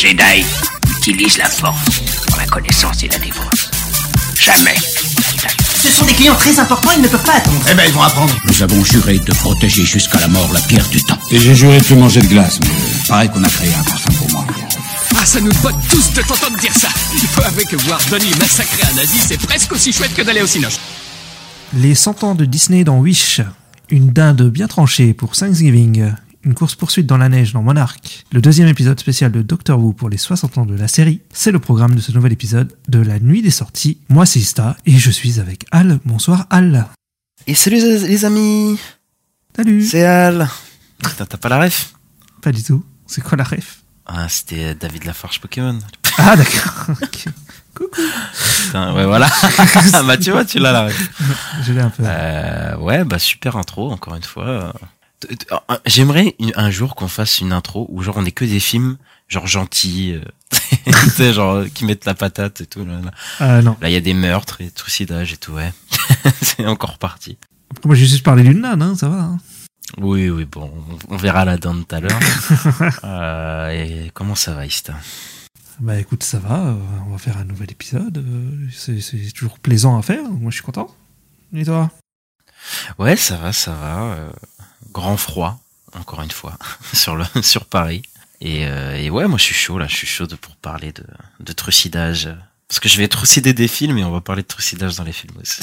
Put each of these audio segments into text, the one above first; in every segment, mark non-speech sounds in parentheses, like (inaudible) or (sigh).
Jedi utilise la force pour la connaissance et la défense. Jamais. Ce sont des clients très importants, ils ne peuvent pas attendre. Eh ben, ils vont apprendre. Nous avons juré de protéger jusqu'à la mort la pierre du temps. Et j'ai juré de plus manger de glace, mais pareil qu'on a créé un parfum pour moi. Ah, ça nous botte tous de t'entendre dire ça. Il faut avouer que voir Donnie massacrer un nazi, c'est presque aussi chouette que d'aller au cinoche. Les 100 ans de Disney dans Wish. Une dinde bien tranchée pour Thanksgiving. Une course-poursuite dans la neige dans Monarch. Le deuxième épisode spécial de Doctor Who pour les 60 ans de la série. C'est le programme de ce nouvel épisode de la nuit des sorties. Moi, c'est Ista et je suis avec Al. Bonsoir, Al. Et salut les amis Salut. C'est Al t'as pas la ref? Pas du tout. C'est quoi la ref? Ah, c'était David Lafarge Pokémon. Ah, d'accord. (laughs) Coucou. Putain, ouais, voilà. (laughs) bah, tu vois, tu l'as la ref. Je l'ai un peu. Euh, ouais, bah, super intro, encore une fois. Euh, J'aimerais un jour qu'on fasse une intro où, genre, on est que des films, genre, gentils, euh, (laughs) genre, qui mettent la patate et tout. Là, là. Non. Là, il y a des meurtres et trucidages et tout, ouais. (laughs) C'est encore parti. Moi, j'ai juste parlé d'une nane, hein, ça va. hein. Oui, oui, bon, on, verra la dinde tout à l'heure. (laughs) euh, et comment ça va, Ista? Bah écoute, ça va. euh, on va faire un nouvel épisode. euh, c'est c'est toujours plaisant à faire. Moi, je suis content. Et toi? Ouais, ça va, ça va. Grand froid, encore une fois, (laughs) sur le (laughs) sur Paris. Et, euh, et ouais, moi je suis chaud là, je suis chaud de- pour parler de, trucidage. Parce que je vais trucider des films et on va parler de trucidage dans les films aussi.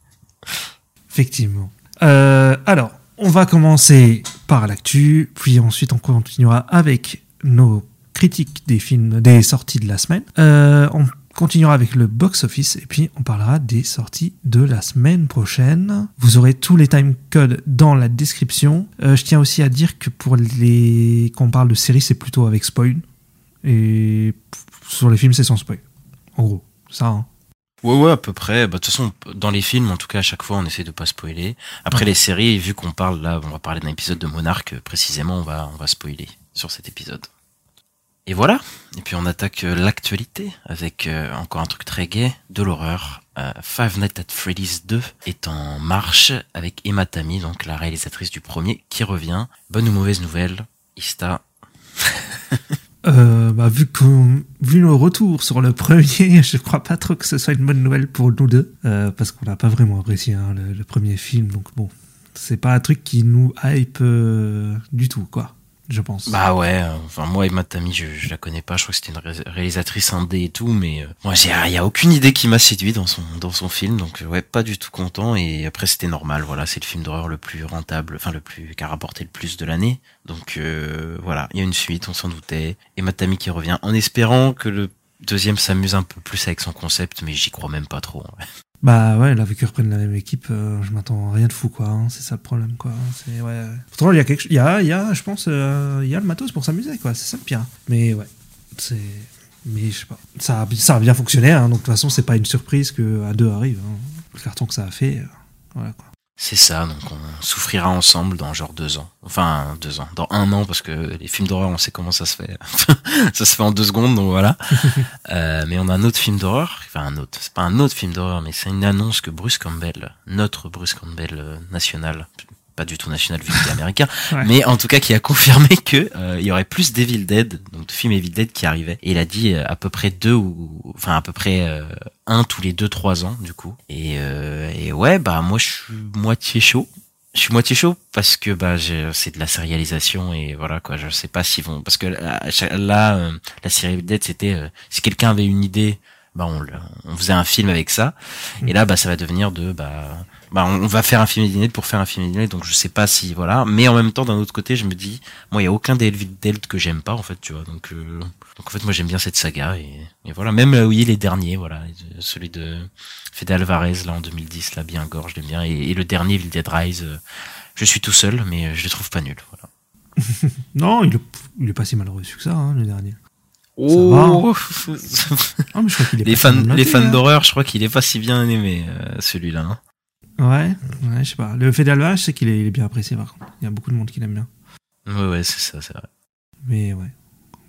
(laughs) Effectivement. Euh, alors, on va commencer par l'actu, puis ensuite on continuera avec nos critiques des films, des sorties de la semaine. Euh, continuera avec le box-office et puis on parlera des sorties de la semaine prochaine. Vous aurez tous les time codes dans la description. Euh, je tiens aussi à dire que pour les quand on parle de séries, c'est plutôt avec spoil et sur les films, c'est sans spoil. En gros, ça. hein. Ouais, ouais, à peu près. Bah, de toute façon, dans les films, en tout cas, à chaque fois, on essaie de pas spoiler. Après, Ouais. les séries, vu qu'on parle là, on va parler d'un épisode de Monarch, euh, précisément, on va, on va spoiler sur cet épisode. Et voilà. Et puis, on attaque euh, l'actualité avec euh, encore un truc très gai, de l'horreur. Euh, Five Nights at Freddy's 2 est en marche avec Emma Tammy, donc la réalisatrice du premier, qui revient. Bonne ou mauvaise nouvelle, Ista? (laughs) Bah, vu, vu nos retours sur le premier, (laughs) je crois pas trop que ce soit une bonne nouvelle pour nous deux, parce qu'on n'a pas vraiment apprécié hein, le, le premier film, donc bon, c'est pas un truc qui nous hype du tout, quoi, je pense. Bah ouais, enfin moi Emma Tammy, je, je la connais pas, je crois que c'était une ré- réalisatrice indé et tout, mais euh, moi j'ai il y a aucune idée qui m'a séduit dans son dans son film, donc euh, ouais pas du tout content et après c'était normal, voilà c'est le film d'horreur le plus rentable, enfin le plus qui a rapporté le plus de l'année, donc euh, voilà il y a une suite, on s'en doutait, Emma Tammy qui revient en espérant que le deuxième s'amuse un peu plus avec son concept, mais j'y crois même pas trop. vrai. Bah ouais, là, vu qu'ils reprennent la même équipe, euh, je m'attends à rien de fou, quoi, hein, c'est ça le problème, quoi. C'est, ouais. Pourtant, il y a quelque chose, il y a, y a, je pense, euh, il y a le matos pour s'amuser, quoi, c'est ça le pire. Mais ouais, c'est. Mais je sais pas. Ça a, ça a bien fonctionné, hein, donc de toute façon, c'est pas une surprise que à deux arrive. hein. Le carton que ça a fait, euh, voilà quoi. C'est ça, donc on souffrira ensemble dans genre deux ans. Enfin, deux ans. Dans un an, parce que les films d'horreur, on sait comment ça se fait. (laughs) ça se fait en deux secondes, donc voilà. (laughs) Euh, mais on a un autre film d'horreur. Enfin, un autre. C'est pas un autre film d'horreur, mais c'est une annonce que Bruce Campbell, notre Bruce Campbell euh, national, pas du tout national vu qu'il est américain, (laughs) Ouais. mais en tout cas qui a confirmé que euh, il y aurait plus d'Evil Dead, donc de films Evil Dead qui arrivaient. Et il a dit euh, à peu près deux ou, enfin à peu près euh, un tous les deux trois ans du coup. Et, euh, et ouais, bah moi je suis moitié chaud. Je suis moitié chaud parce que bah c'est de la sérialisation et voilà quoi. Je sais pas s'ils vont parce que là, là, euh, la série Evil Dead c'était euh, si quelqu'un avait une idée, bah on, on faisait un film avec ça. Et là bah ça va devenir de bah bah on va faire un film Dead pour faire un film Dead donc je sais pas si voilà. Mais en même temps d'un autre côté je me dis moi il y a aucun des Dead que j'aime pas en fait tu vois. Donc euh, donc en fait moi j'aime bien cette saga et, et voilà. Même euh, oui les derniers voilà. Celui de Fede Alvarez là en 2010 là bien gore je l'aime bien. Et, et le dernier Evil Dead Rise euh, je suis tout seul mais euh, je le trouve pas nul voilà. (laughs) Non, il est, il est pas si mal reçu que ça, hein, le dernier. oh (laughs) Ah, mais je crois est les fans les fans hein. d'horreur je crois qu'il est pas si bien aimé euh, celui-là hein. Ouais, ouais, je sais pas. Le fait d'Alva, je sais qu'il est, il est bien apprécié par contre. Il y a beaucoup de monde qui l'aime bien. ouais ouais c'est ça c'est vrai Mais ouais.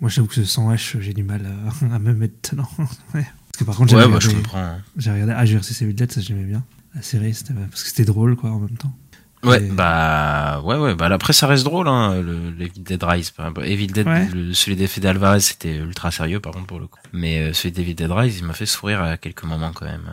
Moi, j'avoue que ce 100 H, j'ai du mal à, (laughs) à me mettre dedans. (laughs) ouais. Parce que par contre, ouais j'avais bah je regardé, comprends hein. j'ai regardé AGRC Evil Dead, ça j'aimais bien. La série, parce que c'était drôle, quoi, en même temps. Ouais, Et- bah ouais, ouais. Bah après, ça reste drôle, hein, le, Dead Rise. Par exemple. Evil Dead, Ouais. le- celui d'Effet d'Alvarez, c'était ultra sérieux, par contre, pour le coup. Mais euh, celui d'Evil Dead Rise, il m'a fait sourire à quelques moments quand même.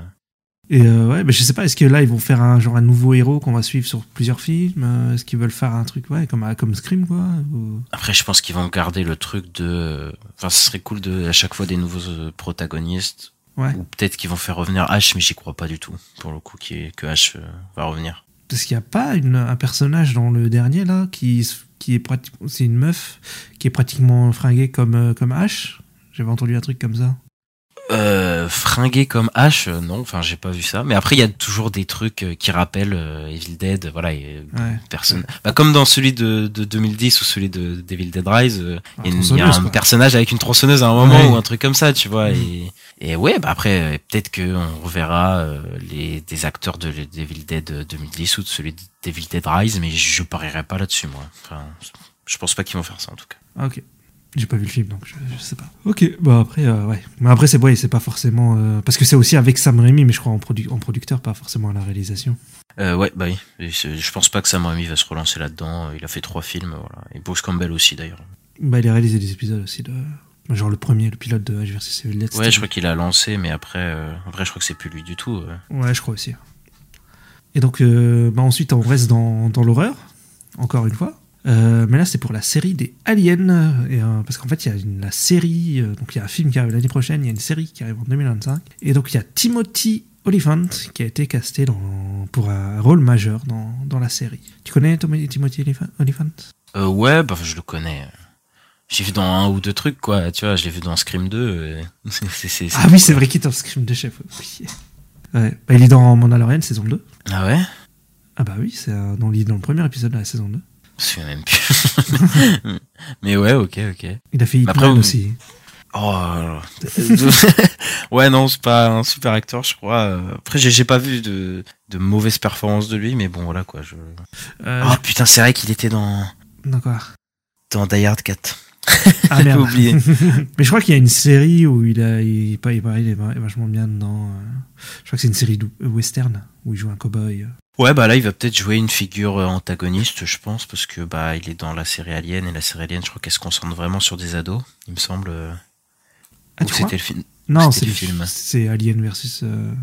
Et euh, ouais, mais je sais pas, est-ce que là ils vont faire un genre un nouveau héros qu'on va suivre sur plusieurs films euh, Est-ce qu'ils veulent faire un truc ouais comme comme Scream quoi ou- Après, je pense qu'ils vont garder le truc de. Enfin, ce serait cool de à chaque fois des nouveaux euh, protagonistes. Ouais. Ou peut-être qu'ils vont faire revenir H, mais j'y crois pas du tout. Pour le coup, qui que H euh, va revenir. Parce qu'il n'y a pas une, un personnage dans le dernier là qui qui est pratiquement c'est une meuf qui est pratiquement fringuée comme euh, comme Ash. J'avais entendu un truc comme ça. Euh, fringué comme H, euh, non, enfin j'ai pas vu ça. Mais après il y a toujours des trucs euh, qui rappellent euh, Evil Dead, voilà. Et, Ouais. personne. Bah, comme dans celui de, de 2010 ou celui de Devil Dead Rise, il y a un quoi. personnage avec une tronçonneuse à un moment Ouais. ou un truc comme ça, tu vois. Mm. Et, et ouais, bah après peut-être que on reverra les des acteurs de Devil Dead euh, 2010 ou de celui de Devil Dead Rise, mais je parierais pas là-dessus moi. Enfin, je pense pas qu'ils vont faire ça en tout cas. Ok. J'ai pas vu le film donc je, je sais pas. Ok, bah après euh, ouais. Mais après c'est ouais, c'est pas forcément euh, parce que c'est aussi avec Sam Raimi mais je crois en, produ- en producteur pas forcément à la réalisation. Euh, ouais, bah oui. Je pense pas que Sam Raimi va se relancer là-dedans. Il a fait trois films, voilà. Et Bruce Campbell aussi d'ailleurs. Bah il a réalisé des épisodes aussi de genre le premier, le pilote de H vs Dead. Ouais, je crois qu'il a lancé, mais après, après, je crois que c'est plus lui du tout. Ouais, je crois aussi. Et donc, bah ensuite, on reste dans, dans l'horreur, encore une fois. Euh, mais là, c'est pour la série des Aliens. euh, Et, euh, parce qu'en fait, il y a une, la série, euh, donc il y a un film qui arrive l'année prochaine, il y a une série qui arrive en 2025. Et donc, il y a Timothy Olyphant qui a été casté dans, pour un rôle majeur dans, dans la série. Tu connais Timothy Euh, ouais, bah, je le connais. J'ai vu dans un ou deux trucs, quoi. Tu vois, je l'ai vu dans Scream 2. euh, (laughs) c'est- c'est- c'est- Ah oui, c'est vrai qu'il est dans Scream de chef. oui. Ouais. Bah, il est dans Mandalorian saison 2. Ah ouais? Ah bah oui, c'est dans, dans le premier épisode de la saison 2. Je me souviens même plus. (laughs) mais ouais, ok, ok. Il a fait Hitman après, vous- aussi. Oh, (laughs) ouais, non, c'est pas un super acteur, je crois. Euh, Après, j'ai j'ai pas vu de, de mauvaises performances de lui, mais bon, voilà, quoi. Je... Euh, Oh putain, c'est vrai qu'il était dans, D'accord. dans Die Hard 4. Ah (laughs) merde. oublié. Mais je crois qu'il y a une série où il a, il, il, il, il est vachement bien dedans. euh. Je crois que c'est une série western où il joue un cowboy. Ouais, bah là, il va peut-être jouer une figure euh, antagoniste, je pense, parce que bah il est dans la série Alien et la série Alien, je crois qu'elle se concentre vraiment sur des ados, il me semble. euh, Ah, c'était le film. Non, c'est le film. C'est Alien versus. euh,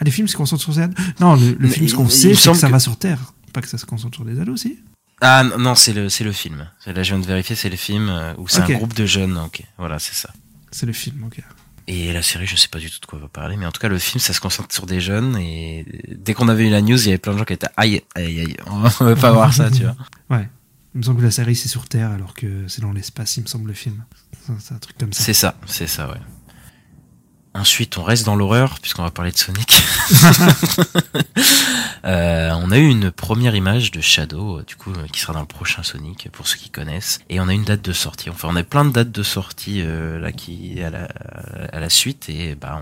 Ah, les films se concentrent sur ces ados Non, le, film, ce qu'on sait, c'est que ça que- va sur Terre. Pas que ça se concentre sur des ados aussi. Ah non, c'est le c'est le film. Là, je viens de vérifier, c'est le film où c'est un groupe de jeunes. Ok, voilà, c'est ça. C'est le film, ok. Et la série, je sais pas du tout de quoi on va parler, mais en tout cas, le film, ça se concentre sur des jeunes. Et dès qu'on avait eu la news, il y avait plein de gens qui étaient aïe, aïe, aïe, (laughs) on va pas voir ça, tu vois. Ouais. Il me semble que la série c'est sur Terre alors que c'est dans l'espace, il me semble, le film. C'est un truc comme ça. C'est ça, c'est ça, ouais. Ensuite, on reste dans l'horreur, puisqu'on va parler de Sonic. (laughs) Euh, on a eu une première image de Shadow, euh, du coup, euh, qui sera dans le prochain Sonic, pour ceux qui connaissent. Et on a une date de sortie. Enfin, on a plein de dates de sortie euh, là qui à la, à la suite. Et bah,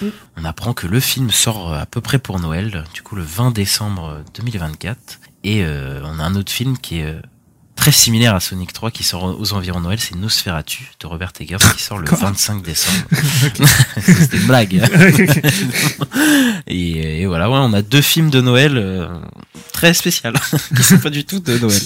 on, on apprend que le film sort à peu près pour Noël, du coup, le 20 décembre 2024. Et euh, on a un autre film qui est euh, très similaire à Sonic 3 qui sort aux environs de Noël, c'est Nosferatu de Robert Eggers qui sort le Quoi 25 décembre. C'était une blague. et, et voilà, ouais, on a deux films de Noël euh, très spécial (laughs) qui sont pas du tout de Noël.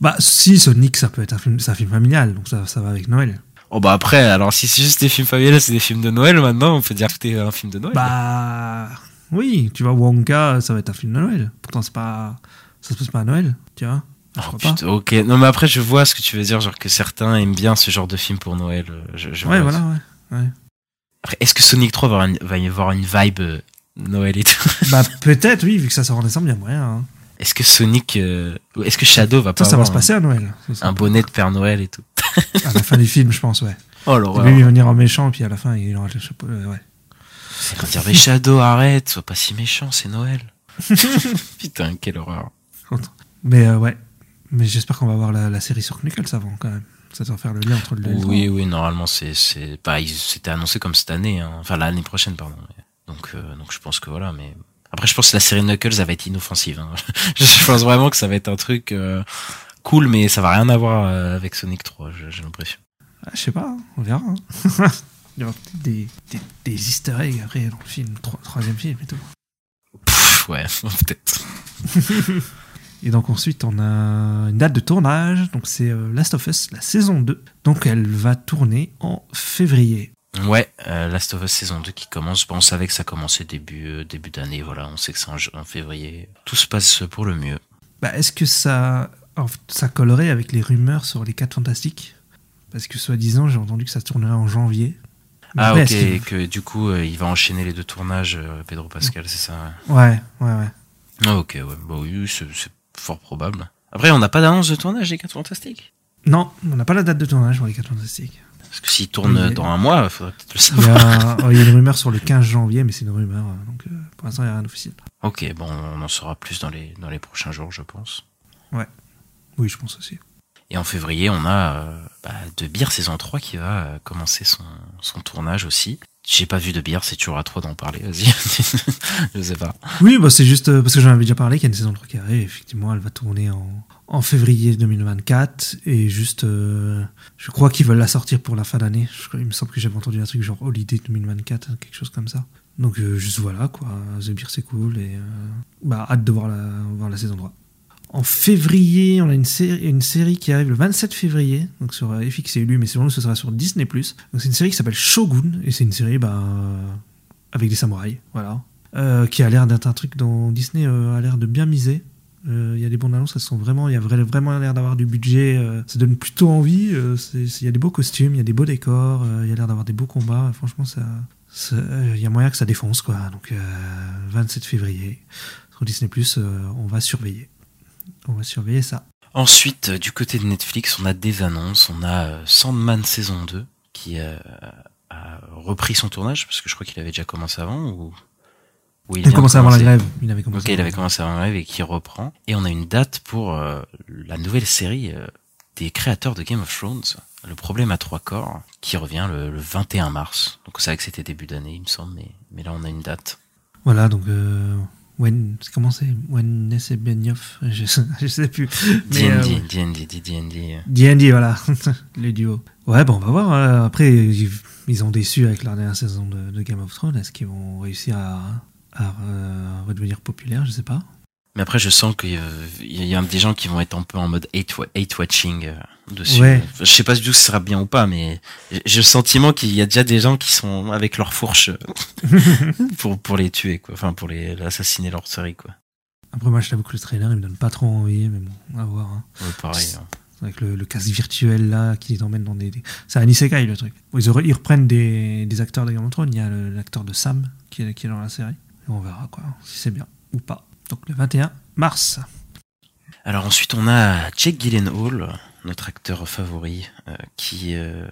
bah, si, Sonic, ça peut être un film, c'est un film familial, donc ça, ça va avec Noël. Oh bah après, alors si c'est juste des films familiales, c'est des films de Noël maintenant, on peut dire que c'est un film de Noël. Bah, oui, tu vois, Wonka, ça va être un film de Noël. Pourtant, c'est pas, ça se passe pas à Noël, tu vois. Oh, putain, ok, non mais après je vois ce que tu veux dire, genre que certains aiment bien ce genre de film pour Noël. Je, je Ouais, voilà, ouais. ouais. Après, est-ce que Sonic 3 va, avoir une- va y avoir une vibe euh, Noël et tout bah, (laughs) peut-être, oui, vu que ça sort en décembre, il y a moyen. Hein. Est-ce que Sonic, euh, est-ce que Shadow va pas Ça, ça va se passer à Noël. Ça, un, un bonnet de Père Noël et tout À la fin du film, je pense, ouais. (laughs) Oh l'horreur. début, il va venir en méchant, puis à la fin, il aura le chapeau. euh, ouais. Il va dire mais Shadow arrête, sois pas si méchant, c'est Noël. (laughs) Putain, quelle horreur. Mais euh, ouais. Mais j'espère qu'on va voir la, la série sur Knuckles avant, quand même. Ça doit faire le lien entre le Oui, oui, normalement c'est c'est c'était annoncé comme cette année, hein. enfin l'année prochaine pardon. Donc euh, donc je pense que voilà, mais après je pense que la série Knuckles ça va être inoffensive. Hein. (laughs) je pense vraiment que ça va être un truc euh, cool, mais ça va rien avoir euh, avec Sonic 3, je- j'ai l'impression. Ah, je sais pas, hein, on verra. hein. (laughs) il y aura peut-être des, des, des easter eggs après dans le film, tro- troisième film et tout. Pff, ouais, (laughs) peut-être. Et donc ensuite, on a une date de tournage. Donc c'est euh, Last of Us, la saison 2. Donc elle va tourner en février. Ouais, euh, Last of Us saison 2 qui commence. Bon, on savait que ça commençait début euh, début d'année. Voilà, on sait que c'est en, en février. Tout se passe pour le mieux. Bah, Est-ce que ça, ça collerait avec les rumeurs sur les 4 fantastiques? Parce que soi-disant, j'ai entendu que ça tournerait en janvier. Mais Ah après, ok, qu'il- que du coup euh, il va enchaîner les deux tournages, Pedro Pascal, c'est ça. Ouais, ouais, ouais. Ah ok, ouais, bah oui, c'est fort probable. Après, on n'a pas d'annonce de tournage des 4 Fantastiques. Non, on n'a pas la date de tournage pour les 4 fantastiques. Parce que s'il tourne Oui. dans un mois, il faudrait peut-être le savoir. a, (laughs) oh, il y a une rumeur sur le 15 janvier, mais c'est une rumeur. euh, Donc euh, pour l'instant, il n'y a rien d'officiel. Ok, bon, on en saura plus dans les, dans les prochains jours, je pense. Oui, je pense aussi. Et en février, on a euh, bah, De Beer saison 3 qui va euh, commencer son, son tournage aussi. J'ai pas vu De Beer, c'est toujours à toi d'en parler, vas-y. (laughs) je sais pas. Oui, bah, c'est juste euh, parce que j'en avais déjà parlé qu'il y a une saison 3 qui arrive. Effectivement, elle va tourner en, en février 2024. Et juste, euh, je crois qu'ils veulent la sortir pour la fin d'année. Il me semble que j'avais entendu un truc genre Holiday 2024, hein, quelque chose comme ça. Donc, euh, juste voilà, quoi. The Beer, c'est cool. Et bah, hâte de voir la, voir la saison 3. En février, on a une série, qui arrive le 27 février, donc sur FX et Hulu, mais selon nous, ce sera sur Disney+. Donc c'est une série qui s'appelle Shogun, et c'est une série bah, avec des samouraïs, voilà. Euh, qui a l'air d'être un truc dont Disney euh, a l'air de bien miser. Euh, Il y a des bandes annonces, elles sont vraiment, il y a vra- vraiment l'air d'avoir du budget, ça donne plutôt envie. Il y a des beaux costumes, il y a des beaux décors, il y a l'air d'avoir des beaux combats. franchement, il y a moyen que ça défonce, quoi. Donc, euh, 27 février sur Disney+, on va surveiller. On va surveiller ça. Ensuite, euh, du côté de Netflix, on a des annonces. On a euh, Sandman saison 2 qui euh, a repris son tournage, parce que je crois qu'il avait déjà commencé avant. Ou, ou Il a commencé avant la grève. Il avait commencé. Ok, il avant avait la commencé avant la grève et qui reprend. Et on a une date pour euh, la nouvelle série euh, des créateurs de Game of Thrones, Le problème à trois corps, qui revient le, le 21 mars. Donc c'est vrai que c'était début d'année, il me semble, mais, mais là on a une date. Voilà, donc When, c'est comment c'est? When Benioff, (laughs) je, sais- je sais plus. D&D, D&D, D&D. D&D, voilà, (laughs) le duo. Ouais, bon, on va voir. euh, Après, ils, ont déçu avec leur dernière saison de, de Game of Thrones. Est-ce qu'ils vont réussir à, à, euh, redevenir populaires? Je sais pas. Mais après, je sens qu'il y a des gens qui vont être un peu en mode hate, wa- hate watching euh, dessus. Ouais. Je sais pas du tout si ce sera bien ou pas, mais j'ai le sentiment qu'il y a déjà des gens qui sont avec leur fourche euh, (laughs) pour pour les tuer, quoi. Enfin, pour les assassiner leur série, quoi. Après, moi, je t'avoue que le trailer, il me donne pas trop envie, mais bon, à voir. hein. Ouais, pareil. hein. Avec le, le casque virtuel là, qui les emmène dans des. des- C'est un isekai le truc. Ils, re- ils reprennent des, des acteurs de Game of Thrones. Il y a l'acteur de Sam qui est, qui est dans la série. Et on verra quoi, si c'est bien ou pas. Donc le 21 mars. Alors ensuite, on a Jake Gyllenhaal, notre acteur favori, euh, qui euh,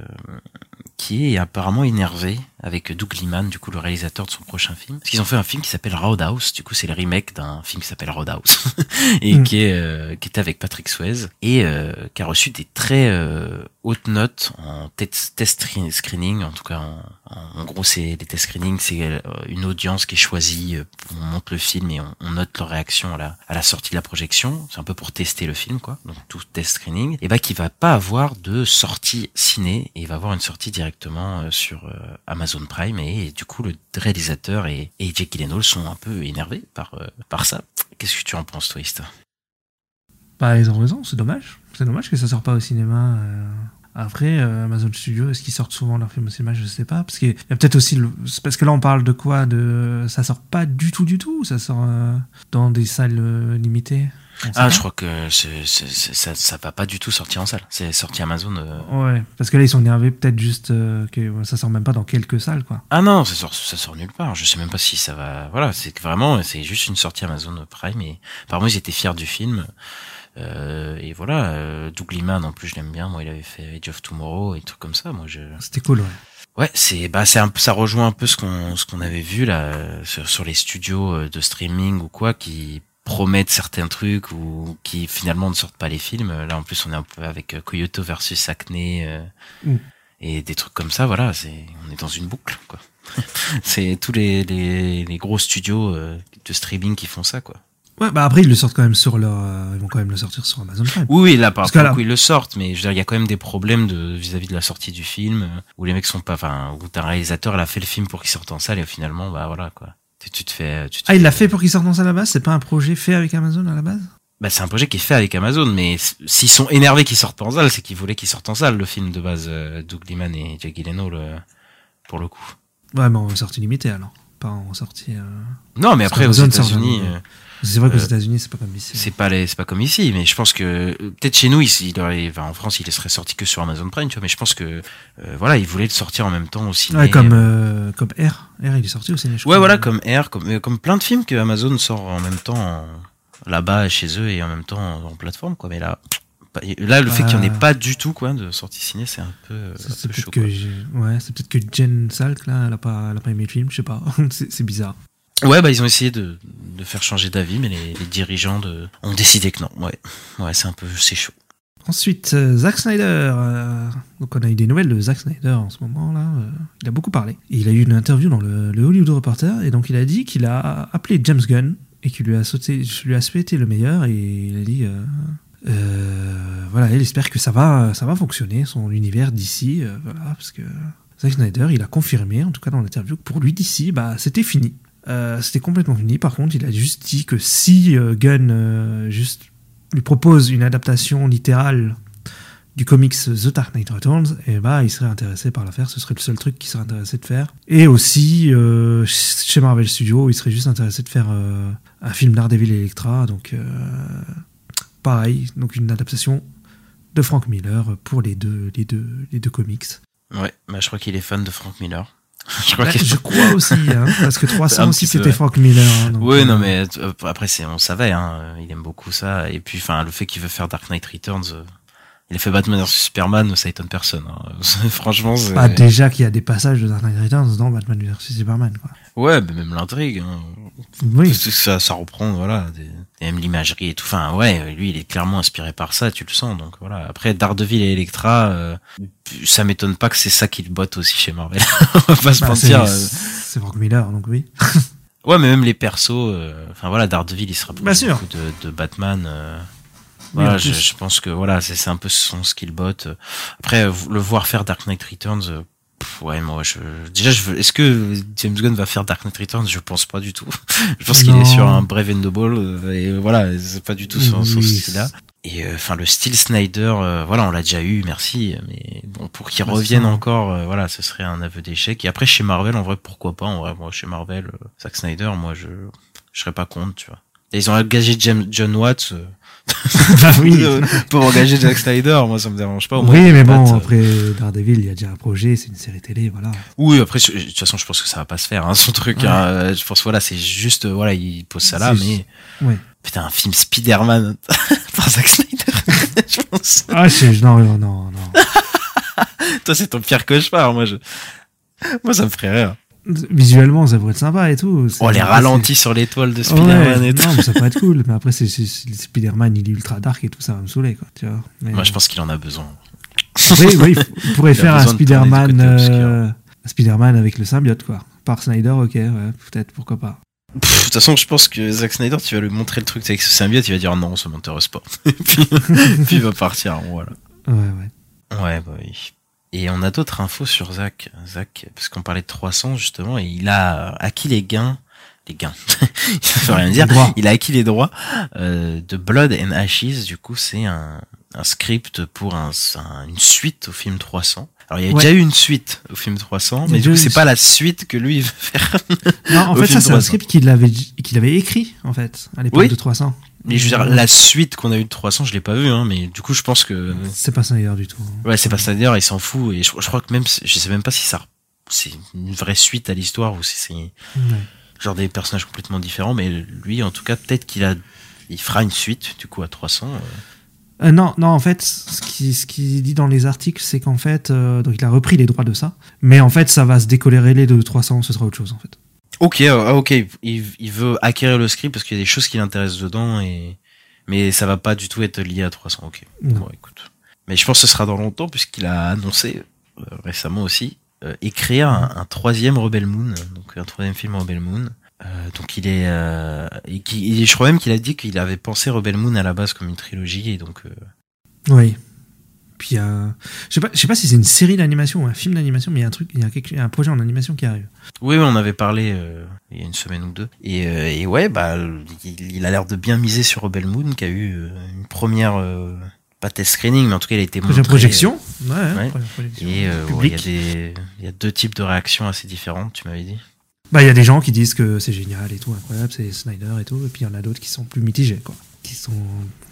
qui est apparemment énervé avec Doug Liman, du coup le réalisateur de son prochain film. Parce qu'ils ont fait un film qui s'appelle Roadhouse, du coup c'est le remake d'un film qui s'appelle Roadhouse. (laughs) Et Mm. qui est euh, qui était avec Patrick Swayze. Et euh, qui a reçu des très euh, hautes notes en test, test screen- screening, en tout cas en, en, en gros c'est les test screening, c'est euh, une audience qui est choisie, euh, on monte le film et on, on note leur réaction à la, à la sortie de la projection, c'est un peu pour tester le film quoi, donc tout test screening, et bah qui va pas avoir de sortie ciné et il va avoir une sortie directement euh, sur euh, Amazon Prime et, du coup le réalisateur et, et Jake sont un peu énervés par euh, par ça. Qu'est-ce que tu en penses toi Ista Bah, ils ont raison, c'est dommage. C'est dommage que ça sort pas au cinéma. Après, Amazon Studio, est-ce qu'ils sortent souvent leurs films au cinéma? Je sais pas. Parce y a peut-être aussi. Parce que là, on parle de quoi? De... Ça sort pas du tout, du tout? Ça sort dans des salles limitées? Ah, je crois que c'est, c'est- c'est- ça, ça va pas du tout sortir en salle. C'est sorti Amazon. euh. Ouais, parce que là, ils sont énervés peut-être juste euh, que ça sort même pas dans quelques salles, quoi. Ah non, ça sort, ça sort nulle part. Je sais même pas si ça va. Voilà, c'est vraiment, c'est juste une sortie Amazon Prime. Et apparemment, ils étaient fiers du film. Euh, et voilà, euh, Doug Liman, en plus, je l'aime bien. Moi, il avait fait Age of Tomorrow et trucs comme ça. Moi, je. C'était cool, ouais. Ouais, c'est bah c'est un peu ça rejoint un peu ce qu'on ce qu'on avait vu là euh, sur, sur les studios euh, de streaming ou quoi qui promettent certains trucs ou qui finalement ne sortent pas les films. Là en plus on est un peu avec euh, Kyoto versus Acne euh, Mm. et des trucs comme ça. Voilà, c'est on est dans une boucle quoi. (laughs) c'est tous les, les les gros studios euh, de streaming qui font ça quoi. Ouais, bah après, ils le sortent quand même sur leur. euh, ils vont quand même le sortir sur Amazon Prime. Oui, oui, là, par coup, ils le sortent, mais je veux dire, il y a quand même des problèmes de vis-à-vis de la sortie du film, euh, où les mecs sont pas, enfin, où t'as un réalisateur, elle a fait le film pour qu'il sorte en salle, et finalement, bah voilà, quoi. Tu, tu te fais, tu te Ah, il l'a fait pour qu'il sorte dans ça à la base? C'est pas un projet fait avec Amazon à la base? Bah, c'est un projet qui est fait avec Amazon, mais s'ils sont énervés qu'ils sortent pas en salle, c'est qu'ils voulaient qu'ils sortent en salle, le film de base, euh, Doug Liman et Jack Gyllenhaal, euh, pour le coup. Ouais, mais en sortie limitée alors. Pas en sortie. euh, Non, mais après, aux États-Unis, euh, C'est vrai qu'aux Euh, États-Unis, c'est pas comme ici. c'est pas les, c'est pas comme ici, mais je pense que euh, peut-être chez nous, il, il aurait, enfin, en France, il serait sorti que sur Amazon Prime, tu vois. Mais je pense que, euh, voilà, ils voulaient le sortir en même temps au ciné. Ouais, comme, euh, comme R. R, il est sorti au ciné, je Ouais, crois. voilà, comme Air, comme, euh, comme plein de films que Amazon sort en même temps là-bas chez eux et en même temps en, plateforme, quoi. Mais là, là, le fait qu'il n'y en ait pas du tout, quoi, de sortie ciné, c'est un peu, C'est peut-être que, ouais, c'est peut-être que Jen Salk, là, elle a pas, pas aimé le film, je sais pas. (laughs) c'est bizarre. Ouais, bah ils ont essayé de, de faire changer d'avis, mais les, dirigeants de, ont décidé que non. Ouais, ouais, c'est un peu, c'est chaud. Ensuite, euh, Zack Snyder. euh, donc, on a eu des nouvelles de Zack Snyder en ce moment, là. euh, il a beaucoup parlé. Il a eu une interview dans le, Hollywood Reporter, et donc il a dit qu'il a appelé James Gunn, et qu'il lui a lui a souhaité le meilleur, et il a dit. voilà, il espère que ça va, ça va fonctionner, son univers d'ici, voilà, parce que Zack Snyder, il a confirmé, en tout cas dans l'interview, que pour lui d'ici, bah, c'était fini. Euh, c'était complètement fini. Par contre, il a juste dit que si euh, Gunn euh, juste lui propose une adaptation littérale du comics The Dark Knight Returns, et bah, il serait intéressé par la faire. Ce serait le seul truc qu'il serait intéressé de faire. Et aussi, chez Marvel Studios, il serait juste intéressé de faire un film Daredevil Electra. Donc, pareil, donc une adaptation de Frank Miller pour les deux, les deux, les deux comics. Ouais, bah je crois qu'il est fan de Frank Miller. (laughs) je crois qu'il je crois (laughs) aussi, hein, parce que 300 Un aussi c'était ouais. Frank Miller. hein, Oui, euh, non, mais euh, après, c'est, on savait, hein, il aime beaucoup ça. Et puis, enfin, le fait qu'il veut faire Dark Knight Returns, euh, il a fait Batman vs Superman, ça étonne personne. hein. (laughs) Franchement, c'est... Bah, déjà qu'il y a des passages de Dark Knight Returns dans Batman vs Superman. Quoi. ouais, mais même l'intrigue. Hein. Oui, Ça, ça reprend, voilà, des, et même l'imagerie et tout. Enfin, ouais, lui, il est clairement inspiré par ça, tu le sens. Donc voilà. Après, Daredevil et Electra, euh, ça m'étonne pas que c'est ça qu'il botte aussi chez Marvel. (laughs) on va pas se bah, mentir. euh. c'est Frank Miller, donc oui. (laughs) Ouais, mais même les persos, euh, enfin voilà, Daredevil, il se rapproche Bien sûr. beaucoup de, de Batman. euh, voilà, je, je pense que voilà, c'est c'est un peu son skill bot. Après, euh, le voir faire Dark Knight Returns, euh, ouais, moi, je, déjà, je veux. Est-ce que James Gunn va faire Dark Knight Returns? Je pense pas du tout. (laughs) je pense qu'il est sur un Brave and the Ball euh, et voilà, c'est pas du tout son, son Oui. style-là. Et euh, enfin, le style Snyder, euh, voilà, on l'a déjà eu, merci. Mais bon, pour qu'il revienne ça, hein. encore, euh, voilà, ce serait un aveu d'échec. Et après, chez Marvel, en vrai, pourquoi pas En vrai, moi, chez Marvel, euh, Zack Snyder, moi, je, je serais pas contre, tu vois. Et ils ont engagé James, John Watts. (laughs) oui. (laughs) pour engager Zack Snyder, moi ça me dérange pas. au moins, oui, mais bon, euh, après Daredevil, il y a déjà un projet, c'est une série télé, voilà. Oui, après, je- de toute façon, je pense que ça va pas se faire, hein, son truc. Ouais. hein. Euh, Je pense, voilà, c'est juste, euh, voilà, il pose ça là, mais putain, un film Spider-Man (laughs) par Zack Snyder, je pense. Ah, non, non, non. Toi, c'est ton pire cauchemar, moi, je, moi, ça me ferait rire. Visuellement, ça pourrait être sympa et tout. Oh, les ralentis sur l'étoile de Ouais, Spider-Man et tout. non, mais ça pourrait être cool. (laughs) Mais après, c'est Spider-Man, il est ultra dark et tout, ça va me saouler, quoi. Tu vois. Mais- Moi, je pense qu'il en a besoin. (laughs) Oui, oui, il (laughs) pourrait Il faire un Spider-Man, euh, Spider-Man avec le symbiote, quoi. Par Snyder, ok, ouais, peut-être, pourquoi pas. De toute façon, je pense que Zack Snyder, tu vas lui montrer le truc avec ce symbiote, il va dire non, ça m'intéresse pas. puis, puis il va partir, voilà. Ouais, ouais. Ouais, bah oui. Et on a d'autres infos sur Zach. Zach, parce qu'on parlait de 300 justement, et il a acquis les gains, les gains, (laughs) ça veut rien dire. Il a acquis les droits euh, de Blood and Ashes. Du coup, c'est un, un script pour un, un- une suite au film 300. Alors, il y a Ouais. déjà eu une suite au film 300, Il y a mais du coup, c'est pas la suite que lui il veut faire. Non, en (laughs) fait, ça, c'est un 300. script qu'il avait, qu'il avait écrit, en fait, à l'époque Oui. de 300. Mais je veux dire, la suite qu'on a eu de 300, je l'ai pas vu, hein, mais du coup, je pense que C'est pas Snyder du tout. Ouais, c'est pas d'ailleurs, il s'en fout. Et je, je crois que même, je sais même pas si ça, c'est une vraie suite à l'histoire ou si c'est Ouais. genre des personnages complètement différents. Mais lui, en tout cas, peut-être qu'il a, il fera une suite, du coup, à 300. euh. Euh, non, non, en fait, ce qui, ce qui dit dans les articles, c'est qu'en fait, euh, donc il a repris les droits de ça, mais en fait, ça va se décolérer de 300, ce sera autre chose, en fait. Ok, euh, ah, ok, il, il veut acquérir le script parce qu'il y a des choses qui l'intéressent dedans et, mais ça va pas du tout être lié à 300. Ok. Non. Bon, écoute. Mais je pense que ce sera dans longtemps puisqu'il a annoncé euh, récemment aussi euh, écrire un, un troisième Rebel Moon, donc un troisième film Rebel Moon. Euh, donc il est, et qui, je crois même qu'il a dit qu'il avait pensé Rebel Moon à la base comme une trilogie et donc Oui. Puis il y a, je sais pas, je sais pas si c'est une série d'animation ou un film d'animation, mais il y a un truc, il y a, quelque- un projet en animation qui arrive. Oui, on avait parlé euh, il y a une semaine ou deux. Et, euh, et ouais, bah, il, il a l'air de bien miser sur Rebel Moon, qui a eu euh, une première, euh, pas test screening, mais en tout cas, il a été montré. projection, ouais, ouais. première projection. Et ouais, il y public. a des, y a deux types de réactions assez différentes, tu m'avais dit. Bah, il y a des gens qui disent que c'est génial et tout, incroyable, c'est Snyder et tout, et puis il y en a d'autres qui sont plus mitigés, quoi. Qui sont,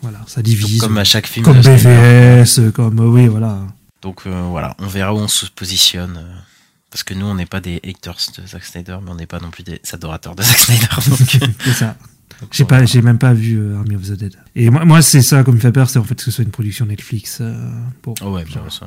voilà, ça divise. Comme à chaque film. comme. BVS, comme, euh, oui, voilà. Donc euh, voilà, on verra où on se positionne. euh, parce que nous, on n'est pas des haters de Zack Snyder, mais on n'est pas non plus des adorateurs de Zack Snyder. (laughs) Donc, C'est ça. J'ai pas, j'ai même pas vu euh, Army of the Dead. Et moi, moi c'est ça comme me fait peur, c'est en fait que ce soit une production Netflix. euh, bon, Oh ouais, genre, bah, ça,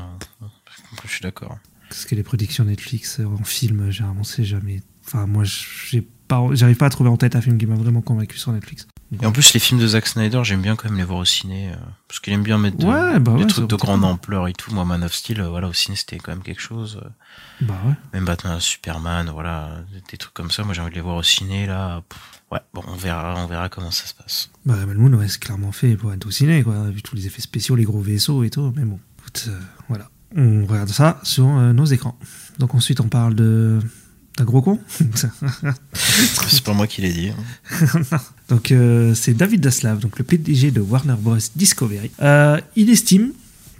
je suis d'accord. parce que les productions Netflix en film, généralement, c'est jamais. Enfin, moi, j'ai pas, j'arrive pas à trouver en tête un film qui m'a vraiment convaincu sur Netflix. Et en plus, les films de Zack Snyder, j'aime bien quand même les voir au ciné. euh, parce qu'il aime bien mettre de- Ouais, bah des ouais, trucs de grande ampleur et tout. Moi, Man of Steel, euh, voilà, au ciné, c'était quand même quelque chose. euh, Bah ouais. Même Batman, Superman, voilà, des trucs comme ça. Moi, j'ai envie de les voir au ciné, là. Ouais, bon, on verra, on verra comment ça se passe. Bah, Moon, ouais, c'est clairement fait pour être au ciné, quoi, vu tous les effets spéciaux, les gros vaisseaux et tout. Mais bon, écoute, euh, voilà. On regarde ça sur nos écrans. Donc ensuite, on parle de d'un gros con. (laughs) C'est pas moi qui l'ai dit. hein. (laughs) donc euh, c'est David Daslav, donc le PDG de Warner Bros. Discovery. Euh, il estime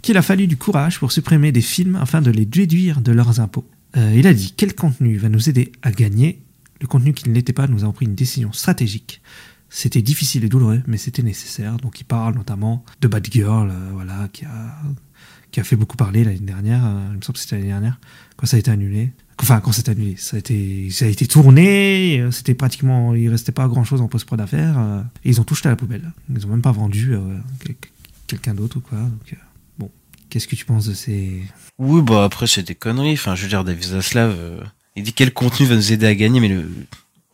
qu'il a fallu du courage pour supprimer des films afin de les déduire de leurs impôts. Euh, il a dit quel contenu va nous aider à gagner? Le contenu qui ne l'était pas, nous avons pris une décision stratégique. C'était difficile et douloureux, mais c'était nécessaire. Donc il parle notamment de Bad Girl, euh, voilà, qui a, qui a fait beaucoup parler l'année dernière. euh, il me semble que c'était l'année dernière, quand ça a été annulé. Enfin, quand c'est annulé, ça a été, ça a été tourné, euh, c'était pratiquement, il restait pas grand chose en post-prod à faire, euh, et ils ont tout jeté à la poubelle. Ils ont même pas vendu quel- quelqu'un d'autre ou quoi. Donc, bon, qu'est-ce que tu penses de ces. Oui, bah après, c'est des conneries. Enfin, je veux dire, David Zaslav, il dit quel contenu va nous aider à gagner, mais le,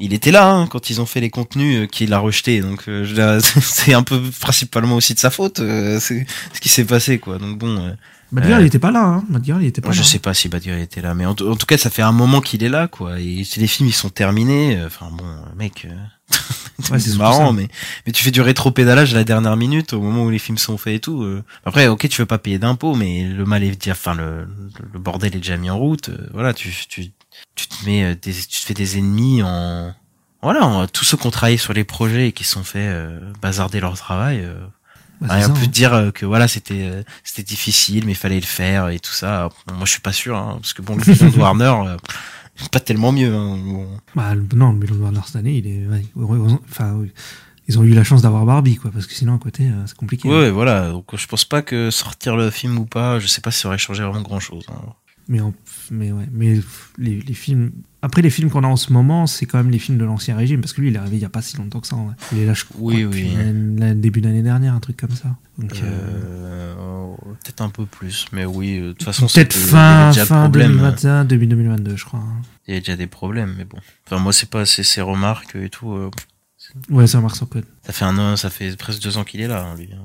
il était là hein, quand ils ont fait les contenus euh, qu'il a rejetés. Donc, euh, (laughs) c'est un peu principalement aussi de sa faute, euh, c'est ce qui s'est passé, quoi. Donc bon, euh, Bad Girl, Euh, il était pas là, hein. Bad Girl, il était pas moi, je là. sais pas si Badir était là, mais en, en tout cas, ça fait un moment qu'il est là, quoi. Et les films ils sont terminés, enfin bon, mec, euh, (laughs) Ouais, c'est marrant, mais mais tu fais du rétro-pédalage à la dernière minute au moment où les films sont faits et tout. Après, ok, tu veux pas payer d'impôts, mais le mal est déjà, enfin le, le bordel est déjà mis en route. voilà, tu tu tu te mets euh, des, tu te fais des ennemis en voilà, en- tous ceux qui ont travaillé sur les projets et qui se sont fait euh, bazarder leur travail. euh, Bah, c'est rien ça, peut hein. te dire euh, que voilà c'était euh, c'était difficile mais il fallait le faire et tout ça Bon, moi je suis pas sûr hein, parce que bon le bilan (laughs) de Warner euh, pas tellement mieux hein, bon. Bah, non, le Melon de Warner cette année, il est. ouais, enfin, oui. Ils ont eu la chance d'avoir Barbie, quoi, parce que sinon, à côté, euh, c'est compliqué. ouais, ouais, voilà donc je pense pas que sortir le film ou pas je sais pas si ça aurait changé vraiment grand chose Mais, en- mais ouais, mais les, les films. Après, les films qu'on a en ce moment, c'est quand même les films de l'ancien régime, parce que lui, il est arrivé il y a pas si longtemps que ça. vrai. Il est là, je crois, Oui, oui. début d'année dernière, un truc comme ça. Donc, euh, euh, peut-être un peu plus mais oui euh, de toute façon peut-être fin, fin problème, 2021, début 2022, je crois. il y avait déjà des problèmes mais bon enfin moi c'est pas ces remarques et tout euh, Ouais, ça marque son code. Ça fait un an, ça fait presque deux ans qu'il est là, hein, lui. hein.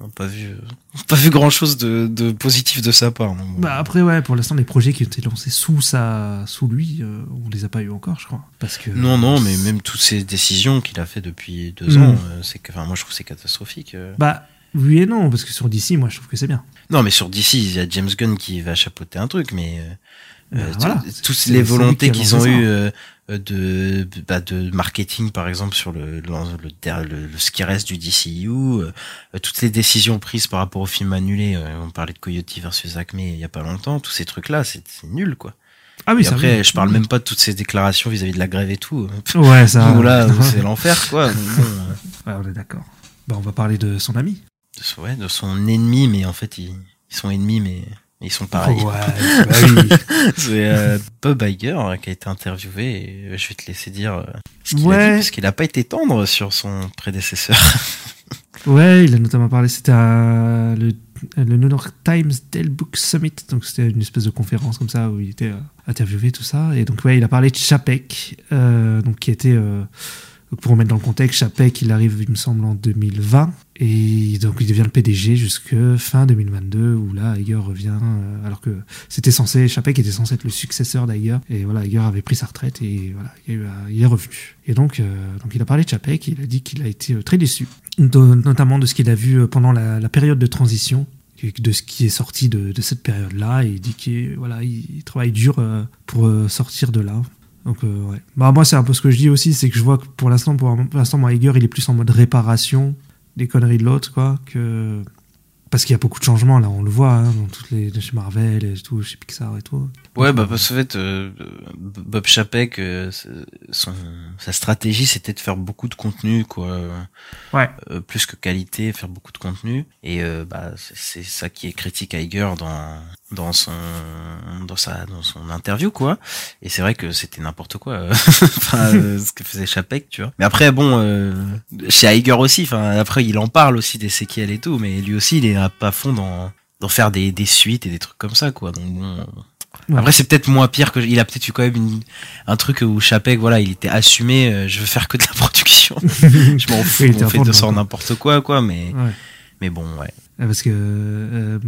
On n'a pas vu, euh, (laughs) pas vu grand chose de, de positif de sa part. donc. Bah après ouais, pour l'instant les projets qui ont été lancés sous sa, sous lui, euh, on les a pas eu encore, je crois. Parce que non, non, mais même toutes ces décisions qu'il a fait depuis deux Mm. ans, euh, c'est enfin, moi je trouve que c'est catastrophique. euh. Bah oui et non, parce que sur DC, moi je trouve que c'est bien. Non, mais sur DC, il y a James Gunn qui va chapeauter un truc, mais voilà, tout- c'est- toutes les volontés qu'ils ont eues euh, euh, de, bah, de marketing, par exemple, sur le, le, le, le- le- ce qui reste du DCU, euh, euh, toutes les décisions prises par rapport au film annulé, euh, on parlait de Coyote versus Acme il y a pas longtemps, tous ces trucs-là, c'est c'est nul, quoi. Ah oui, Et après, oui. je parle même pas de toutes ces déclarations vis-à-vis de la grève et tout. Ouais, ça. Où là, c'est l'enfer, quoi. (laughs) Euh, Ouais, on est d'accord. Bah on va parler de son ami. de, son- ouais, de son ennemi, mais en fait, ils, ils sont ennemis, mais ils sont pareils. Ouais, (laughs) bah oui. C'est euh, Bob Iger euh, qui a été interviewé et je vais te laisser dire euh, ce qu'il a Ouais. dit, parce qu'il a pas été tendre sur son prédécesseur. (laughs) Ouais, il a notamment parlé, c'était à le, le New York Times Dell Book Summit, donc c'était une espèce de conférence comme ça où il était interviewé, tout ça. Et donc, ouais, il a parlé de Chapek, euh, donc qui était, euh, pour remettre dans le contexte, Chapek, il arrive, il me semble, en 2020, et donc il devient le PDG jusque fin 2022, où là, Iger revient, euh, alors que c'était censé, Chapek était censé être le successeur d'Iger, et voilà, Iger avait pris sa retraite, et voilà, il, est revenu. Et donc, euh, donc il a parlé de Chapek, il a dit qu'il a été euh, très déçu, notamment de ce qu'il a vu pendant la, période de transition de ce qui est sorti de, cette période-là. Il dit qu'il voilà, il travaille dur pour sortir de là. Donc, euh, ouais. Bah, moi, c'est un peu ce que je dis aussi, c'est que je vois que pour l'instant, pour, pour l'instant, moi, Iger, il est plus en mode réparation des conneries de l'autre, quoi, que. Parce qu'il y a beaucoup de changements, là, on le voit, hein, dans toutes les, chez Marvel et tout, chez Pixar et tout. Ouais, bah parce qu'en fait, euh, Bob Chapek, euh, son, sa stratégie, c'était de faire beaucoup de contenu, quoi. Ouais. Euh, plus que qualité, faire beaucoup de contenu. Et euh, bah c'est c'est ça qui est critique à Iger dans dans son dans sa dans son interview, quoi. Et c'est vrai que c'était n'importe quoi, euh, (laughs) enfin (laughs) euh, ce que faisait Chapek, tu vois. Mais après, bon, euh, chez Iger aussi, enfin après il en parle aussi des séquelles et tout, mais lui aussi il est à pas fond dans d'en faire des, des suites et des trucs comme ça, quoi. Donc bon. Ouais. Après, c'est peut-être moins pire que il a peut-être eu quand même une- un truc où Chapek, voilà, il était assumé. euh, je veux faire que de la (laughs) production. je m'en fous. On fait de ça n'importe quoi, quoi. Mais Ouais. mais bon, ouais. Ah, Parce que. Euh,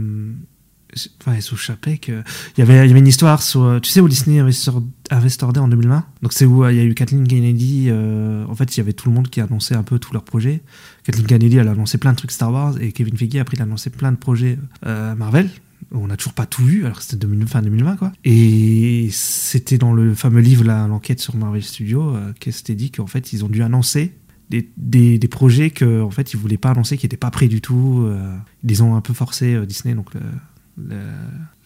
enfin, sous Chapek, euh, il y avait une histoire sur. euh, Tu sais où Disney Investor, Investor Day en 2020 Donc, c'est où euh, il y a eu Kathleen Kennedy. euh, en fait, il y avait tout le monde qui annonçait un peu tous leurs projets. Kathleen Kennedy, elle a annoncé plein de trucs Star Wars. Et Kevin Feige, après, il a annoncé plein de projets Marvel. On n'a toujours pas tout vu, alors que c'était 2000 fin 2020, quoi. Et c'était dans le fameux livre, l'enquête sur Marvel Studios, que c'était dit qu'en fait, ils ont dû annoncer des, des, des projets que en fait ils voulaient pas annoncer qui n'étaient pas prêts du tout ils ont un peu forcés euh, Disney donc le,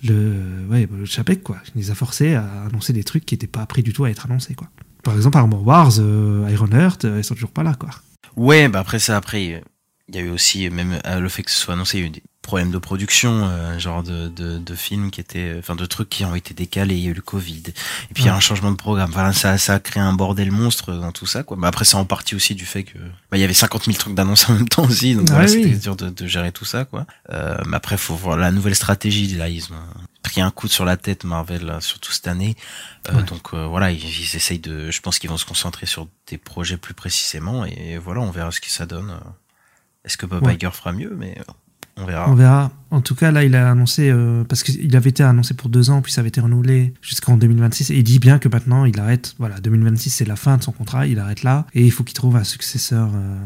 le ouais le Chapek quoi il les a forcés à annoncer des trucs qui n'étaient pas prêts du tout à être annoncés quoi. Par exemple Armor Wars euh, Iron Heart euh, ils sont toujours pas là quoi. Ouais, bah après ça, après, euh, il y a eu aussi, même euh, le fait que ce soit annoncé, il y a eu problèmes de production, euh, genre de, de, de films qui étaient, enfin de trucs qui ont été décalés, il y a eu le Covid, et puis il y a un changement de programme. Voilà, ça, ça a créé un bordel monstre dans tout ça, quoi. Mais après, c'est en partie aussi du fait que, bah, il y avait 50 000 trucs d'annonces (laughs) en même temps aussi, donc Ouais, voilà, oui. c'était dur de, de gérer tout ça, quoi. Euh, mais après, faut voir la nouvelle stratégie, là, ils ont pris un coup sur la tête, Marvel, là, surtout cette année. Euh, Ouais. Donc euh, voilà, ils, ils essayent de, je pense qu'ils vont se concentrer sur des projets plus précisément et voilà, on verra ce que ça donne. Est-ce que Bob Ouais. Iger fera mieux, mais euh, on verra. on verra en tout cas là il a annoncé euh, parce qu'il avait été annoncé pour deux ans puis ça avait été renouvelé jusqu'en 2026 et il dit bien que maintenant il arrête voilà 2026 c'est la fin de son contrat il arrête là et il faut qu'il trouve un successeur euh,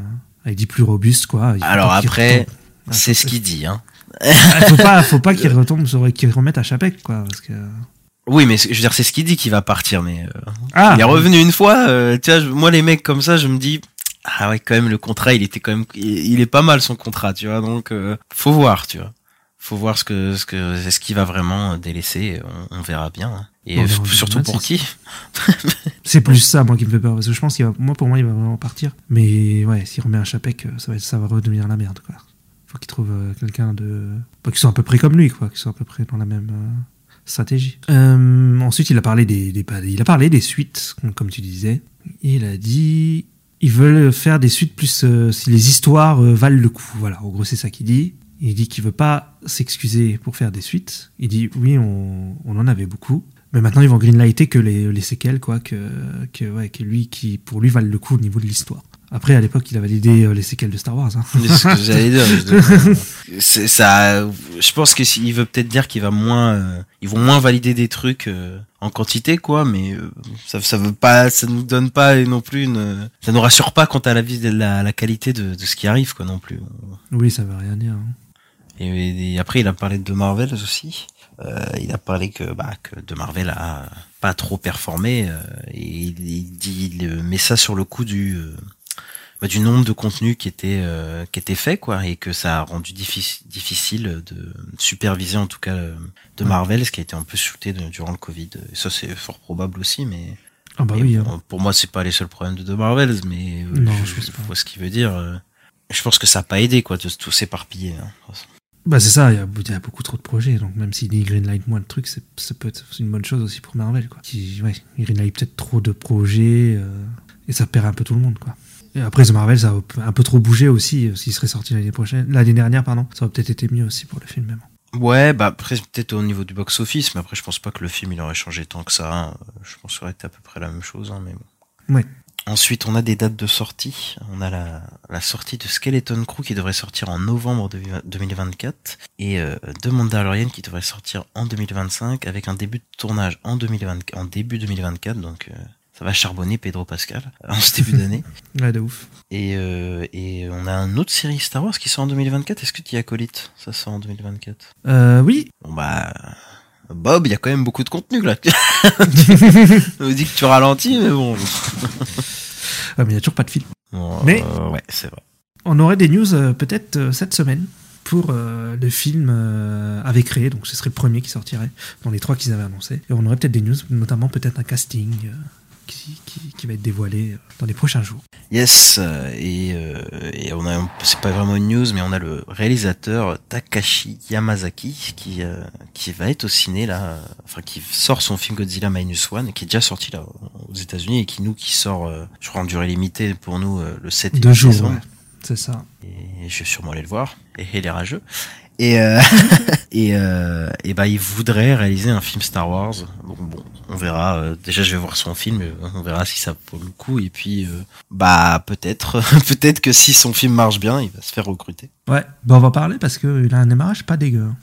il dit plus robuste quoi Alors après, c'est ce qu'il dit. Hein. Ah, faut pas, faut pas qu'il retombe sur, qu'il remette à Chapek, quoi, parce que. Oui, mais je veux dire, c'est ce qu'il dit qu'il va partir, mais euh, Ah, il est revenu une fois. Euh, tu vois, je- moi les mecs comme ça, je me dis. Ah ouais, quand même, le contrat, il était quand même, il, est pas mal son contrat, tu vois. Donc, euh, faut voir, tu vois. Faut voir ce que, ce que, est-ce qu'il va vraiment délaisser. On, on verra bien. hein. Et euh, verra surtout pour 2026. qui C'est plus ça, moi, qui me fait peur, parce que je pense qu'il va, moi, pour moi, il va vraiment partir. Mais ouais, s'il remet un Chapek, euh, ça va, être- ça va redevenir la merde, quoi. Faut qu'il trouve euh, quelqu'un de, bah, qui soit à peu près comme lui, quoi, qui soit à peu près dans la même euh, stratégie. Euh, ensuite, il a parlé des, des, bah, il a parlé des suites, comme tu disais. Il a dit, ils veulent faire des suites plus euh, si les histoires euh, valent le coup. Voilà, en gros, c'est ça qu'il dit. Il dit qu'il veut pas s'excuser pour faire des suites. Il dit oui, on, on en avait beaucoup. Mais maintenant, ils vont greenlighter que les, les séquelles, quoi, que, que, ouais, que lui, qui, pour lui, valent le coup au niveau de l'histoire. Après, à l'époque, il a validé euh, les séquelles de Star Wars. Hein. C'est ce que (laughs) j'allais dire. je- ça. Je pense que s'il veut peut-être dire qu'il va moins, euh, ils vont moins valider des trucs euh, en quantité, quoi. Mais euh, ça, ça veut pas, ça nous donne pas non plus une, ça nous rassure pas quant à la, la, la qualité de, de ce qui arrive, quoi, non plus. Oui, ça veut rien dire. hein. Et, et après, il a parlé de Marvel aussi. Euh, il a parlé que, bah, que de Marvel a pas trop performé. euh, et il, il dit, il met ça sur le coup du, euh, bah, du nombre de contenus qui était euh, qui était fait, quoi, et que ça a rendu difficile difficile de superviser en tout cas euh, de. Marvel, ce qui a été un peu shooté de- durant le Covid. Et ça, c'est fort probable aussi, mais. Ah bah oui. bon, hein. Pour moi, c'est pas les seuls problèmes de The Marvels, mais euh, Non, je, je pense pas. ce qu'il veut dire. euh. Je pense que ça a pas aidé, quoi, de tout s'éparpiller. hein. Bah c'est ça, il y, a, il y a beaucoup trop de projets. Donc même s'il dit greenlight moins de trucs, c'est, ça peut être une bonne chose aussi pour Marvel. Quoi. Qui, ouais, greenlight peut-être trop de projets euh, et ça perd un peu tout le monde. Quoi. Et après The Marvel, ça a un peu trop bougé aussi. S'il serait sorti l'année prochaine, l'année dernière, pardon, ça aurait peut-être été mieux aussi pour le film même. Ouais, bah après peut-être au niveau du box-office, mais après je pense pas que le film il aurait changé tant que ça. hein. Je pense que ça aurait été à peu près la même chose, hein, mais bon. Ouais. Ensuite, on a des dates de sortie. On a la, la sortie de Skeleton Crew qui devrait sortir en novembre de- 2024 et euh, de Mandalorian qui devrait sortir en 2025 avec un début de tournage en 2024, en début 2024. Donc euh, Ça va charbonner Pedro Pascal (laughs) en ce début d'année. Ouais, de ouf. Et, euh, et on a une autre série Star Wars qui sort en 2024. Est-ce que tu y acolytes? Ça sort en 2024. Euh, oui. Bon bah. Bob, il y a quand même beaucoup de contenu là. (laughs) On me dit que tu ralentis, mais bon. (laughs) Ah, mais il n'y a toujours pas de film. Bon, Mais- euh, ouais, c'est vrai. On aurait des news euh, peut-être euh, cette semaine pour euh, le film euh, avec créé, donc ce serait le premier qui sortirait dans les trois qu'ils avaient annoncés. Et on aurait peut-être des news, notamment peut-être un casting euh, qui, qui, qui va être dévoilé dans les prochains jours. Yes, euh, et, euh, et on a, c'est pas vraiment une news, mais on a le réalisateur Takashi Yamazaki qui euh, qui va être au ciné là, enfin qui sort son film Godzilla Minus One, qui est déjà sorti là aux États-Unis et qui nous qui sort, je crois en durée limitée pour nous le 7 et Deux 8 jours, ouais. C'est ça. Et je vais sûrement aller le voir. Et il est rageux. Et euh, (laughs) (laughs) et euh, et bah il voudrait réaliser un film Star Wars. Donc bon, on verra. euh, déjà je vais voir son film, on verra si ça vaut le coup. Et puis euh, bah peut-être (laughs) peut-être que si son film marche bien, il va se faire recruter. Ouais, bah on va en parler parce qu'il a un démarrage pas dégueu. hein.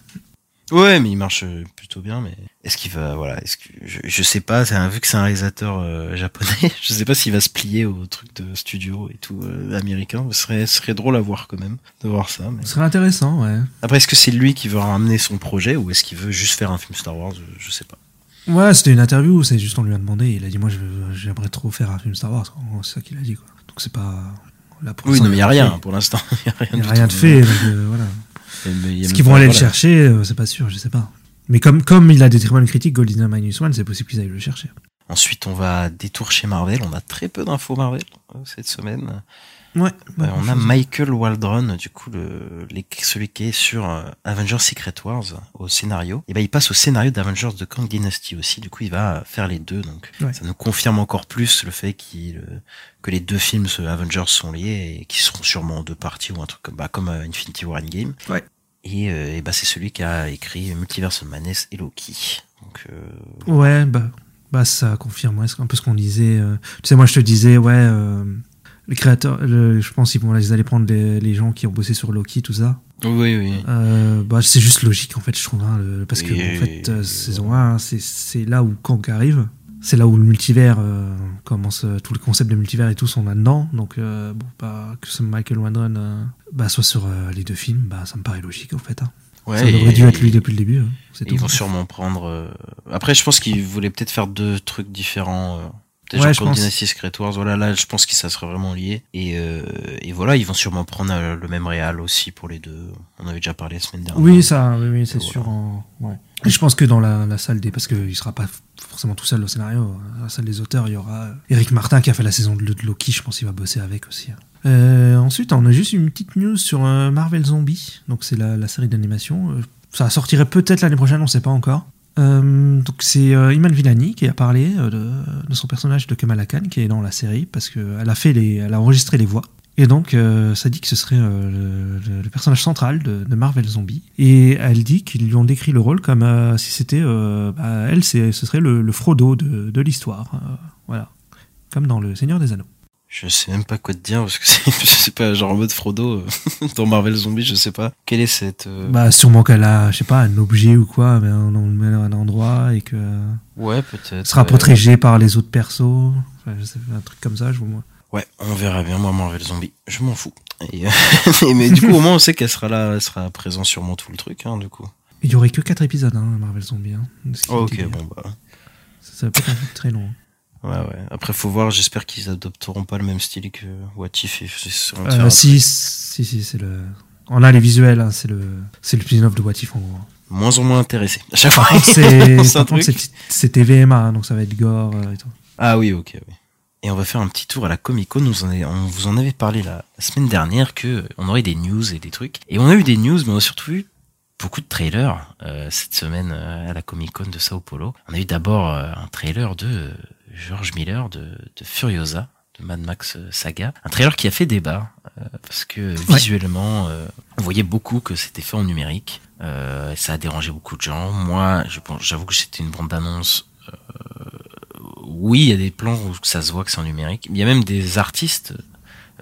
Ouais, mais il marche plutôt bien. Mais est-ce qu'il va voilà Est-ce que je, je sais pas. c'est un- vu que c'est un réalisateur euh, (laughs) japonais, je sais pas s'il va se plier au truc de studio et tout euh, américain. Ce serait ce serait drôle à voir quand même de voir ça. Mais... Ce serait intéressant, ouais. Après, est-ce que c'est lui qui veut ramener son projet ou est-ce qu'il veut juste faire un film Star Wars Je, je sais pas. Ouais, c'était une interview, c'est juste on lui a demandé, il a dit moi j'aimerais trop faire un film Star Wars, c'est ça qu'il a dit quoi. Donc c'est pas là pour Oui, non, mais il y a rien fait. pour l'instant. Il (laughs) y a rien, Il y a du rien de fait, donc, euh, voilà. Est-ce qu'ils vont aller le chercher euh, C'est pas sûr, je sais pas. Mais comme, comme il a des très bonnes critiques, Golden Minus One, c'est possible qu'ils aillent le chercher. Ensuite, on va détour chez Marvel. On a très peu d'infos Marvel euh, cette semaine. Ouais. Euh, on a Michael Waldron, du coup, le, les- celui qui est sur euh, Avengers Secret Wars au scénario. Et ben, il passe au scénario d'Avengers de Kang Dynasty aussi. Du coup, il va faire les deux. Donc, Ouais. ça nous confirme encore plus le fait qu'il, euh, que les deux films Avengers sont liés et qui seront sûrement en deux parties ou un truc comme, bah, comme Infinity War Endgame. Ouais. Et, euh, et bah, c'est celui qui a écrit Multiverse of Madness et Loki. Donc, euh, Ouais, bah, bah ça confirme ouais, un peu ce qu'on disait. euh. Tu sais, moi je te disais, ouais, euh, les créateurs, le- je pense qu'ils vont ils allaient prendre les, les gens qui ont bossé sur Loki, tout ça. oui, oui. Euh, bah, c'est juste logique en fait, je trouve. hein, le- parce que en fait, euh, saison 1, c'est- c'est là où Kang arrive. C'est là où le multivers euh, commence, euh, tout le concept de multivers et tout sont là-dedans. Donc, euh, bon, bah, que ce Michael Waldron euh, bah, soit sur les deux films, bah, ça me paraît logique en fait. hein. Ouais, ça aurait et- dû être lui depuis le début. hein, tout. Ils vont sûrement prendre. Après, je pense qu'ils voulaient peut-être faire deux trucs différents. Peut-être Ouais, genre pense. Dynasty Secret Wars. Voilà, là, je pense que ça serait vraiment lié. Et, euh, et voilà, ils vont sûrement prendre euh, le même réal aussi pour les deux. On avait déjà parlé la semaine dernière. Oui, ça, oui, oui, c'est Voilà. sûr. en- ouais. Et je pense que dans la, la salle des. Parce qu'il sera pas forcément tout seul au scénario. Dans la salle des auteurs, il y aura Eric Martin qui a fait la saison de Loki. Je pense qu'il va bosser avec aussi. hein. Euh, ensuite, on a juste une petite news sur Marvel Zombie. Donc, c'est la, la série d'animation. Ça sortirait peut-être l'année prochaine, on sait pas encore. Euh, donc c'est euh, Iman Villani qui a parlé euh, de, son personnage de Kamala Khan qui est dans la série parce qu'elle a fait les, elle a enregistré les voix. Et donc euh, ça dit que ce serait euh, le, le- personnage central de, de Marvel Zombie. Et elle dit qu'ils lui ont décrit le rôle comme si c'était bah, elle c'est ce serait le, le Frodo de, de l'histoire voilà. Comme dans le Seigneur des Anneaux Je sais même pas quoi te dire parce que (laughs) c'est, je sais pas, genre en mode Frodo euh, (laughs) dans Marvel Zombie, je sais pas. Quelle est cette. euh, bah sûrement qu'elle a je sais pas un objet ou quoi mais on le met à un endroit et que Ouais, peut-être. sera ouais. protégé par les autres persos Enfin, je sais pas, un truc comme ça je vois moi Ouais, on verra bien. Moi, Marvel Zombie, je m'en fous. Et, euh, (laughs) mais du coup, au moins, on sait qu'elle sera là, elle sera présente sûrement tout le truc, hein, du coup. Il y aurait que 4 épisodes, hein, Marvel Zombie. Hein, Oh, ok, bon, bah. Ça, ça va pas être un truc très long. Ouais, ouais. Après, faut voir, j'espère qu'ils adopteront pas le même style que What If. et Euh, si, si, si, c'est le. On a les visuels, hein, c'est le, c'est le spin-off de What If en gros. Moins en moins intéressé. À chaque fois. Par contre, c'est, (laughs) C'est un par contre, truc. c'est- c'était VMA, hein, donc ça va être gore euh, et tout. Ah oui, ok, oui. Et on va faire un petit tour à la Comic Con. Nous en est- on vous en avait parlé la, semaine dernière que euh, on aurait des news et des trucs. Et on a eu des news, mais on a surtout eu beaucoup de trailers euh, cette semaine à la Comic Con de Sao Paulo. On a eu d'abord un trailer de George Miller de, de Furiosa, de Mad Max euh, Saga. Un trailer qui a fait débat euh, parce que visuellement, euh, on voyait beaucoup que c'était fait en numérique. Euh, et ça a dérangé beaucoup de gens. Moi, j'avoue que c'était une bande d'annonce oui, il y a des plans où ça se voit que c'est en numérique. Il y a même des artistes euh,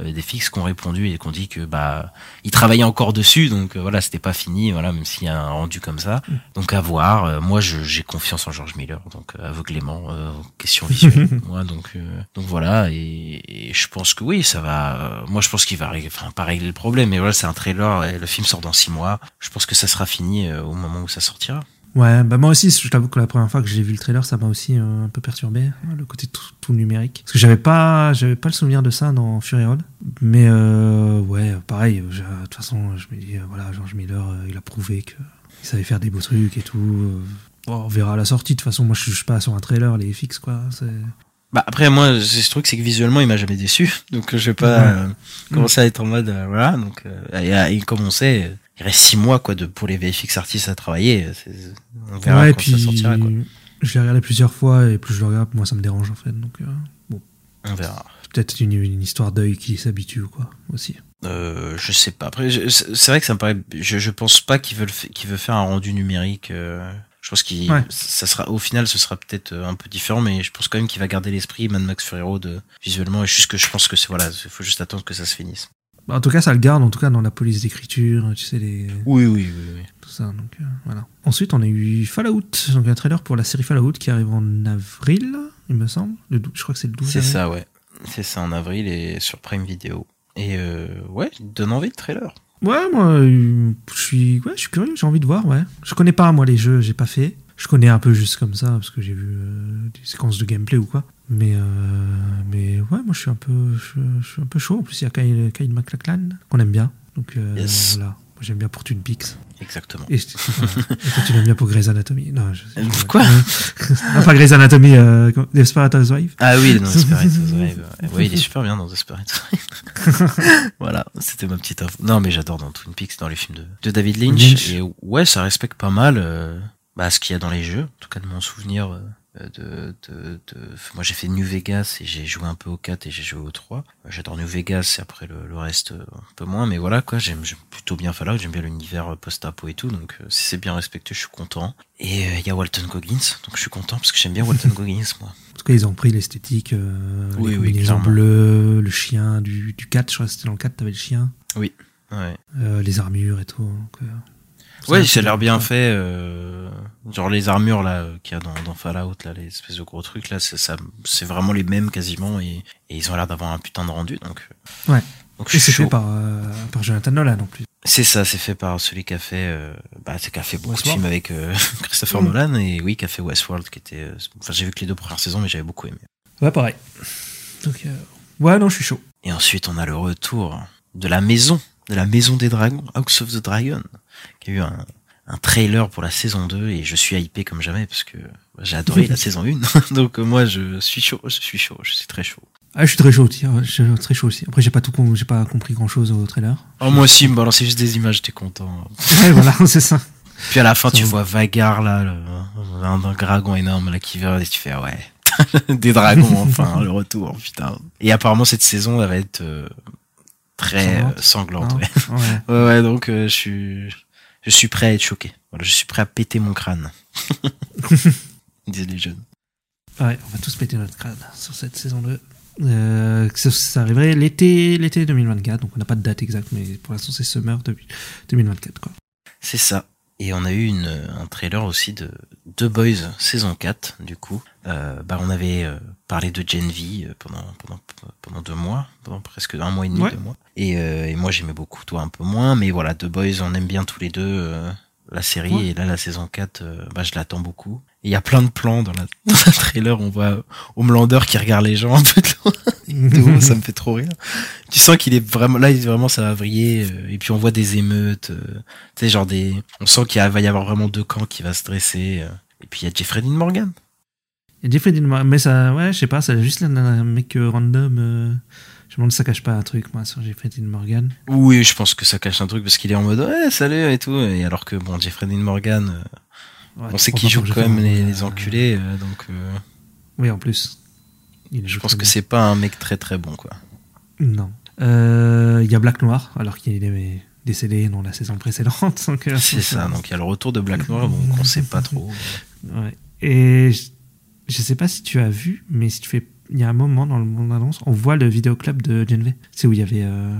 des fixes qui ont répondu et qui ont dit que bah ils travaillaient encore dessus, donc euh, voilà, c'était pas fini, voilà, même s'il y a un rendu comme ça. Donc à voir. Euh, moi, je- j'ai confiance en George Miller, donc euh, aveuglément, euh, question visuelle. (laughs) moi, donc euh, donc voilà, et, et je pense que oui, ça va. euh, moi, je pense qu'il va, régler- enfin pas régler le problème, mais voilà, c'est un trailer. Et le film sort dans six mois. Je pense que ça sera fini euh, au moment où ça sortira. Ouais, bah moi aussi, je t'avoue que la première fois que j'ai vu le trailer, ça m'a aussi euh, un peu perturbé, hein, le côté tout, tout numérique. Parce que j'avais pas, j'avais pas le souvenir de ça dans Fury Road. Mais euh, ouais, pareil. De toute façon, je me dis, euh, voilà, George Miller, il a prouvé que il savait faire des beaux trucs et tout. Bon, on verra à la sortie. De toute façon, moi, je suis pas sur un trailer, les FX, quoi. C'est- Bah après moi ce truc c'est que visuellement il m'a jamais déçu donc je vais pas Ouais. euh, commencer à être en mode euh, voilà donc euh, et, et comme on sait il reste six mois quoi de pour les VFX artistes à travailler. On verra ouais, quand puis ça sortira quoi. je l'ai regardé plusieurs fois et plus je le regarde, moi, ça me dérange en fait. Donc, euh, bon, on verra. Peut-être une, une histoire d'œil qui s'habitue ou quoi aussi. euh, je sais pas. Après c'est vrai que ça me paraît je, je pense pas qu'il veut qu'il veut faire un rendu numérique euh, je pense qu'il Ouais. ça sera au final ce sera peut-être euh, un peu différent mais je pense quand même qu'il va garder l'esprit Mad Max Fury Road visuellement. Et juste que je pense que c'est voilà il faut juste attendre que ça se finisse en tout cas, ça le garde, en tout cas, dans la police d'écriture, tu sais, les. oui oui oui, oui. tout ça. Donc euh, voilà. Ensuite, on a eu Fallout, donc un trailer pour la série Fallout qui arrive en avril, il me semble. Le je crois que c'est le 12 C'est ça, ouais. C'est ça en avril et sur Prime Video. Et euh, ouais, il donne envie le trailer. Ouais, moi, euh, je suis, ouais, je suis curieux, j'ai envie de voir. Ouais, je connais pas moi les jeux, j'ai pas fait. Je connais un peu juste comme ça parce que j'ai vu euh, des séquences de gameplay ou quoi. Mais euh, mais ouais, moi je suis un peu, je, je suis un peu chaud. En plus, il y a Kyle, Kyle MacLachlan qu'on aime bien. Donc euh, Yes. voilà, moi j'aime bien pour Twin Peaks. Exactement. Et, voilà. Et toi, tu l'aimes bien pour Grey's Anatomy. Non, je, je- quoi? Non, pas Grey's Anatomy, euh, Desperate Housewives. Ah oui, dans Desperate Housewives. Ouais, il est super bien dans Desperate Housewives. (laughs) voilà, c'était ma petite info. Non, mais j'adore dans Twin Peaks, dans les films de, de David Lynch. Lynch. Et ouais, ça respecte pas mal euh, bah, ce qu'il y a dans les jeux. En tout cas, de mon souvenir de... de, de... Moi, j'ai fait New Vegas et j'ai joué un peu au 4 et j'ai joué au 3. Euh, J'adore New Vegas et après le, le reste euh, un peu moins. Mais voilà, quoi, j'aime plutôt bien Fallout. J'aime bien l'univers euh, post-apo et tout. Donc, euh, si c'est bien respecté, je suis content. Et euh, il y a Walton Goggins. Donc, je suis content parce que j'aime bien Walton (laughs) Goggins, moi. En tout cas, ils ont pris l'esthétique, euh, Oui, les oui, clairement. bleues, le chien du, du 4, je crois que c'était dans le 4, t'avais le chien, Ouais. euh, les armures et tout. Donc, euh, Ouais, c'est ça a l'air bien fait. euh, genre les armures là qu'il y a dans, dans Fallout, là, les espèces de gros trucs là, c'est ça, c'est vraiment les mêmes quasiment et, et ils ont l'air d'avoir un putain de rendu donc. euh, Ouais. Donc je Et c'est fait chaud. par, euh, par Jonathan Nolan en plus. C'est ça, c'est fait par celui qui a fait, euh, bah, c'est qui a fait beaucoup de films avec euh, (laughs) Christopher Mm. Nolan et oui, qui a fait Westworld, qui était. euh, Enfin, j'ai vu que les deux premières saisons, mais j'avais beaucoup aimé. Ouais, pareil. Donc, euh, ouais, non, je suis chaud. Et ensuite, on a le retour de la maison, de la maison des dragons, House of the Dragon, qui a eu un, un trailer pour la saison 2 et je suis hypé comme jamais parce que bah, j'ai adoré la (laughs) saison 1. (laughs) Donc euh, moi, je suis chaud, je suis chaud, je suis très chaud. Ah, je suis très chaud aussi. hein, Je suis très chaud aussi. Après, j'ai pas tout, j'ai pas compris grand chose au trailer. Oh, moi aussi, me balancer juste des images, t'es content. Ouais, voilà, (laughs) c'est ça. Puis à la fin, Ça tu vois Vagar, là, le- un, un dragon énorme, là, qui vient, et tu fais, ouais, des dragons, enfin, le retour, putain. Et apparemment, cette saison, elle va être euh, très Sanglante. sanglante, ouais. ouais. Ouais, ouais, donc euh, je suis, je suis prêt à être choqué. Voilà, je suis prêt à péter mon crâne. (laughs) Disent les jeunes. Ouais, on va tous péter notre crâne sur cette saison 2. Euh, ça, ça arriverait l'été, l'été 2024, donc on n'a pas de date exacte, mais pour l'instant c'est summer de- 2024 quoi. C'est ça. Et on a eu une, un trailer aussi de The Boys saison 4, du coup. Euh, bah, on avait euh, parlé de Gen V euh, pendant, pendant, pendant deux mois, pendant presque un mois et demi, Ouais. deux mois. Et, euh, et moi j'aimais beaucoup, toi un peu moins, mais voilà, The Boys, on aime bien tous les deux euh, la série, Ouais. et là la saison 4, euh, bah, je l'attends beaucoup. Il y a plein de plans dans la, (laughs) dans le trailer, on voit Homelander qui regarde les gens un peu de loin. (laughs) Ça me fait trop rire. Tu sens qu'il est vraiment là, il est vraiment ça va vriller. euh, et puis on voit des émeutes, euh, tu sais genre des, on sent qu'il va y avoir vraiment deux camps qui va se dresser. euh. et puis il y a Jeffrey Dean Morgan. Et Jeffrey Dean Morgan, mais ça, ouais, je sais pas, ça a juste d'un mec random. euh, je me demande si ça cache pas un truc, moi, sur Jeffrey Dean Morgan. Oui, je pense que ça cache un truc parce qu'il est en mode ouais salut et tout. Et alors que bon Jeffrey Dean Morgan, Ouais, on sait qu'il joue quand même les, enculés, euh, donc euh, Oui, en plus. Il je pense que c'est pas un mec très très bon quoi. Non. Euh, Il y a Black Noir, alors qu'il est décédé dans la saison précédente. (laughs) C'est ça. (laughs) Donc il y a le retour de Black Noir, donc on sait pas trop. (laughs) Ouais. Et je, je sais pas si tu as vu, mais si tu fais il y a un moment dans le monde annonce, on voit le vidéoclub de Gen V. C'est où il y avait. euh,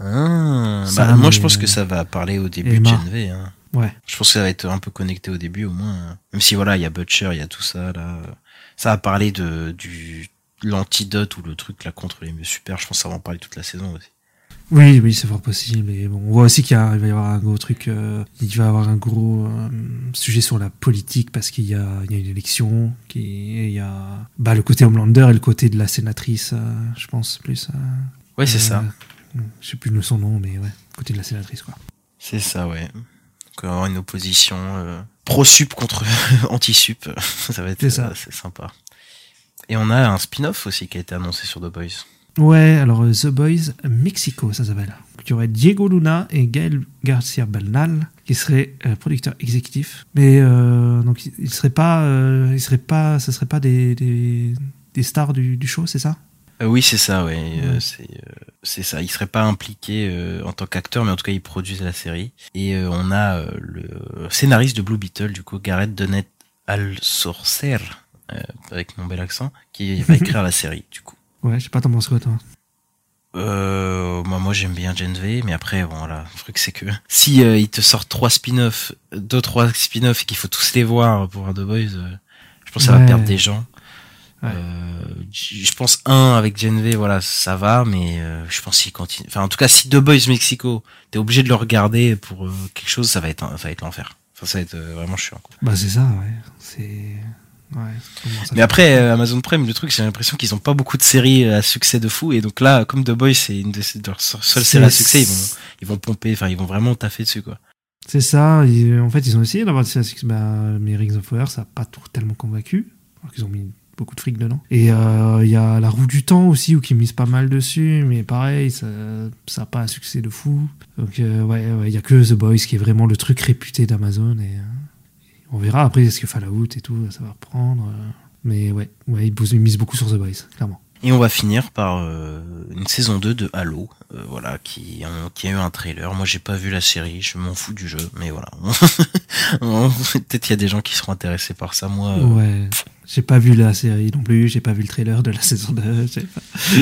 Ah, bah, moi, je pense que ça va parler au début Emma. de Gen V. Hein. Ouais. Je pense que ça va être un peu connecté au début, au moins. hein. Même si, voilà, il y a Butcher, il y a tout ça, là. Ça va parler de, du, l'antidote ou le truc, là, contre les super. Je pense que ça va en parler toute la saison aussi. Oui, oui, c'est fort possible. Et bon, on voit aussi qu'il a- va y avoir un gros truc. euh, il va y avoir un gros euh, sujet sur la politique parce qu'il y a, y a une élection. Qui, et il y a bah, le côté Homelander et le côté de la sénatrice, euh, je pense, plus. Ouais, c'est ça. Je sais plus le son nom, mais ouais, côté de la sénatrice, quoi. C'est ça, ouais. Donc, avoir une opposition euh, pro-sup contre (laughs) anti-sup. ça va être ça. euh, c'est sympa. Et on a un spin-off aussi qui a été annoncé sur The Boys. Ouais, alors euh, The Boys Mexico, ça s'appelle. Il y aurait Diego Luna et Gaël Garcia Bernal qui seraient euh, producteurs exécutifs. Mais euh, donc ils- seraient pas, euh, ils seraient pas, ce serait pas des, des, des stars du, du show, c'est ça? Euh, oui, c'est ça, ouais. euh, Ouais. c'est euh, c'est ça. Il serait pas impliqué euh, en tant qu'acteur, mais en tout cas, il produisent la série. Et euh, on a euh, le scénariste de Blue Beetle, du coup, Gareth Donnet Al-Sorcer, euh, avec mon bel accent, qui (laughs) va écrire la série, du coup. Ouais, je sais pas, t'en penses quoi, toi? Euh, moi, moi j'aime bien Gen V, mais après, bon, voilà, le truc c'est que (laughs) si euh, ils te sortent trois spin-offs, deux, trois spin-offs et qu'il faut tous les voir pour voir The Boys, euh, je pense que ça Ouais. va perdre des gens. Ouais. Euh, je pense un avec Gen V, voilà, ça va, mais euh, je pense qu'il continue. Enfin, en tout cas, si The Boys Mexico, t'es obligé de le regarder pour euh, quelque chose, ça va être, un- ça va être l'enfer. Enfin, ça va être euh, vraiment chiant. quoi. Bah c'est ça, ouais. C'est... Ouais. Mais après, euh, Amazon Prime, le truc, j'ai l'impression qu'ils ont pas beaucoup de séries à succès de fou. Et donc là, comme The Boys, c'est une de leurs seules séries à succès, ils vont, ils vont pomper, enfin, ils vont vraiment taffer dessus, quoi. C'est ça. ils- en fait, ils ont essayé d'avoir des séries à succès, bah, mais Rings of Fire, ça n'a pas tout tellement convaincu. Alors qu'ils ont mis beaucoup de fric dedans. Et euh, il y a La Roue du Temps aussi, où qui mise pas mal dessus, mais pareil, ça n'a pas un succès de fou. Donc, euh, ouais, ouais, il y a que The Boys qui est vraiment le truc réputé d'Amazon. Et euh, on verra après, est-ce que Fallout et tout, ça va reprendre. euh. mais ouais, ouais ils, misent beaucoup sur The Boys, clairement. Et on va finir par euh, une saison 2 de Halo, euh, voilà, qui, qui a eu un trailer. Moi, j'ai pas vu la série, je m'en fous du jeu, mais voilà. (laughs) Peut-être qu'il y a des gens qui seront intéressés par ça. Moi, euh, Ouais. J'ai pas vu la série non plus, j'ai pas vu le trailer de la (laughs) saison 2.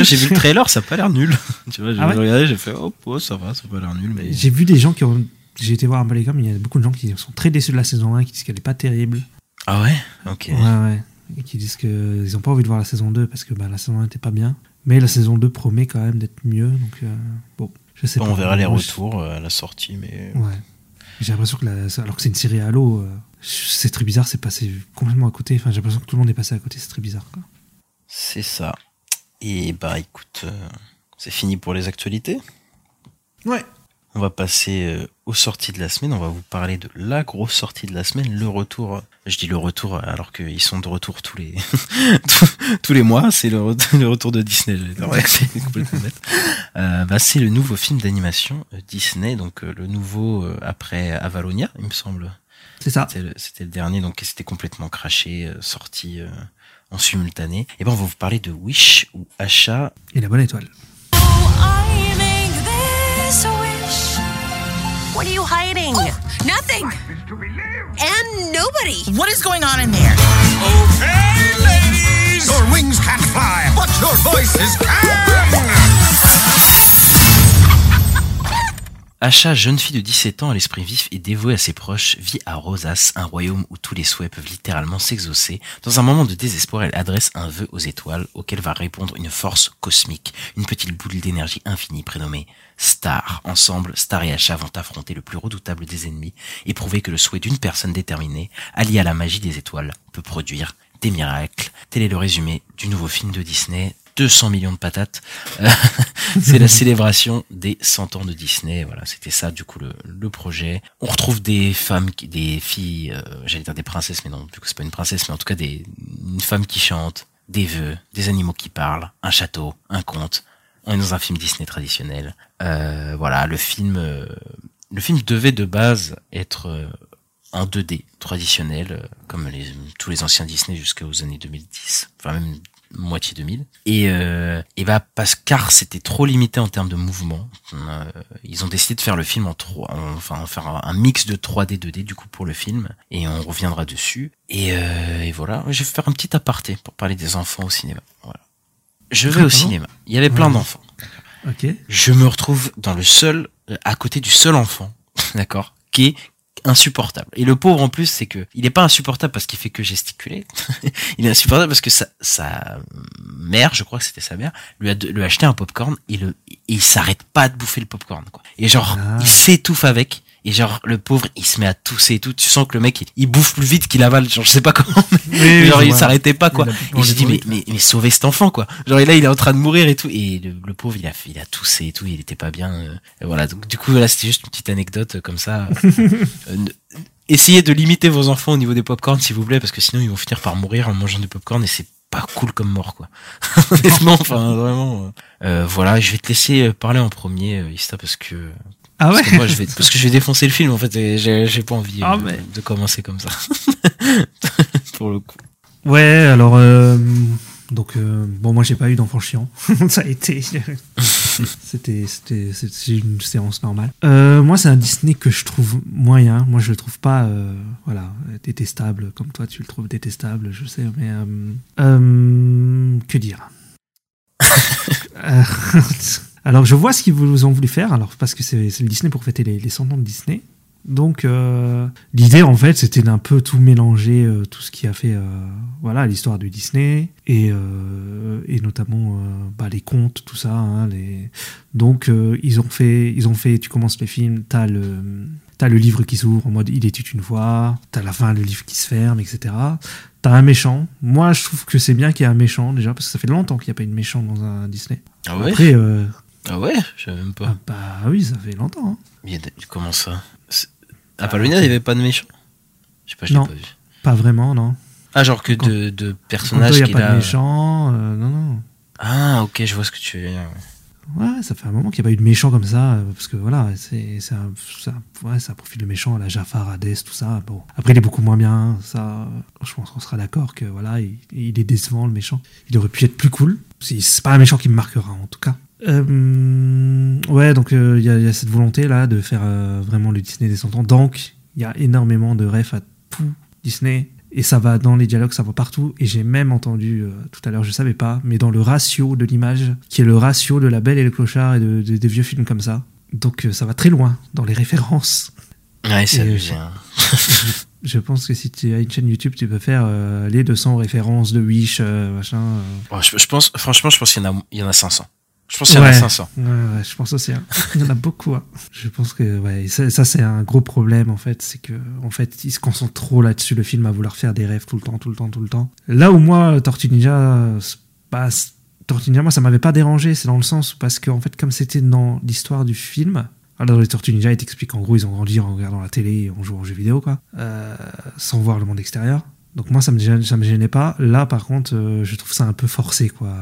j'ai vu le trailer, ça a pas l'air nul. (laughs) tu vois, j'ai Ah ouais regardé, j'ai fait, oh, oh, ça va, ça a pas l'air nul, mais. J'ai vu des gens qui ont. J'ai été voir un peu les coms, il y a beaucoup de gens qui sont très déçus de la saison 1, qui disent qu'elle est pas terrible. Ah ouais Ok. Ouais, ouais. Et qui disent qu'ils ont pas envie de voir la saison 2 parce que bah, la saison 1 était pas bien. Mais la saison 2 promet quand même d'être mieux. Donc, euh, bon, je sais Bon, pas. on verra les retours euh, à la sortie, mais. Ouais. J'ai l'impression que, la- alors que c'est une série Halo, euh, c'est très bizarre, c'est passé complètement à côté. Enfin, j'ai l'impression que tout le monde est passé à côté, c'est très bizarre. C'est ça. Et bah écoute, euh, c'est fini pour les actualités. Ouais. On va passer euh, aux sorties de la semaine. On va vous parler de la grosse sortie de la semaine, le retour. Je dis le retour alors qu'ils sont de retour tous les (laughs) tous, les mois. C'est le, re- (laughs) le retour de Disney. (laughs) Ouais, c'est complètement. Euh, bah, c'est le nouveau film d'animation euh, Disney, donc euh, le nouveau euh, après Avalonia, il me semble. C'est ça. C'était le, le dernier, donc c'était complètement craché, euh, sorti euh, en simultané. Et ben on va vous parler de Wish ou Achat. Et la bonne étoile. I make this wish. What are you hiding? Nothing. And nobody. What is going on in there? Okay, ladies! Your wings can't fly, but your voices can! Achat, jeune fille de 17 ans à l'esprit vif et dévouée à ses proches, vit à Rosas, un royaume où tous les souhaits peuvent littéralement s'exaucer. Dans un moment de désespoir, elle adresse un vœu aux étoiles, auquel va répondre une force cosmique, une petite boule d'énergie infinie prénommée Star. Ensemble, Star et Achat vont affronter le plus redoutable des ennemis et prouver que le souhait d'une personne déterminée, alliée à la magie des étoiles, peut produire des miracles. Tel est le résumé du nouveau film de Disney. 200 millions de patates. Euh, (laughs) c'est la célébration des 100 ans de Disney. Voilà, c'était ça du coup le, projet. On retrouve des femmes, des filles, euh, j'allais dire des princesses, mais non, du coup c'est pas une princesse, mais en tout cas des une femme qui chante, des vœux, des animaux qui parlent, un château, un conte. On est dans un film Disney traditionnel. Euh, voilà, le film, le film devait de base être en 2D traditionnel, comme tous les anciens Disney jusqu'aux années 2010, enfin même moitié 2000. Et, euh, et bah parce car c'était trop limité en termes de mouvement, euh, ils ont décidé de faire le film en trois, en- enfin faire un, mix de 3D 2D du coup pour le film, et on reviendra dessus. Et, euh, et voilà, je vais faire un petit aparté pour parler des enfants au cinéma. Voilà. Je vais Ah, au pardon cinéma. Il y avait plein Ouais. d'enfants. Ok. Je me retrouve dans le seul, euh, à côté du seul enfant, (laughs) d'accord, qui est insupportable. Et le pauvre en plus, c'est que il est pas insupportable parce qu'il fait que gesticuler. (laughs) il est insupportable parce que sa, sa mère, je crois que c'était sa mère, lui a, de- lui a acheté un popcorn et le, et il s'arrête pas de bouffer le popcorn, quoi. Et genre, Ah. il s'étouffe avec. Et genre, le pauvre, il se met à tousser et tout. Tu sens que le mec, il, il bouffe plus vite qu'il avale. Genre, je sais pas comment. (laughs) mais Oui, genre, il s'arrêtait pas, quoi. Et dis, a mais, mais, mais sauvez cet enfant, quoi. Genre, et là, il est en train de mourir et tout. Et le, le pauvre, il a, il a toussé et tout. Il était pas bien. euh, et voilà. Donc, du coup, là, c'était juste une petite anecdote euh, comme ça. (laughs) Euh, essayez de limiter vos enfants au niveau des popcorn, s'il vous plaît, parce que sinon, ils vont finir par mourir en mangeant du popcorn et c'est pas cool comme mort, quoi. (laughs) Honnêtement, enfin, vraiment. euh, euh, voilà, je vais te laisser parler en premier, Ista, parce que. Ah parce ouais que moi, je vais, (laughs) parce que je vais défoncer le film, en fait, et j'ai pas envie Ah, euh, mais- de commencer comme ça. (laughs) Pour le coup. Ouais, alors euh, donc euh, bon, moi j'ai pas eu d'enfant chiant. (laughs) Ça a été, c'était une séance normale. Euh, moi c'est un Disney que je trouve moyen. Moi je le trouve pas euh, voilà détestable comme toi tu le trouves détestable, je sais, mais euh, euh, que dire? Alors je vois ce qu'ils vous ont voulu faire. Alors parce que c'est le Disney pour fêter les, les 100 ans de Disney. Donc euh, l'idée en fait c'était d'un peu tout mélanger, euh, tout ce qui a fait euh, voilà l'histoire de Disney et, et notamment bah, les contes, tout ça. hein, les... Donc ils ont fait, ils ont fait. Tu commences le film, t'as le T'as le livre qui s'ouvre en mode il était une fois, t'as la fin le livre qui se ferme, etc. T'as un méchant. Moi, je trouve que c'est bien qu'il y ait un méchant déjà parce que ça fait longtemps qu'il n'y a pas eu de méchant dans un Disney. Ah ouais? Après, Ah ouais Je savais même pas. ah bah oui, ça fait longtemps. hein. A de- Comment ça? À Palomina, il y avait pas de méchant Je sais pas, je l'ai pas vu. Pas vraiment, non. Ah, genre que Quand- de, de personnages il n'y a qu'il pas a. de méchant, euh, non, non. Ah, ok, je vois ce que tu veux dire. Ouais, ça fait un moment qu'il n'y a pas eu de méchant comme ça, euh, parce que voilà, c'est un, ouais, un profil de méchant la Jafar, Hades, tout ça. Bon, après, il est beaucoup moins bien, ça, je pense qu'on sera d'accord que voilà, il, il est décevant le méchant. Il aurait pu être plus cool. C'est c'est pas un méchant qui me marquera en tout cas. Euh, ouais, donc euh, il y, a- il y a cette volonté là de faire euh, vraiment le Disney des 100 ans. Donc, il y a énormément de refs à tout Disney. Et ça va dans les dialogues, ça va partout. Et j'ai même entendu, euh, tout à l'heure, je savais pas, mais dans le ratio de l'image, qui est le ratio de La Belle et le Clochard et de, de- des vieux films comme ça. Donc euh, ça va très loin dans les références. Ouais, c'est euh, hein. Je pense que si tu as une chaîne YouTube, tu peux faire euh, les 200 références de Wish, euh, machin. euh. Bon, je, je pense, franchement, je pense qu'il y y en a 500. Je pense qu'il y en a Ouais. 500. Ouais, ouais, je pense aussi. hein. Il y en a beaucoup. hein. (laughs) Je pense que ouais, ça, ça, c'est un gros problème en fait, c'est que en fait il se concentre trop là-dessus le film à vouloir faire des rêves tout le temps, tout le temps, tout le temps. Là où moi Tortue Ninja, c'est- Tortue Ninja, moi ça m'avait pas dérangé, c'est dans le sens parce que en fait comme c'était dans l'histoire du film. Alors dans les Tortues Ninja, ils t'expliquent en gros ils ont grandi en regardant la télé, et en jouant aux jeux vidéo quoi, euh, sans voir le monde extérieur. Donc moi ça me gênait, ça me gênait pas. Là par contre euh, je trouve ça un peu forcé quoi.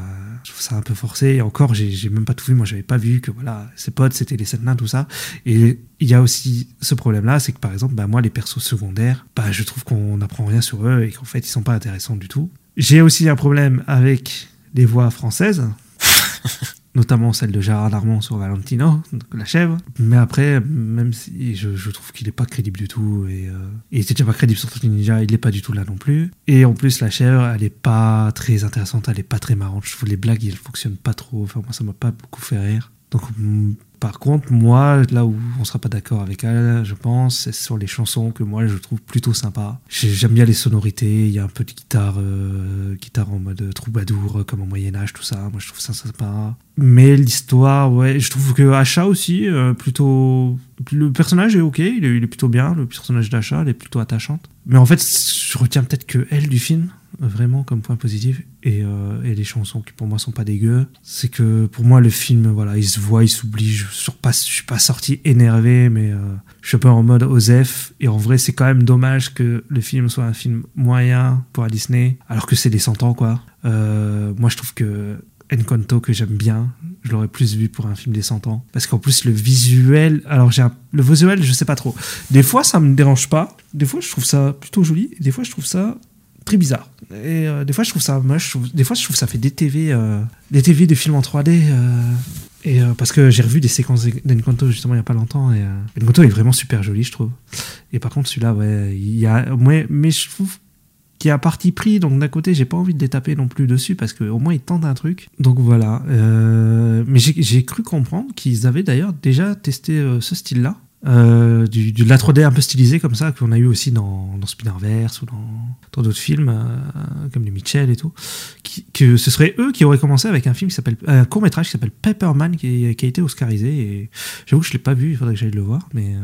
Je trouve ça un peu forcé. Et encore j'ai même pas tout vu. Moi j'avais pas vu que voilà ses potes c'était les sept nains tout ça. Et il y a aussi ce problème là, c'est que par exemple bah moi les persos secondaires, bah je trouve qu'on n'apprend rien sur eux et qu'en fait ils sont pas intéressants du tout. J'ai aussi un problème avec les voix françaises. (laughs) notamment celle de Gérard Darmon sur Valentino, la chèvre. Mais après, même si je, trouve qu'il est pas crédible du tout, et, euh, il déjà pas crédible sur Tortue Ninja, il est pas du tout là non plus. Et en plus, la chèvre, elle est pas très intéressante, elle est pas très marrante. Je trouve les blagues, elles fonctionnent pas trop. Enfin, moi, ça m'a pas beaucoup fait rire. Donc, mm, par contre, moi, là où on sera pas d'accord avec elle, je pense, c'est sur les chansons que moi je trouve plutôt sympa. J'ai- J'aime bien les sonorités, il y a un peu de guitare, euh, guitare en mode troubadour, comme au Moyen-Âge, tout ça. Moi je trouve ça sympa. Mais l'histoire, ouais, je trouve que Achat aussi, euh, plutôt. Le personnage est ok, il est, plutôt bien, le personnage d'Achat, elle est plutôt attachante. Mais en fait, je retiens peut-être que elle du film, vraiment comme point positif et, euh, et les chansons qui pour moi sont pas dégueu c'est que pour moi le film voilà il se voit il s'oublie je je suis pas sorti énervé mais euh, je suis un peu en mode Osef et en vrai c'est quand même dommage que le film soit un film moyen pour Disney alors que c'est les 100 ans quoi moi je trouve que Encanto que j'aime bien je l'aurais plus vu pour un film des 100 ans parce qu'en plus le visuel alors j'ai un- le visuel je sais pas trop des fois ça me dérange pas des fois je trouve ça plutôt joli des fois je trouve ça très bizarre. Et euh, des fois, je trouve ça moche. des fois, je trouve ça fait des TV, euh, des TV de films en 3D. euh, et parce que j'ai revu des séquences d'Encanto justement il y a pas longtemps et euh, Encanto est vraiment super joli, je trouve. Et par contre, celui-là, ouais, il y a, ouais, mais je trouve y a un parti pris. Donc d'un côté, j'ai pas envie de les taper non plus dessus parce qu'au moins ils tentent un truc. Donc voilà. Euh, mais j'ai cru comprendre qu'ils avaient d'ailleurs déjà testé euh, ce style-là. Euh, du, de la 3D un peu stylisée comme ça qu'on a eu aussi dans, dans Spinnerverse ou dans d'autres films comme les Mitchell et tout qui- que ce serait eux qui auraient commencé avec un film qui s'appelle un court métrage qui s'appelle Pepperman qui, qui a été oscarisé j'avoue que je l'ai pas vu il faudrait que j'aille le voir mais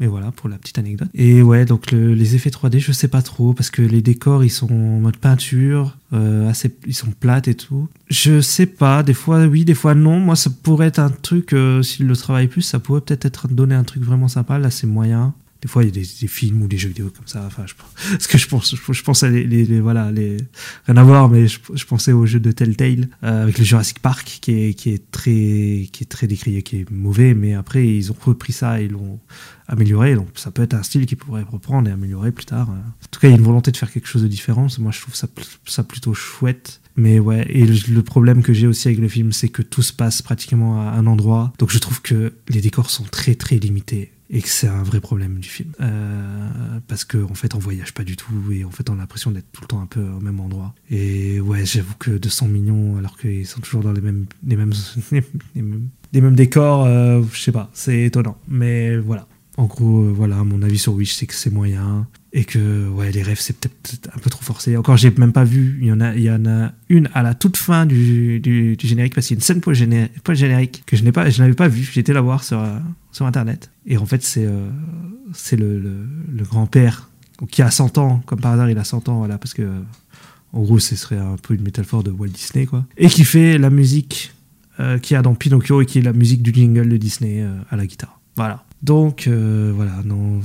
mais voilà pour la petite anecdote. Et ouais donc le- les effets 3D je sais pas trop parce que les décors ils sont en mode peinture euh, assez ils sont plates et tout. Je sais pas des fois oui des fois non. Moi ça pourrait être un truc euh, s'ils le travaillent plus ça pourrait peut-être être donner un truc vraiment sympa. Là c'est moyen des fois, il y a des, films ou des jeux vidéo comme ça. Enfin, je, parce (laughs) que je pense, je, pense à les, voilà, rien à voir, mais je, pensais au jeu de Telltale euh, avec le Jurassic Park, qui est, très, qui est très décrié, qui est mauvais, mais après ils ont repris ça et l'ont amélioré. Donc ça peut être un style qu'ils pourraient reprendre et améliorer plus tard. En tout cas, il y a une volonté de faire quelque chose de différent. Moi, je trouve ça, ça plutôt chouette. Mais ouais, et le problème que j'ai aussi avec le film, c'est que tout se passe pratiquement à un endroit. Donc je trouve que les décors sont très très limités et que c'est un vrai problème du film. Euh, parce qu'en en fait, on voyage pas du tout et en fait, on a l'impression d'être tout le temps un peu au même endroit. Et ouais, j'avoue que 200 millions, alors qu'ils sont toujours dans les mêmes, (laughs) les mêmes, les mêmes, les mêmes décors, euh, je sais pas, c'est étonnant. Mais voilà. En gros, euh, voilà, mon avis sur Wish, c'est que c'est moyen et que ouais, les rêves, c'est peut-être un peu trop forcé. Encore, j'ai même pas vu. Il y en a, il y en a une à la toute fin du, du, générique parce qu'il y a une scène post générique que je n'ai pas, je n'avais pas. J'ai été la voir sur euh, sur internet. Et en fait, c'est euh, c'est le, le, le grand-père qui a 100 ans, comme par hasard, il a 100 ans, voilà, parce que en gros, ce serait un peu une métaphore de Walt Disney, quoi. Et qui fait la musique euh, qu'il y a dans Pinocchio et qui est la musique du jingle de Disney euh, à la guitare. Voilà. Donc euh, voilà, non.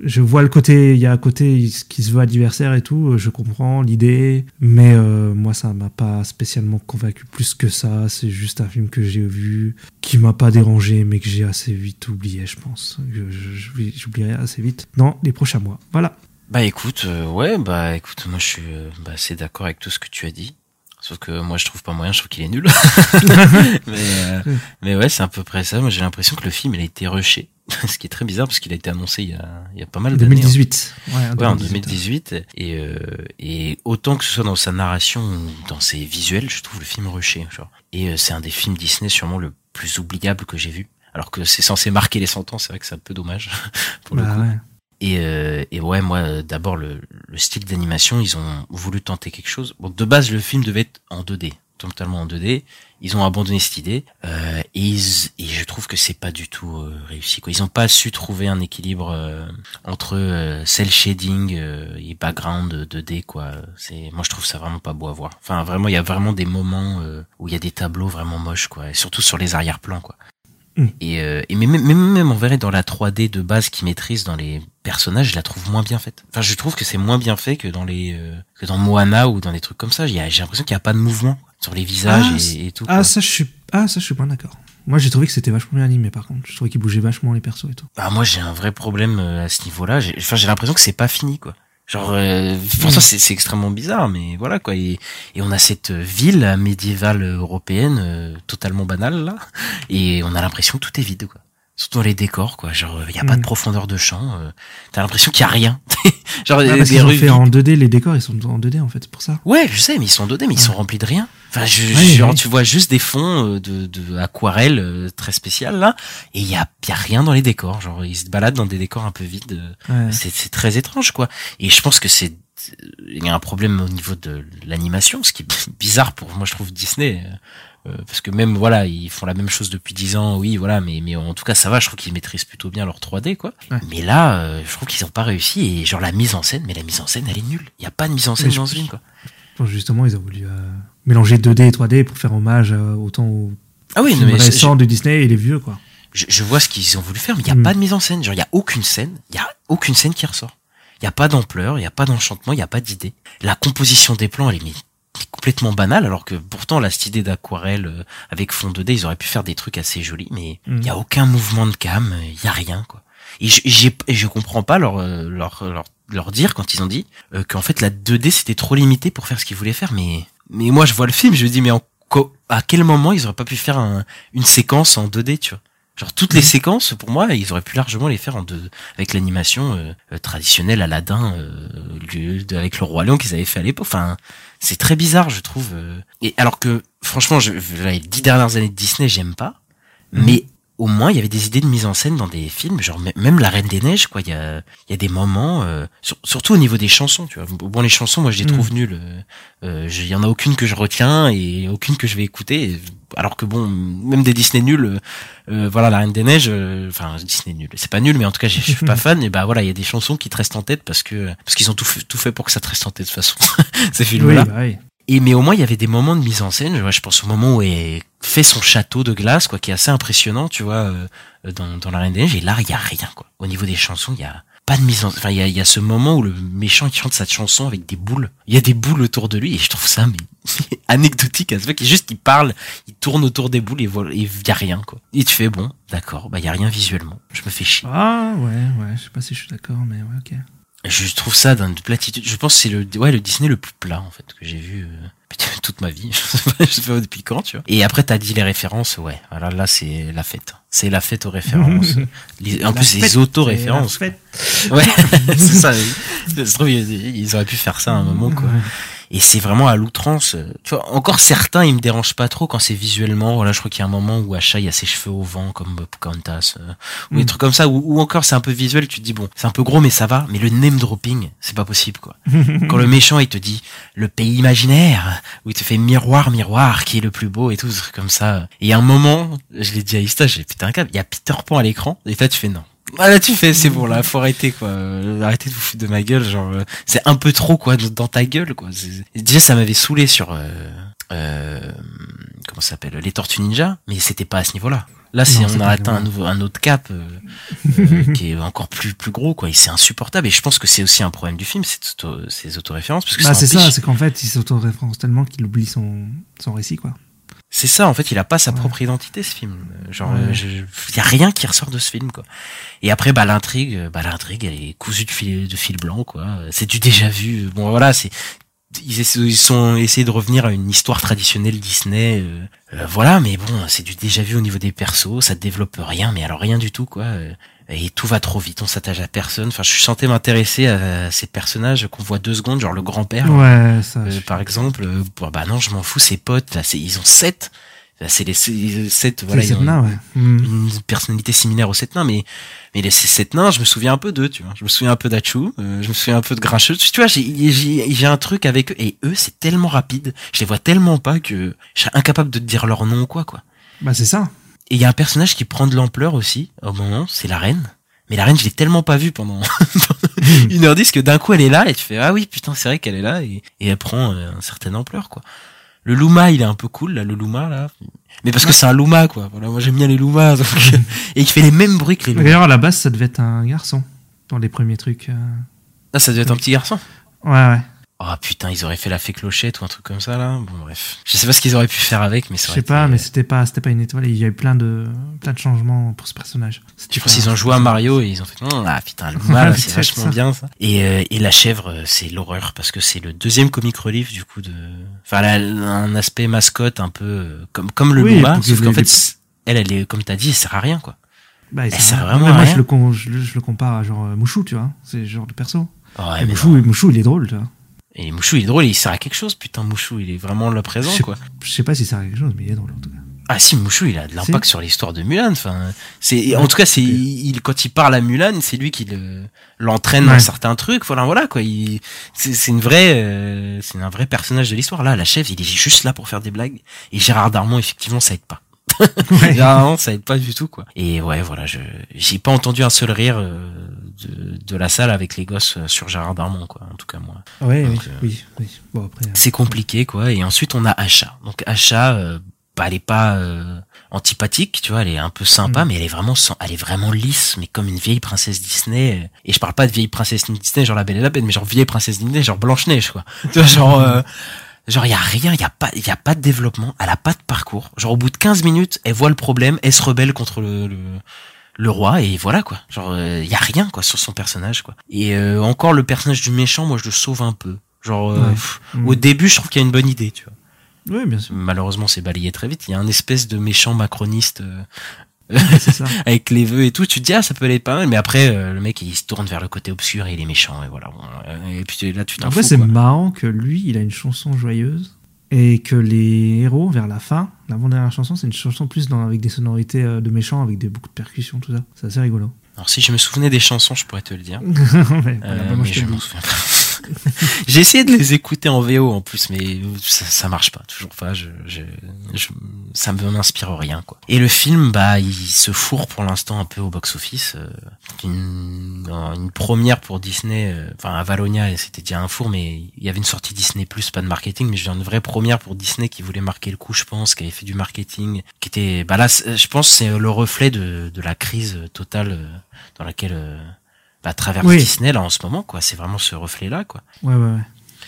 Je vois le côté, il y a un côté qui se veut adversaire et tout, je comprends l'idée, mais euh, moi ça m'a pas spécialement convaincu plus que ça. C'est juste un film que j'ai vu, qui m'a pas dérangé, mais que j'ai assez vite oublié, je pense. J'oublierai assez vite dans les prochains mois. Voilà. Bah écoute, euh, ouais, bah écoute, moi je suis euh, bah, assez d'accord avec tout ce que tu as dit. Sauf que moi je trouve pas moyen, je trouve qu'il est nul. (laughs) mais, euh, (laughs) mais ouais, c'est à peu près ça. Moi j'ai l'impression que le film il a été rushé. (laughs) ce qui est très bizarre parce qu'il a été annoncé il y a, il y a pas mal d'années. hein. 2018. Ouais, en Ouais, en 2018. 2018. Et, euh, et autant que ce soit dans sa narration ou dans ses visuels, je trouve le film rushé. Genre. Et euh, c'est un des films Disney sûrement le plus oubliable que j'ai vu. Alors que c'est censé marquer les 100 ans, c'est vrai que c'est un peu dommage (laughs) pour le Bah coup. ouais. Et, euh, et ouais, moi, euh, d'abord, le, le style d'animation, ils ont voulu tenter quelque chose. Bon, de base, le film devait être en 2D, totalement en 2D. Ils ont abandonné cette idée euh, et, je trouve que c'est pas du tout euh, réussi. Quoi. Ils ont pas su trouver un équilibre euh, entre euh, cel shading et background 2D. Quoi. C'est, moi, je trouve ça vraiment pas beau à voir. Enfin, vraiment, il y a vraiment des moments où il y a des tableaux vraiment moches, quoi. Et surtout sur les arrière-plans, quoi. Mm. Et, euh, et même, même, même en vrai, dans la 3D de base qu'ils maîtrisent dans les personnages, je la trouve moins bien faite. Enfin, je trouve que c'est moins bien fait que dans les euh, que dans Moana ou dans des trucs comme ça. J'ai l'impression qu'il n'y a pas de mouvement sur les visages Ah, et, et tout. Ah quoi. ça je suis ah ça je suis pas d'accord. Moi j'ai trouvé que c'était vachement bien animé par contre. Je trouvais qu'il bougeait vachement les persos et tout. Bah, moi, j'ai un vrai problème euh, à ce niveau-là. J'ai- Enfin, j'ai l'impression que c'est pas fini, quoi. Genre, euh, pour ça, c'est extrêmement bizarre, mais voilà, quoi. Et, et on a cette ville médiévale européenne euh, totalement banale, là, et on a l'impression que tout est vide, quoi. Surtout dans les décors, quoi. Genre, il y a pas Mm. de profondeur de champ. euh, T'as l'impression qu'il y a rien. (laughs) Genre, Ah, des, parce des qu'ils ont rues fait en 2D les décors ils sont en 2D en fait c'est pour ça. Ouais, je sais, mais ils sont 2D, mais ils sont remplis de rien. Enfin, je, Oui, genre, oui. tu vois juste des fonds euh, de, de aquarelle euh, très spéciales là, et il y a, y a rien dans les décors. Genre, ils se baladent dans des décors un peu vides. euh, Ouais. C'est très étrange, quoi. Et je pense que c'est il y a un problème au niveau de l'animation, ce qui est bizarre pour moi, je trouve Disney. euh, parce que même voilà, ils font la même chose depuis 10 ans, oui, voilà, mais mais en tout cas ça va, je trouve qu'ils maîtrisent plutôt bien leur 3D quoi. Ouais. Mais là, euh, je trouve qu'ils ont pas réussi et genre la mise en scène, mais la mise en scène elle est nulle. Il y a pas de mise en scène Mais dans ce film quoi. Justement ils ont voulu euh, mélanger 2D et 3D pour faire hommage euh, autant aux Ah oui, films récents de Disney et les vieux quoi. je, je vois ce qu'ils ont voulu faire, mais il y a Mm. pas de mise en scène. Genre il y a aucune scène, il y a aucune scène qui ressort. Il y a pas d'ampleur, il y a pas d'enchantement, il y a pas d'idée. La composition des plans elle est complètement banale, alors que pourtant là cette idée d'aquarelle euh, avec fond 2D, ils auraient pu faire des trucs assez jolis, mais il Mm. y a aucun mouvement de cam, il y a rien quoi. Et je, et je comprends pas leur, euh, leur, leur, leur dire quand ils ont dit euh, qu'en fait la 2D c'était trop limité pour faire ce qu'ils voulaient faire. Mais, mais moi je vois le film, je me dis mais en, à quel moment ils auraient pas pu faire un- une séquence en 2D, tu vois? Genre toutes les séquences, pour moi, ils auraient pu largement les faire en deux, avec l'animation euh, euh, traditionnelle Aladdin, euh, avec le roi lion qu'ils avaient fait à l'époque. Enfin, c'est très bizarre, je trouve. euh. Et alors que, franchement, je, les dix dernières années de Disney, j'aime pas. Mais au moins, il y avait des idées de mise en scène dans des films, genre même La Reine des Neiges, quoi. Il y a, il y a des moments, euh, sur- surtout au niveau des chansons, tu vois. Bon, les chansons, moi, je les trouve nulles. euh, euh, Il y en a aucune que je retiens et aucune que je vais écouter. alors que bon, même des Disney nuls, euh, euh, voilà, La Reine des Neiges, euh, enfin Disney nul, c'est pas nul, mais en tout cas, je suis pas (laughs) fan. Et bah voilà, il y a des chansons qui te restent en tête parce que parce qu'ils ont tout fait, tout fait pour que ça te reste en tête de toute façon. (laughs) Ces Oui, films-là. bah oui. Et mais au moins il y avait des moments de mise en scène. Ouais, je pense au moment où elle fait son château de glace, quoi, qui est assez impressionnant, tu vois, euh, dans, dans la Reine des Neiges. Et là, il y a rien, quoi. Au niveau des chansons, il y a pas de mise en. Enfin, il y a, il y a ce moment où le méchant il chante cette chanson avec des boules. Il y a des boules autour de lui et je trouve ça mais (laughs) anecdotique. C'est qu'il juste il parle, il tourne autour des boules et voilà, il y a rien, quoi. Et tu fais bon, d'accord, bah il y a rien visuellement. Je me fais chier. Ah ouais, ouais, je sais pas si je suis d'accord, mais ouais, ok. Je trouve ça d'une platitude. Je pense que c'est le, ouais, le Disney le plus plat, en fait, que j'ai vu euh, (laughs) toute ma vie. (laughs) je sais pas depuis quand, tu vois. Et après, t'as dit les références, ouais. Voilà, là, c'est la fête. C'est la fête aux références. (laughs) Les- en La plus, les auto-références. Ouais, c'est ça. Je trouve ils ils auraient pu faire ça à un moment, quoi. Et c'est vraiment à l'outrance. euh, Tu vois, encore certains, ils me dérangent pas trop quand c'est visuellement. Voilà, je crois qu'il y a un moment où Asha, il y a ses cheveux au vent, comme Bob euh, ou des Mm. trucs comme ça, ou, encore c'est un peu visuel, tu te dis, bon, c'est un peu gros, mais ça va. Mais le name dropping, c'est pas possible, quoi. (laughs) quand le méchant, il te dit, le pays imaginaire, où il te fait miroir, miroir, qui est le plus beau et tout, des trucs comme ça. Et il y a un moment, je l'ai dit à Ista, j'ai putain câble, il y a Peter Pan à l'écran, et là, tu fais non. Ah, là, tu fais, c'est bon, là, faut arrêter, quoi. Arrêtez de vous foutre de ma gueule, genre, euh, c'est un peu trop, quoi, dans ta gueule, quoi. Déjà, ça m'avait saoulé sur, euh, euh, comment ça s'appelle, les Tortues Ninja, mais c'était pas à ce niveau-là. Là, c'est, on a atteint un, nouveau, un autre cap, euh, euh, qui est encore plus, plus gros, quoi. Et c'est insupportable. Et je pense que c'est aussi un problème du film, c'est auto- ces autoréférences, parce que Bah c'est ça, c'est qu'en fait, il s'auto-référence tellement qu'il oublie son, son récit, quoi. C'est ça, en fait, il a pas sa propre identité, ce film. Genre, Ouais. euh, je- il y a rien qui ressort de ce film, quoi. Et après, bah, l'intrigue, euh, bah, l'intrigue, elle est cousue de fil, de fil blanc, quoi. C'est du déjà vu. Bon, voilà, c'est, ils, essa- ils sont essayés de revenir à une histoire traditionnelle Disney, euh, euh, voilà, mais bon, c'est du déjà vu au niveau des persos, ça développe rien, mais alors rien du tout, quoi. Euh, Et tout va trop vite, on s'attache à personne. Enfin, je suis sentais m'intéresser à ces personnages qu'on voit deux secondes, genre le grand-père. Ouais, ça. Euh, par exemple, euh, bon, bah non, je m'en fous, ses potes, là, ils ont sept. C'est les c'est- sept, voilà, les sept nains, ouais. Mm. une personnalité similaire aux sept nains, mais, mais les ces sept nains, je me souviens un peu d'eux, tu vois. Je me souviens un peu d'Achou, euh, je me souviens un peu de Grincheux. Tu vois, j'ai, un truc avec eux, et eux, c'est tellement rapide, je les vois tellement pas que je serais incapable de te dire leur nom ou quoi, quoi. Bah c'est ça. Et il y a un personnage qui prend de l'ampleur aussi, au moment, c'est la reine. Mais la reine, je l'ai tellement pas vue pendant (laughs) une heure dix que d'un coup elle est là et tu fais ah oui putain c'est vrai qu'elle est là et, et elle prend euh, une certaine ampleur quoi. Le Luma il est un peu cool là le Luma là, mais parce que c'est un Luma quoi. Voilà moi j'aime bien les Lumas (laughs) donc, et qui fait les mêmes bruits que les Lumas. D'ailleurs, à la base, ça devait être un garçon dans les premiers trucs. euh. Ah ça devait être un petit garçon. Ouais, ouais. Oh putain ils auraient fait la fée clochette ou un truc comme ça là. Bon bref, je sais pas ce qu'ils auraient pu faire avec mais ça Je sais pas, été- mais c'était pas, c'était pas une étoile. Il y a eu plein de, plein de changements pour ce personnage. Je pense qu'ils ont joué à Mario et ils ont fait ah putain le Luma là, c'est vachement ça. bien ça. Et, euh, et la chèvre euh, c'est l'horreur parce que c'est le deuxième comic relief du coup de enfin elle a un aspect mascotte un peu euh, comme comme le Oui, Luma sauf qu'en fait les- elle elle est comme t'as dit elle sert à rien quoi. Bah, Elle sert vraiment moi, à je rien. le, con- je, le- je le compare à genre Mouchou, tu vois. C'est genre de perso. Ouais, Mouchou. Mouchou, il est drôle, tu vois. Et Mouchou il est drôle et il sert à quelque chose putain Mouchou il est vraiment là présent Je sais- quoi. Je sais pas si ça sert à quelque chose, mais il est drôle en tout cas. Ah si Mouchou il a de l'impact sur l'histoire de Mulan enfin c'est en tout cas c'est il quand il parle à Mulan c'est lui qui le l'entraîne dans Ouais. certains trucs voilà voilà quoi c'est une vraie euh, c'est un vrai personnage de l'histoire là la chef il est juste là pour faire des blagues et Gérard Darmon effectivement ça aide pas Ouais. (laughs) Ça aide pas du tout quoi et ouais voilà je j'ai pas entendu un seul rire euh, de, de la salle avec les gosses euh, sur Gérard Darmon quoi en tout cas moi Ouais, oui, euh, oui, oui. Bon, après. euh, c'est compliqué quoi et ensuite on a Asha donc Asha euh, bah, elle est pas euh, antipathique tu vois elle est un peu sympa Mm. mais elle est vraiment sans- elle est vraiment lisse mais comme une vieille princesse Disney et je parle pas de vieille princesse Disney genre la Belle et la Bête mais genre vieille princesse Disney genre Blanche Neige quoi tu vois genre euh, genre il y a rien il y a pas y a pas de développement elle a pas de parcours genre au bout de 15 minutes elle voit le problème elle se rebelle contre le, le le roi et voilà quoi. Genre il y a rien quoi sur son personnage quoi. Et euh, encore le personnage du méchant, moi je le sauve un peu. Genre euh, Ouais. pff, Mm. au début, je trouve qu'il y a une bonne idée, tu vois. Oui, bien sûr. Malheureusement, c'est balayé très vite. Il y a un espèce de méchant macroniste euh, ça. (laughs) avec les vœux et tout. Tu te dis ah ça peut aller pas mal, mais après euh, le mec il se tourne vers le côté obscur et il est méchant et voilà. Euh, et puis là tu t'en Après, fous. c'est marrant que lui, il a une chanson joyeuse et que les héros, vers la fin, l'avant-dernière chanson, c'est une chanson plus dans, avec des sonorités euh, de méchants, avec des, beaucoup de percussions, tout ça. C'est assez rigolo. Alors si je me souvenais des chansons, je pourrais te le dire. (laughs) Euh, mais je m'en souviens pas. (laughs) (laughs) J'ai essayé de les écouter en VO en plus, mais ça, ça marche pas, toujours pas. Je, je, je- ça me m'inspire rien, quoi. Et le film, bah, il se fourre pour l'instant un peu au box-office. euh, une, une première pour Disney, euh, enfin à Valonia, c'était déjà un four, mais il y avait une sortie Disney Plus, pas de marketing, mais une vraie première pour Disney qui voulait marquer le coup, je pense, qui avait fait du marketing, qui était, bah là, je pense, c'est le reflet de, de la crise totale euh, dans laquelle. Bah, traverse Oui. Disney là en ce moment quoi c'est vraiment ce reflet là quoi Ouais, ouais, ouais.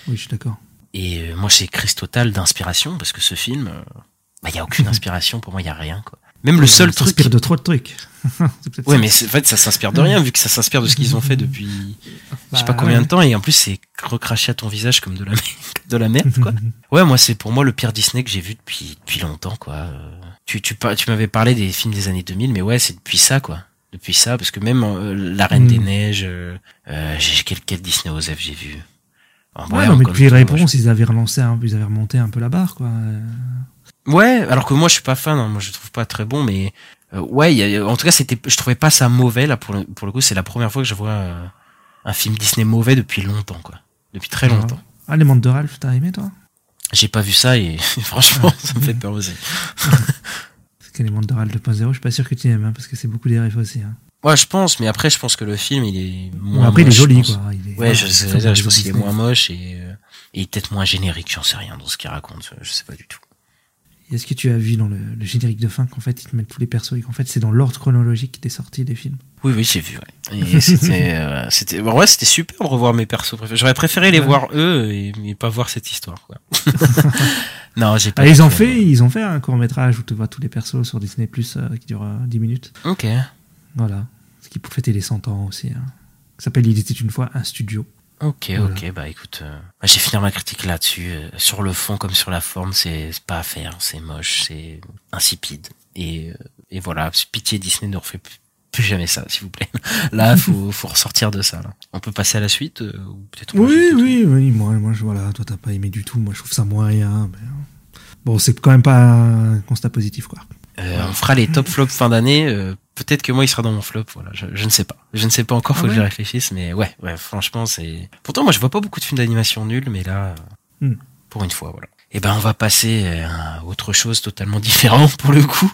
Oui, je suis d'accord. et euh, moi c'est crise totale d'inspiration parce que ce film euh, bah il y a aucune (laughs) inspiration pour moi il y a rien quoi même le seul Ça truc s'inspire de trop de trucs. (laughs) Ouais ça. mais en fait ça s'inspire de rien vu que ça s'inspire de ce qu'ils ont fait depuis je sais pas Bah, combien ouais. de temps et en plus c'est recraché à ton visage comme de la (laughs) merde, de la merde quoi ouais moi c'est pour moi le pire Disney que j'ai vu depuis depuis longtemps quoi Euh, tu tu m'avais parlé des films des années 2000 mais ouais c'est depuis ça quoi depuis ça parce que même euh, la Reine des Neiges euh, euh, j'ai quel, quel Disney Osef j'ai vu En Ouais, vrai, non, mais depuis Réponse, ils avaient relancé un ils avaient remonté un peu la barre, quoi. Ouais, alors que moi je suis pas fan, hein, moi je trouve pas très bon, mais euh, ouais, il y a- en tout cas c'était, je trouvais pas ça mauvais là pour le, pour le coup, c'est la première fois que je vois un film Disney mauvais depuis longtemps quoi, depuis très longtemps. Ah, les mondes de Ralph, t'as aimé, toi? J'ai pas vu ça et (laughs) franchement ça me fait peur aussi. (laughs) Ralph 2.0, je suis pas sûr que tu aimes, hein, parce que c'est beaucoup des refs aussi. Hein. Ouais, je pense, mais après je pense que le film il est Bon, moins. après, il est moche, je joli, quoi. Il est- Ouais, voilà, je, je des pense qu'il est moins moche et et peut-être moins générique, j'en sais rien dans ce qu'il raconte, je sais pas du tout. Est-ce que tu as vu dans le, le générique de fin qu'en fait, ils te mettent tous les persos et qu'en fait, c'est dans l'ordre chronologique des sorties des films? Oui, oui, j'ai vu. Ouais. (laughs) C'était, euh, c'était, en vrai, c'était super de revoir mes persos préférés. J'aurais préféré les Ouais. voir eux et, et pas voir cette histoire. Quoi. (laughs) non, j'ai pas. Ah, ils ont fait, ils ont fait un court métrage où tu vois tous les persos sur Disney Plus qui dure euh, 10 minutes. Ok. Voilà. Ce qui pour fêter les 100 ans aussi. Hein. Ça s'appelle Il était une fois un studio. Ok, Voilà. ok, bah écoute, euh, bah, j'ai fini ma critique là-dessus. euh, sur le fond comme sur la forme, c'est pas à faire, c'est moche, c'est insipide. Et, euh, et voilà, pitié Disney ne refait plus, plus jamais ça, s'il vous plaît. (laughs) Là, faut, faut ressortir de ça. Là. On peut passer à la suite euh, ou peut-être. Oui, oui, oui. Moi, moi, je, voilà, toi, t'as pas aimé du tout. Moi, je trouve ça moyen. mais, euh, Bon, c'est quand même pas un constat positif, quoi. Euh, on fera les top flops fin d'année. euh, Peut-être que moi il sera dans mon flop. Voilà, je, je ne sais pas. Je ne sais pas encore. Ah Faut que j'y réfléchisse. Mais ouais, ouais. Franchement, c'est. Pourtant, moi, je vois pas beaucoup de films d'animation nuls, mais là, euh, Hmm. pour une fois, voilà. Et ben, on va passer euh, à autre chose totalement différent pour le coup.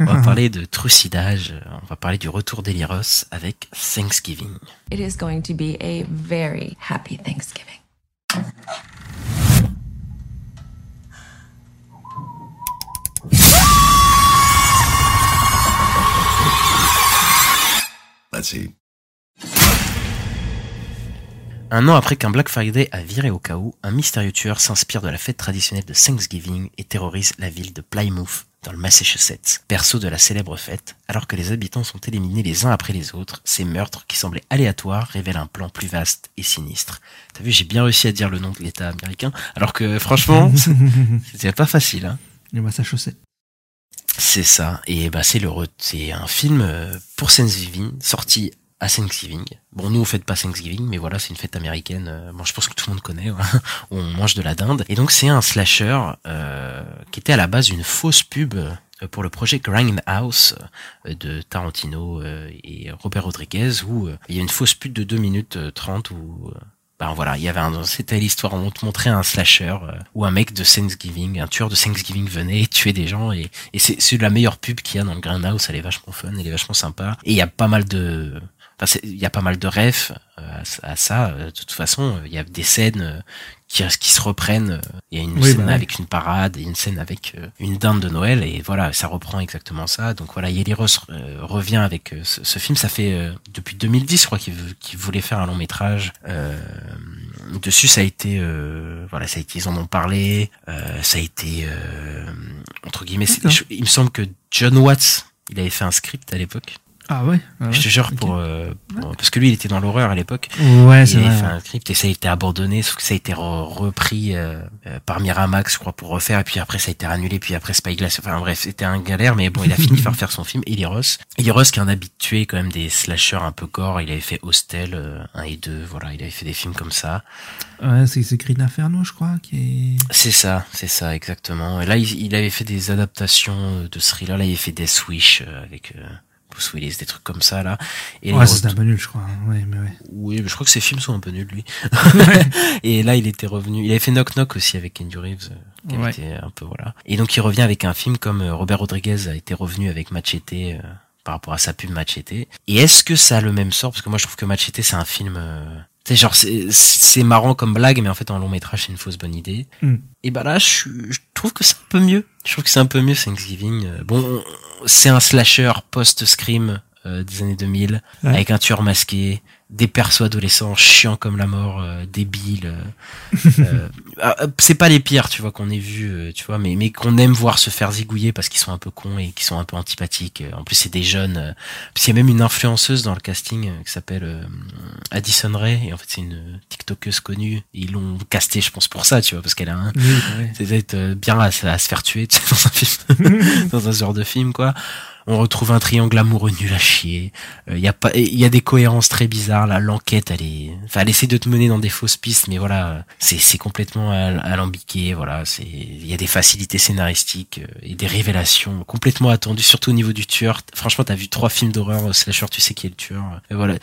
On va parler de trucidage. euh, On va parler du retour d'Eliros avec Thanksgiving. It is going to be a very happy Thanksgiving. Un an après qu'un Black Friday a viré au chaos, un mystérieux tueur s'inspire de la fête traditionnelle de Thanksgiving et terrorise la ville de Plymouth, dans le Massachusetts, berceau de la célèbre fête. Alors que les habitants sont éliminés les uns après les autres, ces meurtres, qui semblaient aléatoires, révèlent un plan plus vaste et sinistre. T'as vu, j'ai bien réussi à dire le nom de l'État américain, alors que franchement, (laughs) c'était pas facile. Hein. Le Massachusetts. C'est ça. Et bah c'est le c'est un film euh, pour Thanksgiving sorti à Thanksgiving. Bon, nous on fête pas Thanksgiving, mais voilà, c'est une fête américaine. euh, Bon, je pense que tout le monde connaît. où (laughs) on mange de la dinde. Et donc c'est un slasher euh, qui était à la base une fausse pub pour le projet Grindhouse de Tarantino et Robert Rodriguez où il y a une fausse pub de 2 minutes euh, 30 où ben voilà, il y avait un, c'était l'histoire, on te montrait un slasher euh, où un mec de Thanksgiving, un tueur de Thanksgiving venait tuer des gens et, et c'est, c'est la meilleure pub qu'il y a dans le Grindhouse, elle est vachement fun, elle est vachement sympa et il y a pas mal de, enfin il y a pas mal de refs euh, à, à ça. euh, De toute façon, euh, il y a des scènes qui, qui se reprennent. euh, Il y a une Oui, scène bah avec une parade et une scène avec une dinde de Noël et voilà, ça reprend exactement ça. Donc voilà, Yeliros euh, revient avec ce, ce film. Ça fait depuis 2010, je crois, qu'il qu'il voulait faire un long métrage. Euh, dessus, ça a été, euh, voilà, ça a été, ils en ont parlé. euh, ça a été entre guillemets. je- il me semble que John Watts, il avait fait un script à l'époque. Ah ouais, ah ouais, Je te jure, pour, euh, pour- parce que lui, il était dans l'horreur à l'époque. Ouais, c'est il avait vrai, fait un script et ça a été abandonné, sauf que ça a été re- repris euh, euh, par Miramax, je crois, pour refaire. Et puis après, ça a été annulé. Puis après, Spyglass. Enfin bref, c'était un galère, mais bon, il a fini par faire son film. Eli Ross. Eli Ross, qui est un habitué quand même des slashers un peu gore. Il avait fait Hostel euh, 1 et 2. Voilà, il avait fait des films comme ça. Ouais, c'est Green Inferno, je crois, qui est. C'est ça, c'est ça, exactement. Et là, il, il avait fait des adaptations euh, de thrillers. Là, il avait fait Death Wish euh, avec euh, Bruce Willis, des trucs comme ça, là. Et ouais, c'était un peu nul, je crois. hein. Ouais, mais ouais. Oui, mais je crois que ses films sont un peu nuls, lui. (laughs) et là, il était revenu. Il avait fait Knock Knock aussi avec Andy Reeves, euh, qui Ouais. été un peu voilà. Et donc, il revient avec un film comme euh, Robert Rodriguez a été revenu avec Machete euh, par rapport à sa pub Machete. Et est-ce que ça a le même sort? Parce que moi, je trouve que Machete, c'est un film. euh, Sais, genre, c'est- c'est marrant comme blague, mais en fait, en long métrage, c'est une fausse bonne idée. Mm. Et bah là, je, je trouve que c'est un peu mieux. Je trouve que c'est un peu mieux Thanksgiving. Euh, Bon, c'est un slasher post-scream euh, des années 2000, Ouais. avec un tueur masqué, des persos adolescents chiants comme la mort, euh, débiles. euh, (laughs) euh, ah, euh, c'est pas les pires, tu vois, qu'on ait vu, euh, tu vois, mais, mais qu'on aime voir se faire zigouiller parce qu'ils sont un peu cons et qu'ils sont un peu antipathiques. En plus, c'est des jeunes. euh, parce qu'il y a même une influenceuse dans le casting qui s'appelle euh, Addison Ray, et en fait, c'est une TikTokeuse connue. Et ils l'ont castée, je pense, pour ça, tu vois, parce qu'elle a un, Oui, ouais. c'est d'être euh, bien à, se- à se faire tuer tu sais, dans un film, (laughs) dans un genre de film quoi. On retrouve un triangle amoureux nul à chier. Il y a pas, il y a des cohérences très bizarres là. L'enquête, elle est, enfin, elle essaie de te mener dans des fausses pistes, mais voilà, euh, c'est c'est complètement al- alambiqué. Voilà, c'est, il y a des facilités scénaristiques euh, et des révélations complètement attendues, surtout au niveau du tueur. Franchement, t'as vu trois films d'horreur euh, slasher, tu sais qui est le tueur. Et voilà.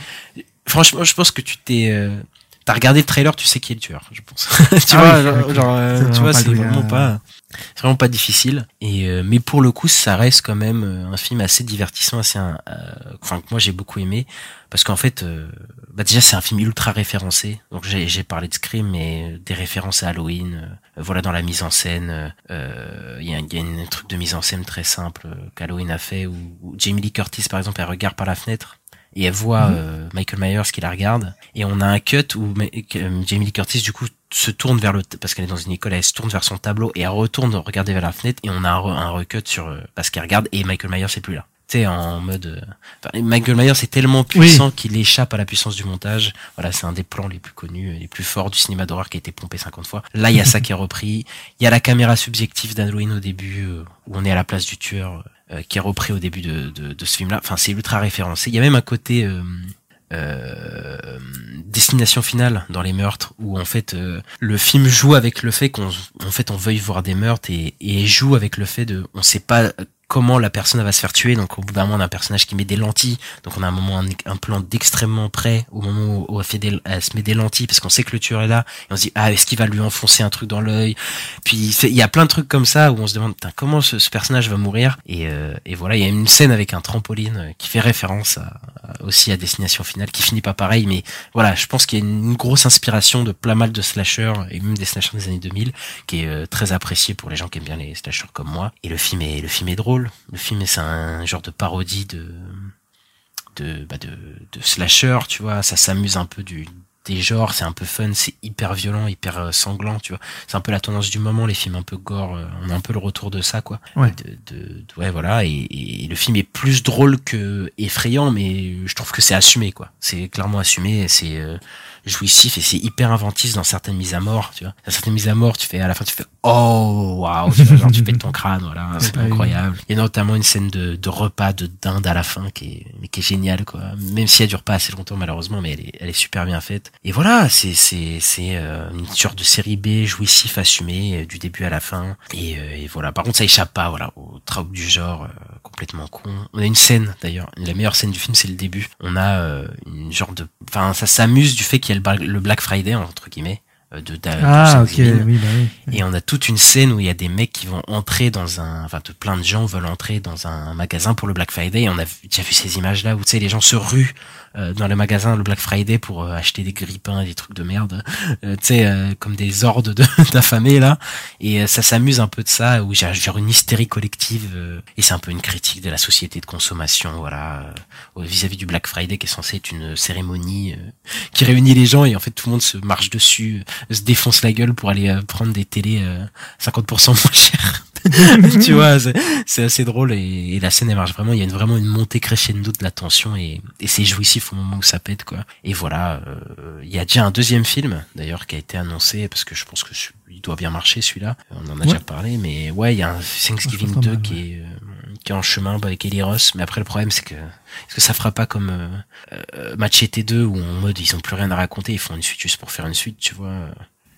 Franchement, je pense que tu t'es euh, T'as regardé le trailer, tu sais qui est le tueur, je pense. (laughs) tu Ah vois, genre, euh, C'est tu vraiment vois, c'est vraiment euh, pas, c'est vraiment pas difficile. Et euh, mais pour le coup, ça reste quand même euh, un film assez divertissant, assez, euh, enfin que moi j'ai beaucoup aimé, parce qu'en fait, euh, bah déjà c'est un film ultra référencé. Donc j'ai parlé de Scream, mais des références à Halloween. euh, voilà dans la mise en scène, euh, il y un- y a un truc de mise en scène très simple euh, qu'Halloween a fait, où, où Jamie Lee Curtis par exemple, elle regarde par la fenêtre et elle voit Mhm. euh, Michael Myers qui la regarde et on a un cut où euh, Jamie Lee Curtis du coup se tourne vers le parce qu'elle est dans une école elle se tourne vers son tableau et elle retourne regarder vers la fenêtre et on a un, re- un recut sur euh, parce qu'elle regarde et Michael Myers c'est plus là. Tu sais en mode euh, enfin, Michael Myers c'est tellement puissant qu'il échappe à la puissance du montage. Voilà c'est un des plans les plus connus les plus forts du cinéma d'horreur qui a été pompé 50 fois. Là il y a ça qui est repris. Il y a la caméra subjective d'Halloween au début euh, où on est à la place du tueur euh, qui est repris au début de, de, de ce film-là. Enfin, c'est ultra référencé. Il y a même un côté euh, euh, destination finale dans les meurtres où en fait euh, le film joue avec le fait qu'on en fait on veuille voir des meurtres et, et joue avec le fait de on sait pas comment la personne va se faire tuer. Donc au bout d'un moment on a un personnage qui met des lentilles. Donc on a un moment un, plan d'extrêmement près au moment où, elle, se met des lentilles parce qu'on sait que le tueur est là. Et on se dit ah est-ce qu'il va lui enfoncer un truc dans l'œil? Puis il y a plein de trucs comme ça où on se demande comment ce, personnage va mourir? Et, euh, et voilà il y a une scène avec un trampoline euh, qui fait référence aussi à Destination Finale qui finit pas pareil. Mais voilà je pense qu'il y a une, grosse inspiration de plein mal de slashers et même des slashers des années 2000 qui est euh, très apprécié pour les gens qui aiment bien les slashers comme moi. Et le film est le film est drôle le film c'est un genre de parodie de de, bah de, de slasher, tu vois, ça s'amuse un peu du des genres, c'est un peu fun, c'est hyper violent, hyper euh, sanglant, tu vois. C'est un peu la tendance du moment, les films un peu gore, euh, on a un peu le retour de ça, quoi. Ouais. De, de, de- ouais, voilà, et, et le film est plus drôle que effrayant, mais je trouve que c'est assumé, quoi. C'est clairement assumé, c'est euh, jouissif et c'est hyper inventif dans certaines mises à mort, tu vois. Dans certaines mises à mort, tu fais à la fin, tu fais oh waouh, tu genre tu pètes ton crâne, voilà, c'est incroyable. Il y a notamment une scène de, de repas de dinde à la fin qui est, mais qui est géniale, quoi. Même si elle dure pas assez longtemps, malheureusement, mais elle est, elle est super bien faite. Et voilà, c'est, c'est, c'est euh, une sorte de série B jouissif assumé euh, du début à la fin. Et, euh, et voilà. Par contre, ça échappe pas, voilà, au trope du genre euh, complètement con. On a une scène, d'ailleurs, la meilleure scène du film, c'est le début. On a euh, une genre de, enfin, ça s'amuse du fait qu'il y a le, Bla- le Black Friday entre guillemets. euh, De, Ah, ok, Thanksgiving. oui, bah oui. Et on a toute une scène où il y a des mecs qui vont entrer dans un, enfin, plein de gens veulent entrer dans un magasin pour le Black Friday. Et on a déjà vu ces images-là où tu sais les gens se ruent dans le magasin le Black Friday pour euh, acheter des grippins et des trucs de merde, euh, tu sais, euh, comme des hordes de- (laughs) d'affamés là. Et euh, ça s'amuse un peu de ça où j'ai genre une hystérie collective. euh, et c'est un peu une critique de la société de consommation, voilà, euh, vis-à-vis du Black Friday qui est censé être une cérémonie euh, qui réunit les gens et en fait tout le monde se marche dessus, euh, se défonce la gueule pour aller euh, prendre des télés euh, 50% moins (laughs) chères. (laughs) tu vois, c'est- assez drôle et, et la scène elle marche vraiment. Il y a une- vraiment une montée crescendo de la tension et, et c'est jouissif au moment où ça pète quoi. Et voilà, euh, il y a déjà un deuxième film d'ailleurs qui a été annoncé parce que je pense que il doit bien marcher celui-là. On en a Ouais. déjà parlé, mais ouais, il y a un Thanksgiving pense pas 2 mal, qui est euh, qui est en chemin avec Eli Ross. Mais après le problème c'est que est-ce que ça fera pas comme euh, euh, Machete 2 où en mode ils ont plus rien à raconter, ils font une suite juste pour faire une suite, tu vois.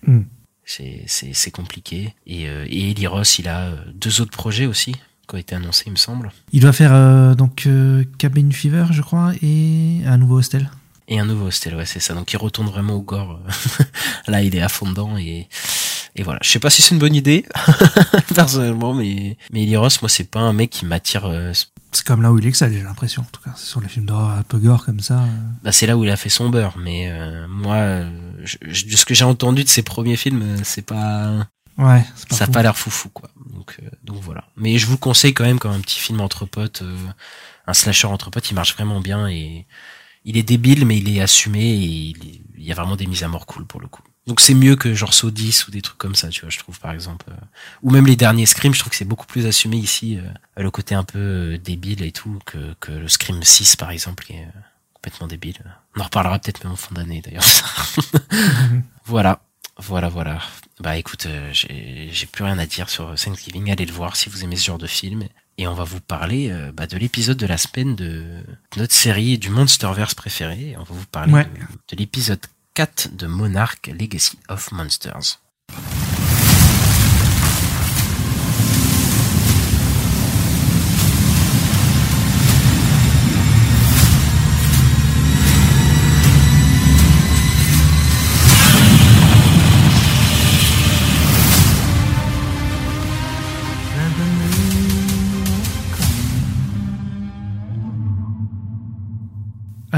Hmm. C'est c'est c'est compliqué. Et euh, et Eli Ross, il a euh, deux autres projets aussi qui ont été annoncés, il me semble. Il doit faire euh, donc euh, Cabin Fever, je crois, et un nouveau hostel. Et un nouveau hostel, ouais, c'est ça. Donc il retourne vraiment au gore. euh, (laughs) Là, il est à fond dedans et et voilà. Je sais pas si c'est une bonne idée (laughs) personnellement, mais mais Eli Ross, moi, c'est pas un mec qui m'attire. C'est comme là où il excelle, j'ai l'impression. En tout cas, c'est sur les films d'horreur un peu gore comme ça. euh. Bah, c'est là où il a fait son beurre. Mais euh, moi, je- je- de ce que j'ai entendu de ses premiers films, euh, c'est pas Ouais, c'est pas ça a fou. pas l'air foufou quoi. Donc euh, donc voilà. Mais je vous le conseille quand même comme un petit film entre potes, euh, un slasher entre potes, il marche vraiment bien et il est débile mais il est assumé et il, est- il y a vraiment des mises à mort cool pour le coup. Donc c'est mieux que genre Saw 10 ou des trucs comme ça, tu vois, je trouve par exemple euh, ou même les derniers Scream, je trouve que c'est beaucoup plus assumé ici euh, le côté un peu euh, débile et tout que que le Scream 6 par exemple qui est complètement débile. On en reparlera peut-être même en fin d'année d'ailleurs. (laughs) voilà. Voilà, voilà. Bah écoute, j'ai plus rien à dire sur Thanksgiving. Allez le voir si vous aimez ce genre de film. Et on va vous parler euh, bah, de l'épisode de la semaine de notre série du Monsterverse préféré. On va vous parler Ouais. de, de l'épisode 4 de Monarch Legacy of Monsters.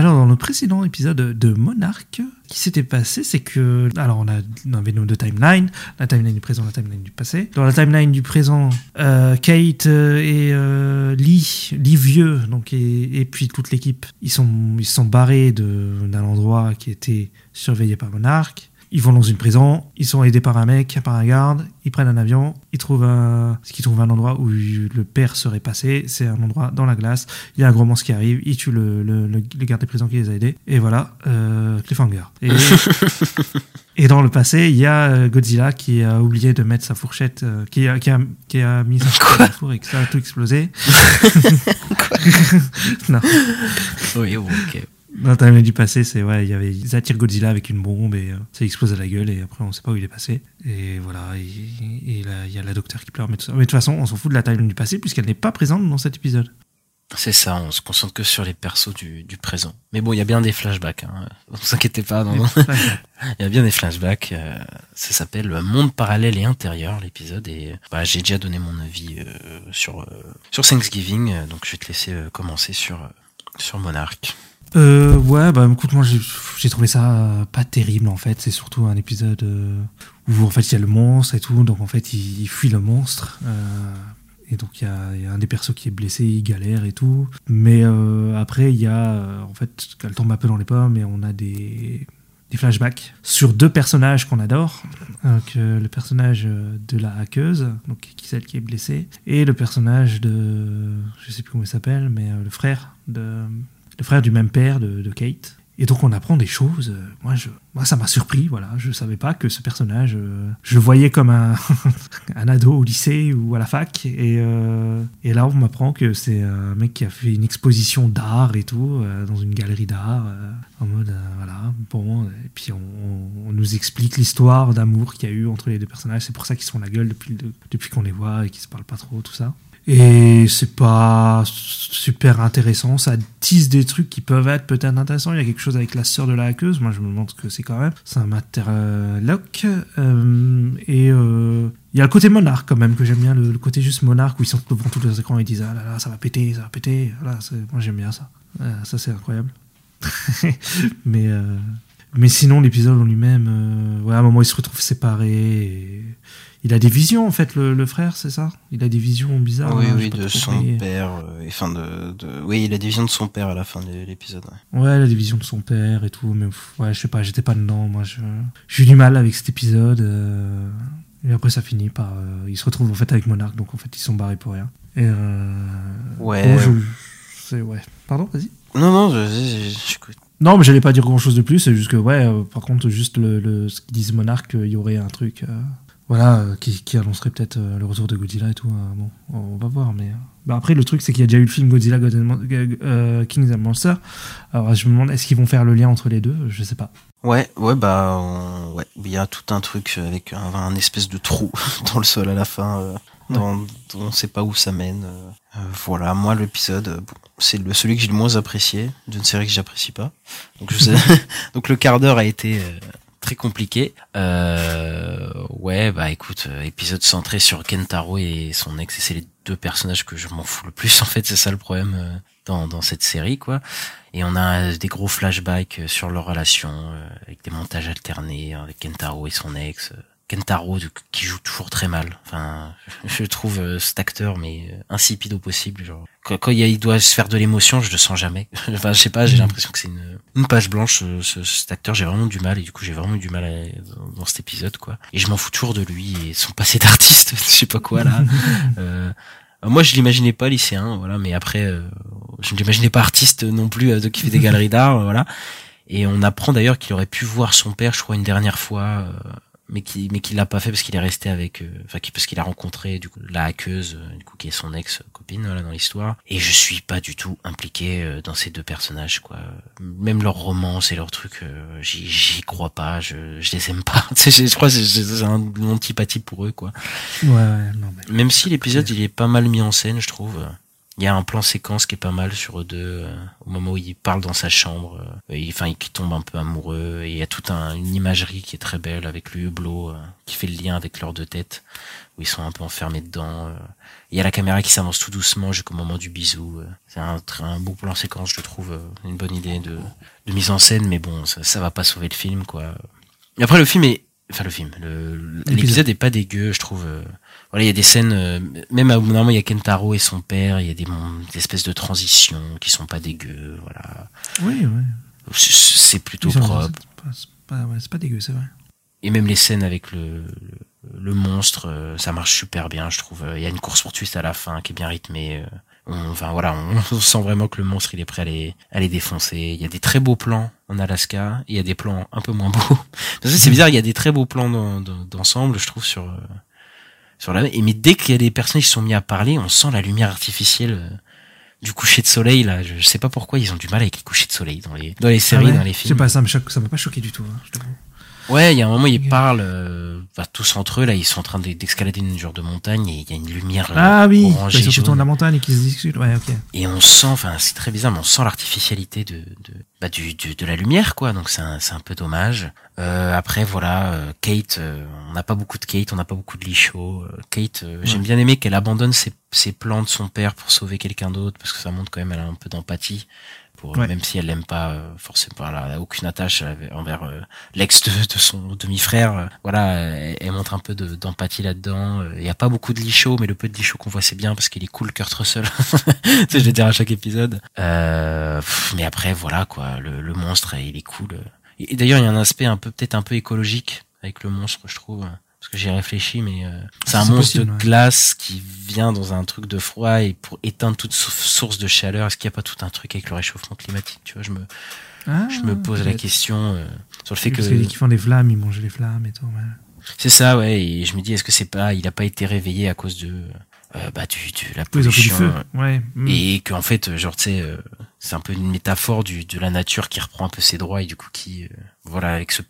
Alors, dans le précédent épisode de Monarch, ce qui s'était passé, c'est que. Alors, on, a, on avait nos deux timelines, la timeline du présent, la timeline du passé. Dans la timeline du présent, euh, Kate euh, et euh, Lee, Lee vieux, donc, et, puis toute l'équipe, ils sont, ils se sont barrés d'un endroit qui était surveillé par Monarch. Ils vont dans une prison, ils sont aidés par un mec, par un garde, ils prennent un avion, ils trouvent un, ils trouvent un endroit où le père serait passé, c'est un endroit dans la glace, il y a un gros monstre qui arrive, il tue le, le, le- le garde des prisons qui les a aidés, et voilà, euh, cliffhanger. Et, (laughs) et dans le passé, il y a euh, Godzilla qui a oublié de mettre sa fourchette, euh, qui, a, qui, a, qui a mis sa fourchette dans le four et que ça a tout explosé. (laughs) (laughs) non. Oui, ok. Dans la timeline du passé, c'est ouais, il y avait ils attirent Godzilla avec une bombe et euh, ça explose à la gueule et après on sait pas où il est passé. Et voilà, et, il y a la docteur qui pleure mais tout ça. Mais de toute façon, on s'en fout de la timeline du passé puisqu'elle n'est pas présente dans cet épisode. C'est ça, on se concentre que sur les persos du, du présent. Mais bon, il y a bien des flashbacks, hein. Ne vous inquiétez pas, non, non. (laughs) Il y a bien des flashbacks. euh, ça s'appelle le Monde parallèle et intérieur, l'épisode. Et bah, j'ai déjà donné mon avis euh, sur, euh, sur Thanksgiving, euh, donc je vais te laisser euh, commencer sur, euh, sur Monarch. Euh, ouais, bah écoute, moi j'ai- trouvé ça pas terrible en fait. C'est surtout un épisode euh, où en fait il y a le monstre et tout, donc en fait il, fuit le monstre. euh, et donc il y a, un des persos qui est blessé, il galère et tout. Mais euh, après il y a, en fait, elle tombe un peu dans les pommes et on a des, flashbacks sur deux personnages qu'on adore. Donc, le personnage de la hackeuse, donc qui celle qui est blessée, et le personnage de, je sais plus comment il s'appelle, mais le frère de le frère du même père de, Kate. Et donc on apprend des choses. euh, Moi, je, moi ça m'a surpris. Voilà, je savais pas que ce personnage, euh, je le voyais comme un, (laughs) un ado au lycée ou à la fac. Et, euh, et là, on m'apprend que c'est un mec qui a fait une exposition d'art et tout dans une galerie d'art. en mode, voilà, bon. Et puis on, on- nous explique l'histoire d'amour qu'il y a eu entre les deux personnages. C'est pour ça qu'ils se font la gueule depuis, depuis qu'on les voit et qu'ils se parlent pas trop, tout ça. Et c'est pas super intéressant. Ça tease des trucs qui peuvent être peut-être intéressants. Il y a quelque chose avec la sœur de la hackeuse. Moi, je me demande ce que c'est quand même. C'est un. Euh, et euh, il y a le côté monarque quand même que j'aime bien. Le, côté juste monarque où ils sont devant tous les écrans et ils disent Ah là là, ça va péter, ça va péter. C'est- moi, j'aime bien ça. Euh, ça, c'est incroyable. (laughs) mais, mais sinon, l'épisode en lui-même, ouais, à un moment, il se retrouve séparé. et Il a des visions, en fait, le, le frère, c'est ça? Il a des visions bizarres. oui, hein, oui, de son compris. père. euh, et de, de, oui, il a des visions de son père à la fin de l'épisode. ouais. Ouais, la division de son père et tout, mais ouais, je sais pas, j'étais pas dedans. Moi, je- j'ai eu du mal avec cet épisode. euh, Et après, ça finit par. euh, ils se retrouvent en fait avec Monarch, donc en fait, ils sont barrés pour rien. Et. Euh, Ouais. bon, je- c'est- ouais. Pardon, vas-y. Non, non, je- j'écoute. Non, mais j'allais pas dire grand chose de plus, c'est juste que, ouais, euh, par contre, juste le, le- ce qu'ils disent Monarch, il y aurait un truc. euh, voilà, euh, qui, qui annoncerait peut-être euh, le retour de Godzilla et tout. euh, bon, on va voir, mais. euh, bah après, le truc, c'est qu'il y a déjà eu le film Godzilla God and Kings and Monsters. Alors, je me demande, est-ce qu'ils vont faire le lien entre les deux? Je sais pas. Ouais, ouais, bah, on- ouais, il y a tout un truc avec un, un espèce de trou (laughs) dans le sol à la fin, euh, dans, dont on sait pas où ça mène. voilà, moi l'épisode, bon, c'est le celui que j'ai le moins apprécié d'une série que j'apprécie pas. Donc je sais, (laughs) (laughs) donc le quart d'heure a été euh, très compliqué. Euh, ouais, bah écoute, euh, épisode centré sur Kentaro et son ex, c'est les deux personnages que je m'en fous le plus (laughs) en fait, c'est ça le problème euh, dans dans cette série quoi. Et on a des gros flashbacks euh, sur leur relation, avec des montages alternés, hein, avec Kentaro et son ex. Kentaro qui joue toujours très mal. Enfin, (laughs) je trouve euh, cet acteur mais euh, insipide au possible. Genre, quand, quand il, doit se faire de l'émotion, je le sens jamais. (laughs) enfin, je sais pas, j'ai l'impression que c'est une, une page blanche. euh, Ce, cet acteur, j'ai vraiment du mal et du coup j'ai vraiment du mal à- dans, cet épisode quoi. Et je m'en fous toujours de lui et son (laughs) passé d'artiste, je sais pas quoi là. Euh, moi, je l'imaginais pas lycéen, voilà, mais après, euh, je ne l'imaginais pas artiste non plus, euh, qui fait des galeries d'art, voilà. Et on apprend d'ailleurs qu'il aurait pu voir son père, je crois, une dernière fois, euh, mais qui mais qu'il l'a pas fait parce qu'il est resté avec, euh, enfin, qui- parce qu'il a rencontré du coup la hackeuse, euh, du coup, qui est son ex copine, voilà, dans l'histoire. Et je suis pas du tout impliqué euh, dans ces deux personnages, quoi. Même leur romance et leur truc, euh, j'y j'y crois pas, je je les aime pas. (laughs) Je je crois c'est c'est un antipathie pour eux, quoi. Ouais, ouais, non, mais. Même si l'épisode il est pas mal mis en scène, je trouve. Il y a un plan séquence qui est pas mal sur eux deux, euh, au moment où il parle dans sa chambre, euh, et, enfin, qui tombe un peu amoureux, et il y a toute un, une imagerie qui est très belle avec le hublot, euh, qui fait le lien avec leurs deux têtes, où ils sont un peu enfermés dedans. euh. Il y a la caméra qui s'avance tout doucement jusqu'au moment du bisou. euh. C'est un, un beau plan séquence, je trouve, euh, une bonne idée de, de mise en scène, mais bon, ça, ça va pas sauver le film, quoi. Et après, le film est, enfin, le film, le- l'épisode est pas dégueu, je trouve. Voilà, il y a des scènes, euh, même à normalement il y a Kentaro et son père, il y a des, espèces de transitions qui sont pas dégueu, voilà. Oui, ouais. C'est- plutôt propre. C'est pas, pas, ouais, c'est pas dégueu, c'est vrai. Et même les scènes avec le, le, le monstre, euh, ça marche super bien, je trouve. Il y a une course poursuite à la fin qui est bien rythmée. euh. On- enfin voilà, on, (laughs) on sent vraiment que le monstre il est prêt à les, à les défoncer. Il y a des très beaux plans en Alaska, et il y a des plans un peu moins beaux. (laughs) C'est (laughs) bizarre, il y a des très beaux plans d'ensemble, je trouve, sur euh, sur la. Et mais dès qu'il y a des personnages qui sont mis à parler, on sent la lumière artificielle. euh, du coucher de soleil là, je, sais pas pourquoi ils ont du mal avec les couchers de soleil dans les dans les séries, Ah ouais dans les Je sais films. pas, ça me choque- ça m'a pas choqué du tout. hein, je. Ouais, il y a un moment, ils parlent, euh, bah, tous entre eux, là, ils sont en train de- d'escalader une genre de montagne et il y a une lumière euh, Ah oui, orangée, ils sont jaune. de la montagne et qui se discutent. Ouais, ok. Et on sent, enfin, c'est très bizarre, mais on sent l'artificialité de, de, bah, du, du- de la lumière, quoi. Donc c'est un, c'est un peu dommage. Euh, après, voilà, euh, Kate, euh, on n'a pas beaucoup de Kate, on n'a pas beaucoup de Licho. Euh, Kate, j'aime bien aimé qu'elle abandonne ses, ses plans de son père pour sauver quelqu'un d'autre, parce que ça montre quand même elle a un peu d'empathie. Pour, Ouais. Même si elle l'aime pas euh, forcément, elle a aucune attache envers euh, l'ex de, de son demi-frère. euh, voilà, elle, elle montre un peu de- d'empathie là-dedans. Il y a pas beaucoup de Licho, mais le peu de Licho qu'on voit c'est bien parce qu'il est cool, Kurt Russell. tu sais, (laughs) je vais dire à chaque épisode. Euh, pff, mais après, voilà quoi, le, le monstre, il est cool. Et, et d'ailleurs, il y a un aspect un peu peut-être un peu écologique avec le monstre, je trouve. Parce que j'y ai réfléchi, mais euh, c'est un monstre possible, de ouais. glace qui vient dans un truc de froid et pour éteindre toute sou- source de chaleur, est-ce qu'il n'y a pas tout un truc avec le réchauffement climatique Tu vois, je me, Ah, je me pose la question euh, sur le fait que Parce qu'ils font des flammes, ils mangent les flammes et tout. ouais. c'est ça, ouais. Et je me dis, est-ce que c'est pas, il a pas été réveillé à cause de, euh, bah, du, de la Oui, du pollution feu. euh, Ouais. mm. et qu'en fait, genre, tu sais, euh, c'est un peu une métaphore du, de la nature qui reprend un peu ses droits et du coup qui, euh, voilà, avec ce,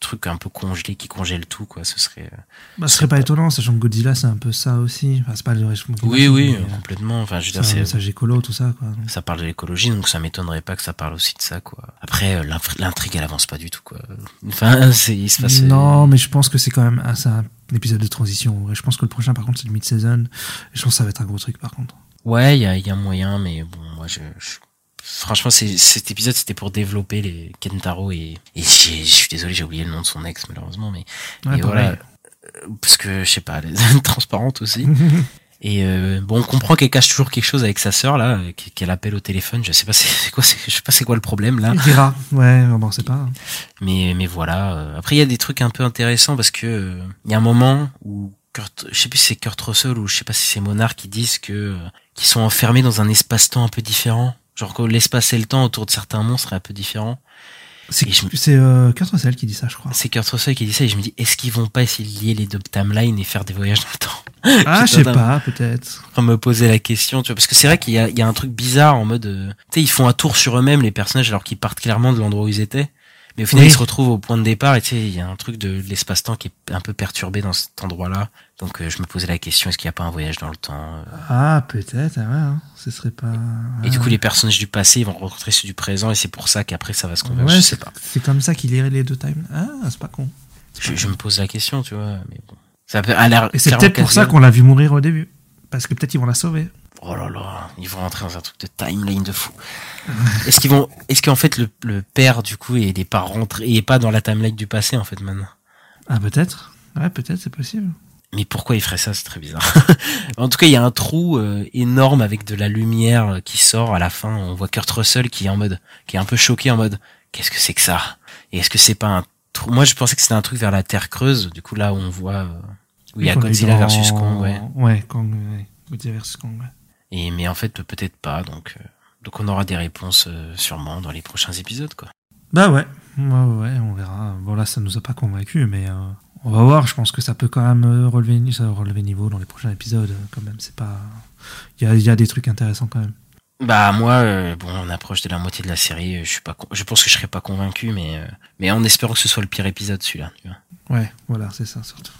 truc un peu congelé qui congèle tout, quoi, ce serait. euh, Bah, ce serait pas étonnant, sachant que Godzilla, c'est un peu ça aussi. Enfin, c'est pas le réchauffement Oui, oui, euh, complètement. Enfin, je veux C'est dire, un c'est. message écolo, tout ça, quoi. Ça parle de l'écologie, donc ça m'étonnerait pas que ça parle aussi de ça, quoi. Après, euh, l'intrigue, elle avance pas du tout, quoi. Enfin, (laughs) c'est, il se passe. Non, mais je pense que c'est quand même un, un épisode de transition. Je pense que le prochain, par contre, c'est le mid-season. Je pense que ça va être un gros truc, par contre. Ouais, il y a, y a moyen, mais bon, moi, je, je- franchement, c'est, cet épisode, c'était pour développer les Kentaro et, et je suis désolé, j'ai oublié le nom de son ex, malheureusement, mais, Ouais, pareil. voilà. Euh, Parce que, je sais pas, elle est (laughs) transparente aussi. (laughs) Et euh, bon, on comprend qu'elle cache toujours quelque chose avec sa sœur là, qu'elle appelle au téléphone. Je sais pas c'est quoi, je sais pas c'est quoi le problème là. Il dira. Ouais, bon, c'est pas. Mais mais voilà. euh, Après, il y a des trucs un peu intéressants parce que euh, il y a un moment où Kurt, je sais plus si c'est Kurt Russell ou je sais pas si c'est Monarch qui disent que qu'ils sont enfermés dans un espace-temps un peu différent. Genre que l'espace et le temps autour de certains monstres est un peu différent. C'est c'est, euh, Kurt Russell qui dit ça, je crois. C'est Kurt Russell qui dit ça et je me dis est-ce qu'ils vont pas essayer de lier les deux timelines et faire des voyages dans le temps? Ah, (laughs) je sais pas, peut-être. de me poser la question, tu vois, parce que c'est vrai qu'il y a, il y a un truc bizarre en mode, euh, tu sais, ils font un tour sur eux-mêmes les personnages alors qu'ils partent clairement de l'endroit où ils étaient, mais au final Oui. ils se retrouvent au point de départ et tu sais, il y a un truc de l'espace-temps qui est un peu perturbé dans cet endroit-là, donc euh, je me posais la question est-ce qu'il n'y a pas un voyage dans le temps euh? Ah, peut-être, ah ouais, hein. ce serait pas. Et du coup les personnages du passé ils vont rencontrer ceux du présent et c'est pour ça qu'après ça va se converger. Ouais, je sais c'est pas. c'est comme ça qu'il irait les deux times. Ah, c'est pas con. Je, je me pose la question, tu vois, mais bon. Ça peut, a l'air Et c'est peut-être pour ça qu'on l'a vu mourir au début. Parce que peut-être ils vont la sauver. Oh là là, ils vont rentrer dans un truc de timeline de fou. (laughs) Est-ce qu'ils vont, est-ce qu'en fait le, le père du coup est pas rentré, il est pas dans la timeline du passé en fait maintenant? Ah, peut-être. Ouais, peut-être, c'est possible. Mais pourquoi il ferait ça? C'est très bizarre. (laughs) en tout cas, il y a un trou euh, énorme avec de la lumière euh, qui sort à la fin. On voit Kurt Russell qui est en mode, qui est un peu choqué en mode, qu'est-ce que c'est que ça? Et est-ce que c'est pas un trou? Moi, je pensais que c'était un truc vers la Terre creuse. Du coup, là où on voit euh, où il y a Godzilla versus Kong, ouais. Ouais, Kong, ouais. Godzilla versus Kong, ouais. Et mais en fait, peut-être pas. Donc, euh, donc on aura des réponses euh, sûrement dans les prochains épisodes, quoi. Bah ouais. Ouais, ouais, on verra. Bon, là, ça nous a pas convaincus, mais euh, on va voir. Je pense que ça peut quand même relever, ça relever niveau dans les prochains épisodes. Quand même, c'est pas. Il y a, y a des trucs intéressants quand même. Bah moi, euh, bon, on approche de la moitié de la série. Je suis pas, je pense que je serai pas convaincu, mais euh, mais en espérant que ce soit le pire épisode, celui-là. tu vois. Ouais, voilà, c'est ça surtout.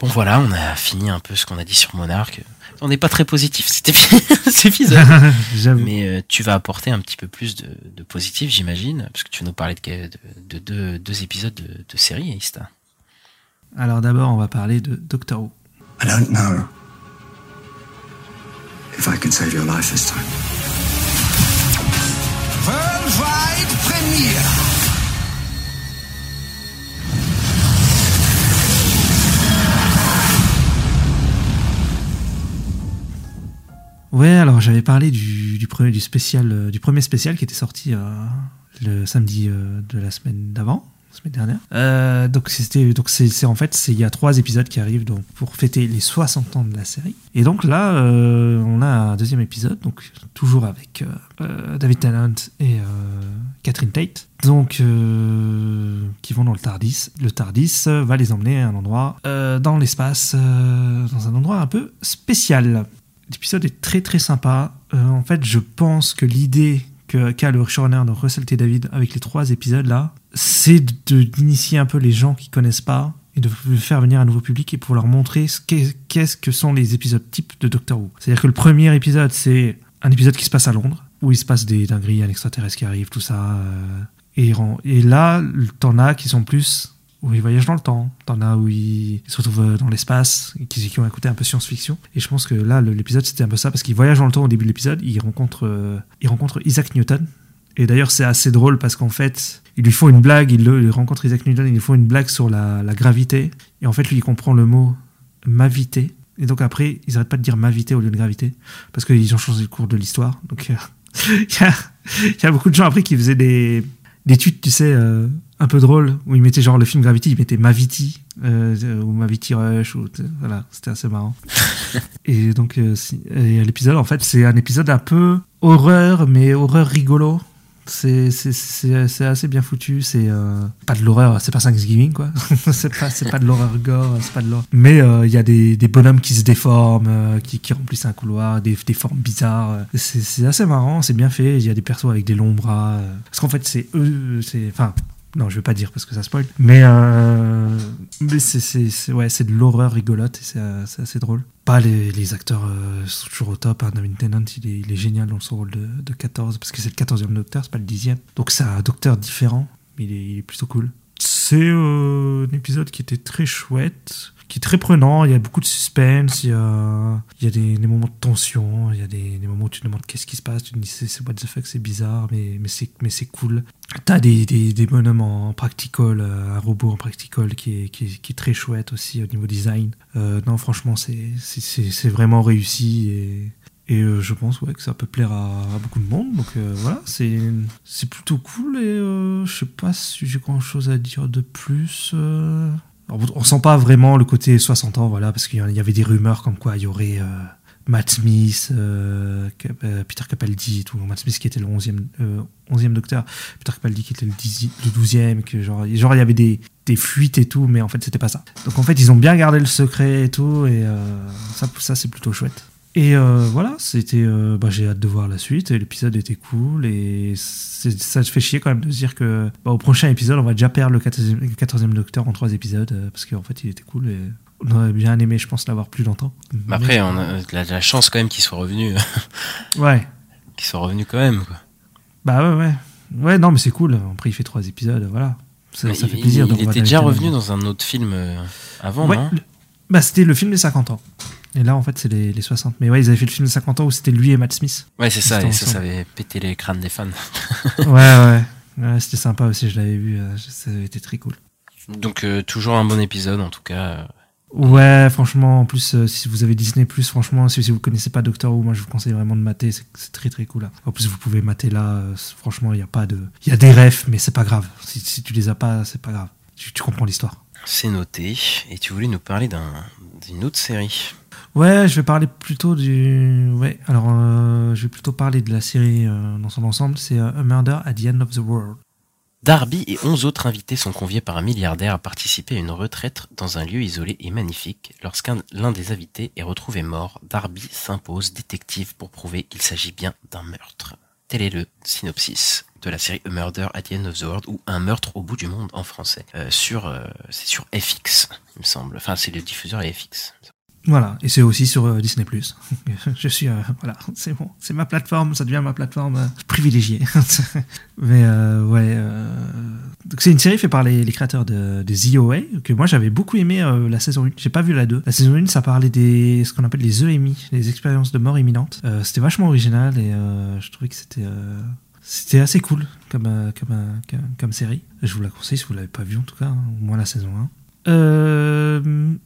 Bon voilà, on a fini un peu ce qu'on a dit sur Monarch. On n'est pas très positif épisode, (laughs) (laughs) J'avoue. mais euh, tu vas apporter un petit peu plus de, de positif, j'imagine, parce que tu vas nous parler de, de, de deux, deux épisodes de, de série, Ista. Alors d'abord, on va parler de Doctor Who. I don't know if I can save your life this time. Worldwide Premiere. Ouais, alors j'avais parlé du, du, premier, du, spécial, euh, du premier spécial qui était sorti euh, le samedi euh, de la semaine d'avant, la semaine dernière. Donc c'est en fait il y a trois épisodes qui arrivent donc pour fêter les 60 ans de la série. Et donc là on a un deuxième épisode donc toujours avec David Tennant et Catherine Tate. Donc qui vont dans le Tardis. Le Tardis va les emmener à un endroit dans l'espace dans un endroit un peu spécial. L'épisode est très très sympa. Euh, en fait, je pense que l'idée qu'a le showrunner de Russell. David avec les trois épisodes là, c'est d'initier un peu les gens qui connaissent pas et de faire venir un nouveau public et pour leur montrer ce qu'est- qu'est-ce que sont les épisodes types de Doctor Who. C'est-à-dire que le premier épisode, c'est un épisode qui se passe à Londres, où il se passe des dingueries, un extraterrestre qui arrive, tout ça. euh, et là, t'en as qui sont plus où ils voyagent dans le temps. T'en as où ils, se retrouvent euh, dans l'espace, qui, ont côté un peu science-fiction. Et je pense que là, l'épisode, c'était un peu ça, parce qu'ils voyagent dans le temps au début de l'épisode, ils rencontrent, euh, ils Isaac Newton. Et d'ailleurs, c'est assez drôle parce qu'en fait, ils lui font une blague, ils, le, ils rencontrent Isaac Newton, ils lui font une blague sur la, gravité. Et en fait, lui, il comprend le mot mavité. Et donc après, ils arrêtent pas de dire mavité au lieu de gravité, parce qu'ils ont changé le cours de l'histoire. Donc euh, (laughs) il y, a, il y a beaucoup de gens après qui faisaient des, des tweets, tu sais, euh, un peu drôles, où ils mettaient genre le film Gravity, ils mettaient Mavity, euh, ou Mavity Rush, ou voilà, c'était assez marrant. (laughs) et donc euh, si- et l'épisode, en fait, c'est un épisode un peu horreur, mais horreur rigolo. C'est c'est- c'est- c'est assez bien foutu. C'est euh, pas de l'horreur, c'est pas Thanksgiving quoi. (laughs) c'est pas c'est pas de l'horreur gore, c'est pas de l'horreur. Mais il y a des, des bonhommes qui se déforment, qui, qui remplissent un couloir, des, des formes bizarres. C'est c'est assez marrant, c'est bien fait. Il y a des persos avec des longs bras. Parce qu'en fait c'est eux, c'est enfin. Non, je vais pas dire parce que ça spoil. Mais, euh, mais c'est, ouais, c'est de l'horreur rigolote et c'est, euh, c'est assez drôle. Pas les, les acteurs euh, sont toujours au top. Hein. David Tennant, il est, il est génial dans son rôle de, de 14 parce que c'est le 14e docteur, c'est pas le 10e. Donc c'est un docteur différent. mais Il est, plutôt cool. C'est un épisode qui était très chouette. Qui est très prenant. Il y a beaucoup de suspense, il y a, des, moments de tension, il y a des, moments où tu te demandes qu'est-ce qui se passe, tu te dis c'est what the fuck, c'est bizarre, mais, c'est cool. T'as des, des, des bonhommes en practical, euh, un robot en practical qui est, très chouette aussi au niveau design. Euh, non, franchement, c'est vraiment réussi et, euh, je pense que ça peut plaire à, beaucoup de monde. Donc voilà, c'est c'est plutôt cool et euh, je sais pas si j'ai grand chose à dire de plus. On sent pas vraiment le côté 60 ans, voilà, parce qu'il y avait des rumeurs comme quoi il y aurait euh, Matt Smith, euh, euh, Peter Capaldi et tout. Matt Smith qui était le 11e, euh, 11e docteur, Peter Capaldi qui était le, 10 le 12e, que genre, genre il y avait des, des fuites et tout, mais en fait c'était pas ça. Donc en fait ils ont bien gardé le secret et tout, et ça c'est plutôt chouette. Et euh, voilà, c'était, euh, bah, j'ai hâte de voir la suite. Et l'épisode était cool et ça te fait chier quand même de se dire que bah, au prochain épisode, on va déjà perdre le 14e, le 14e Docteur en trois épisodes euh, parce qu'en fait, il était cool et on aurait bien aimé, je pense, l'avoir plus longtemps. Mais après, on a la, la chance quand même qu'il soit revenu. (laughs) Ouais. qu'il soit revenu quand même. Quoi. Bah ouais, ouais. Ouais, non, mais c'est cool. Après, il fait trois épisodes, voilà. Ça, il, fait plaisir. Il, va était déjà revenu dans un autre film avant, Ouais, non? le- Bah, c'était le film des 50 ans. Et là, en fait, c'est les, les 60. Mais ouais, ils avaient fait le film des 50 ans où c'était lui et Matt Smith. Ouais, c'est ça, et ça, ça avait pété les crânes des fans. (laughs) ouais, ouais. Ouais, c'était sympa aussi, je l'avais vu. euh, Ça avait été très cool. Donc, euh, toujours un bon épisode, en tout cas. euh, Ouais, franchement, en plus, euh, si vous avez Disney, franchement, si, si vous connaissez pas Doctor Who, moi je vous conseille vraiment de mater, c'est très très cool. En plus, vous pouvez mater là, euh, franchement, il y a pas de. Il y a des refs, mais c'est pas grave. Si, si tu les as pas, c'est pas grave. Tu, tu comprends l'histoire. C'est noté. Et tu voulais nous parler d'un- d'une autre série. Ouais, je vais parler plutôt du. Ouais, alors euh, je vais plutôt parler de la série euh, dans son ensemble. C'est euh, A Murder at the End of the World. Darby et 11 autres invités sont conviés par un milliardaire à participer à une retraite dans un lieu isolé et magnifique. Lorsqu'un l'un des invités est retrouvé mort, Darby s'impose détective pour prouver qu'il s'agit bien d'un meurtre. Tel est le synopsis de la série A Murder at the End of the World ou Un meurtre au bout du monde en français. Euh, sur, euh, c'est sur FX, il me semble. Enfin, c'est le diffuseur FX. Voilà, et c'est aussi sur euh, Disney+. (laughs) je suis, euh, voilà, c'est bon, c'est ma plateforme, ça devient ma plateforme euh, privilégiée. (laughs) Mais ouais, donc c'est une série faite par les, créateurs de, de The OA, que moi j'avais beaucoup aimé la saison 1, j'ai pas vu la 2. La saison 1, ça parlait des, ce qu'on appelle les EMI, les expériences de mort imminente. C'était vachement original et je trouvais que c'était... c'était assez cool comme, comme, comme, série. Je vous la conseille si vous l'avez pas vue en tout cas, hein, au moins la saison 1. Euh,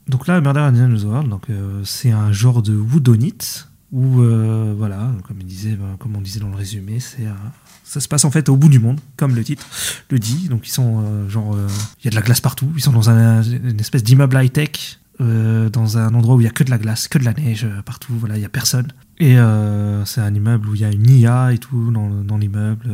donc là, Murder at the World, donc euh, c'est un genre de whodunit où euh, voilà, ben, comme on disait dans le résumé, ça se passe en fait au bout du monde, comme le titre le dit. Donc ils sont genre, il y a de la glace partout. Ils sont dans un- une espèce d'immeuble high tech. dans un endroit où il y a que de la glace, que de la neige partout, voilà, il y a personne. Et c'est un immeuble où il y a une IA et tout dans, dans l'immeuble.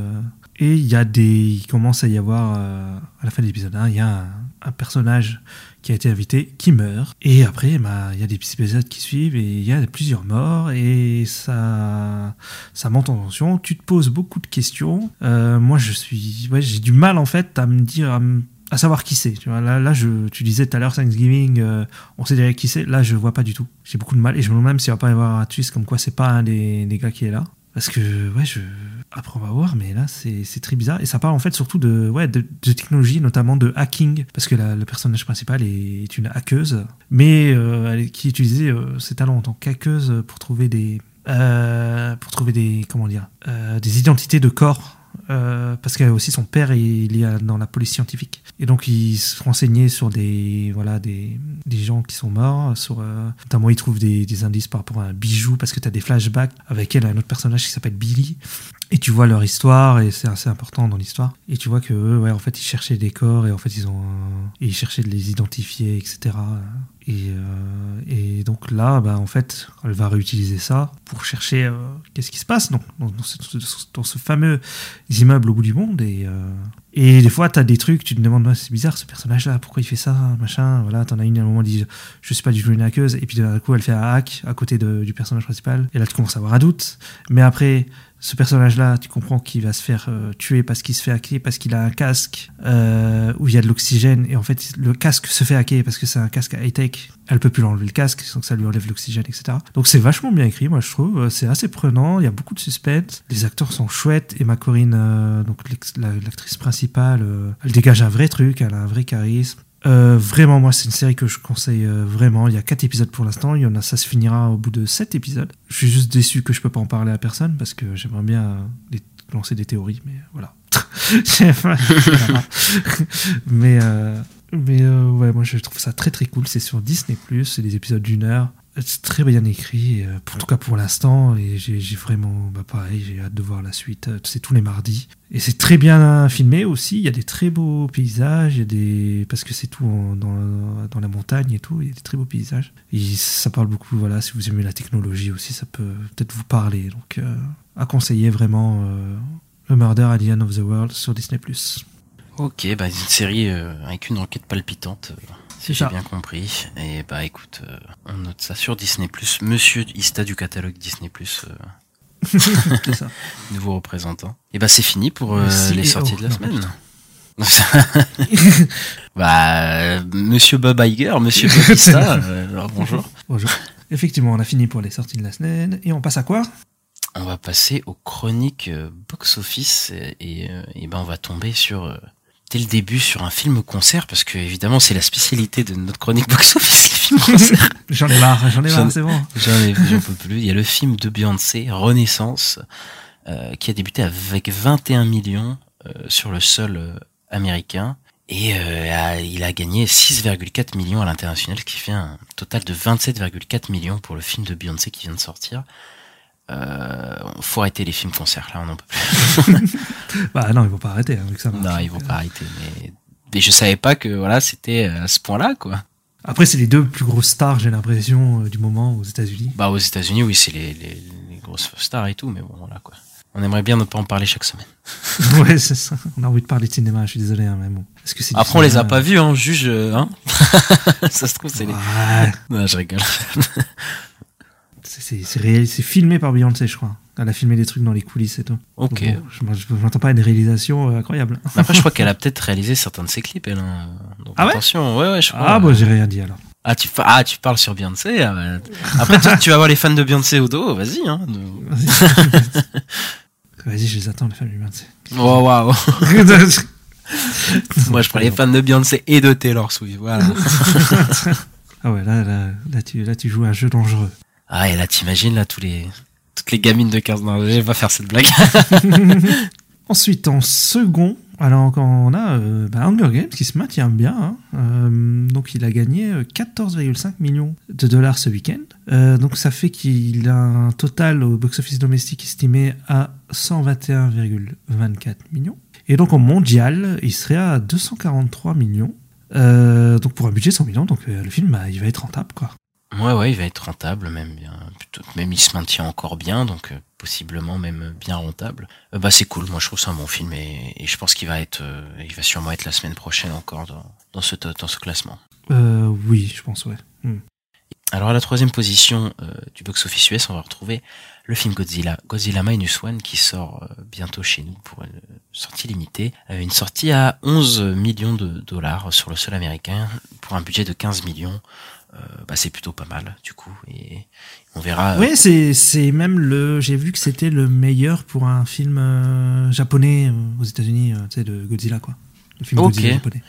Et il y a des, il commence à y avoir à la fin de l'épisode 1, il y a un, un personnage qui a été invité qui meurt. Et après, bah, il y a des petits épisodes qui suivent et il y a plusieurs morts et ça, ça monte en tension. Tu te poses beaucoup de questions. Euh, moi, je suis, ouais, j'ai du mal en fait à me dire, à, savoir qui c'est. Tu vois, là, là, je, tu disais tout à l'heure Thanksgiving, euh, on sait déjà qui c'est. Là, je vois pas du tout. J'ai beaucoup de mal et je me demande même s'il va pas y avoir un twist comme quoi c'est pas un des, des gars qui est là. Parce que, ouais, je... après on va voir, mais là c'est très bizarre. Et ça parle en fait surtout de, ouais, de, technologie, notamment de hacking, parce que la- le personnage principal est, une hackeuse, mais euh, elle- qui utilisait euh, ses talents en tant qu'hackeuse pour trouver des. euh, pour trouver des. Comment dire Des identités de corps. Euh, parce qu'elle aussi son père est lié à- dans la police scientifique. Et donc il se renseignait sur des voilà des, des gens qui sont morts sur euh, notamment il trouve des, indices par rapport à un bijou parce que tu as des flashbacks avec elle un autre personnage qui s'appelle Billy. Et tu vois leur histoire et c'est assez important dans l'histoire. Et tu vois que ouais en fait ils cherchaient des corps et en fait ils ont et ils cherchaient de les identifier etc et, euh, et donc là bah en fait elle va réutiliser ça pour chercher euh, qu'est-ce qui se passe donc, dans, ce, fameux immeuble au bout du monde et euh, et des fois, t'as des trucs, tu te demandes, c'est bizarre ce personnage-là, pourquoi il fait ça, machin. Voilà, t'en as une à un moment, elle dit, je suis pas du tout une hackeuse, et puis d'un coup, elle fait un hack à côté de- du personnage principal, et là, tu commences à avoir un doute. Mais après, ce personnage-là, tu comprends qu'il va se faire euh, tuer parce qu'il se fait hacker, parce qu'il a un casque euh, où il y a de l'oxygène, et en fait, le casque se fait hacker parce que c'est un casque high-tech. Elle peut plus l'enlever le casque, donc ça lui enlève l'oxygène, etc. Donc c'est vachement bien écrit, moi je trouve. Euh, C'est assez prenant, il y a beaucoup de suspense. Les acteurs sont chouettes. Emma Corrin, euh, donc l'actrice principale, elle dégage un vrai truc, elle a un vrai charisme. Euh, vraiment, moi, c'est une série que je conseille euh, vraiment. Il y a quatre épisodes pour l'instant. Il y en a, ça se finira au bout de sept épisodes. Je suis juste déçu que je peux pas en parler à personne parce que j'aimerais bien euh, lancer des théories, mais voilà. (laughs) (laughs) mais mais ouais, moi, je trouve ça très très cool. C'est sur Disney+. C'est des épisodes d'une heure. C'est très bien écrit, euh, en tout cas pour l'instant, et j'ai vraiment, bah pareil, j'ai hâte de voir la suite. Euh, C'est tous les mardis. Et c'est très bien filmé aussi, il y a des très beaux paysages, parce que c'est tout dans, dans la montagne et tout, il y a des très beaux paysages. Et ça parle beaucoup, voilà, si vous aimez la technologie aussi, ça peut peut-être vous parler. Donc, euh, à conseiller vraiment euh, Le Murder End of the World sur Disney+. Ok, bah une série euh, avec une enquête palpitante, euh, si j'ai bien compris. Et bah écoute, euh, on note ça sur Disney+. Monsieur Ista du catalogue Disney+. Euh, (laughs) C'est ça. (laughs) nouveau représentant. Et bah c'est fini pour euh, les sorties oh, de la non, semaine. (laughs) bah, Monsieur Bob Iger, Monsieur Bob Ista, alors bonjour. Bonjour. Effectivement, on a fini pour les sorties de la semaine, et on passe à quoi? On va passer aux chroniques box-office et, et, euh, et ben on va tomber sur euh, dès le début sur un film concert parce que évidemment c'est la spécialité de notre chronique box-office les films concerts. (laughs) J'en ai marre, j'en ai marre, c'est bon. J'en ai j'en peux (laughs) plus. Il y a le film de Beyoncé Renaissance euh, qui a débuté avec 21 millions euh, sur le sol euh, américain et euh, a- il a gagné 6,4 millions à l'international, ce qui fait un total de 27,4 millions pour le film de Beyoncé qui vient de sortir. Euh, faut arrêter les films concerts là, on n'en peut plus. (laughs) Bah non, ils vont pas arrêter, hein, vu que ça marche. non, ils vont pas arrêter. Mais, mais je savais pas que voilà, c'était à ce point-là quoi. Après, c'est les deux plus grosses stars, j'ai l'impression, euh, du moment aux États-Unis. Bah aux États-Unis, oui, c'est les, les, les grosses stars et tout, mais bon voilà quoi. On aimerait bien ne pas en parler chaque semaine. (laughs) ouais, c'est ça. On a envie de parler de cinéma, je suis désolé, hein, mais bon. Est-ce que c'est Après, on les a pas vus, hein, juge, euh, hein. (laughs) Ça se trouve, c'est les. Ouais. Non, je rigole. C'est- C'est c'est réel- c'est filmé par Beyoncé, je crois. Elle a filmé des trucs dans les coulisses et tout. Ok. Donc bon, je m'entends pas à des réalisations euh, incroyables. Mais Après, je crois qu'elle a (laughs) peut-être réalisé certains de ses clips, elle. Hein. Donc, Ah ouais attention, ouais, ouais, je crois. Ah, bon, j'ai rien dit alors. Ah, tu, ah, tu parles sur Beyoncé. ah, bah. Après, tu, tu vas voir les fans de Beyoncé au dos, vas-y, hein. (laughs) Vas-y, je les attends, les femmes de Beyoncé. Oh, waouh. (laughs) Moi, je prends les fans de Beyoncé et de Taylor Swift, voilà. ah ouais, là, là, là, tu, là, tu joues à un jeu dangereux. Ah, et là, t'imagines, là, tous les, toutes les gamines de 15 ans, je vais faire cette blague. (laughs) Ensuite, en second, alors quand on a euh, bah, Hunger Games qui se maintient bien. hein. Euh, donc il a gagné euh, 14,5 millions de dollars ce week-end. Euh, donc ça fait qu'il a un total au box-office domestique estimé à 121,24 millions. Et donc en mondial, il serait à 243 millions. Euh, donc pour un budget de 100 millions, donc euh, le film bah, il va être rentable quoi. Ouais, ouais, il va être rentable, même bien, plutôt, même il se maintient encore bien, donc euh, possiblement même bien rentable. Euh, bah c'est cool, moi je trouve ça un bon film et, et je pense qu'il va être, euh, il va sûrement être la semaine prochaine encore dans, dans ce dans ce classement. Euh, oui, je pense ouais. Hmm. Alors à la troisième position euh, du box-office US, on va retrouver le film Godzilla, Godzilla Minus One, qui sort bientôt chez nous pour une sortie limitée. Une sortie à 11 millions de dollars sur le sol américain pour un budget de 15 millions. Euh, bah, c'est plutôt pas mal du coup et on verra. euh, Oui, c'est c'est même le. J'ai vu que c'était le meilleur pour un film euh, japonais aux États-Unis, tu sais, de Godzilla, quoi. Le film Ok. Godzilla japonais.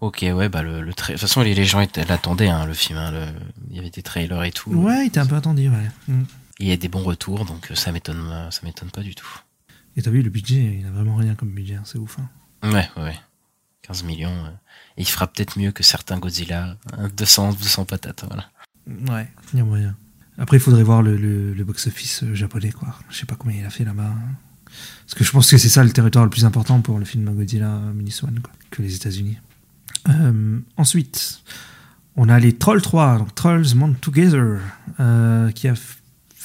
Ok, ouais, bah le, le tra- de toute façon les, les gens l'attendaient hein, le film. hein, le- Il y avait des trailers et tout. Ouais, il était un peu attendu, ouais. Mm. Il y a des bons retours, donc ça m'étonne, ça m'étonne pas du tout. Et t'as vu, le budget, il a vraiment rien comme budget, hein, c'est ouf. Ouais, ouais, ouais. 15 millions. euh, il fera peut-être mieux que certains Godzilla. hein, 200, 200 patates, voilà. Ouais, il y a moyen. Après, il faudrait voir le, box-office euh, japonais, quoi. Je sais pas combien il a fait là-bas. hein. Parce que je pense que c'est ça le territoire le plus important pour le film Godzilla Minus One, quoi, que les États-Unis. Euh, ensuite, on a les Trolls 3, donc Trolls Mount Together, euh, qui a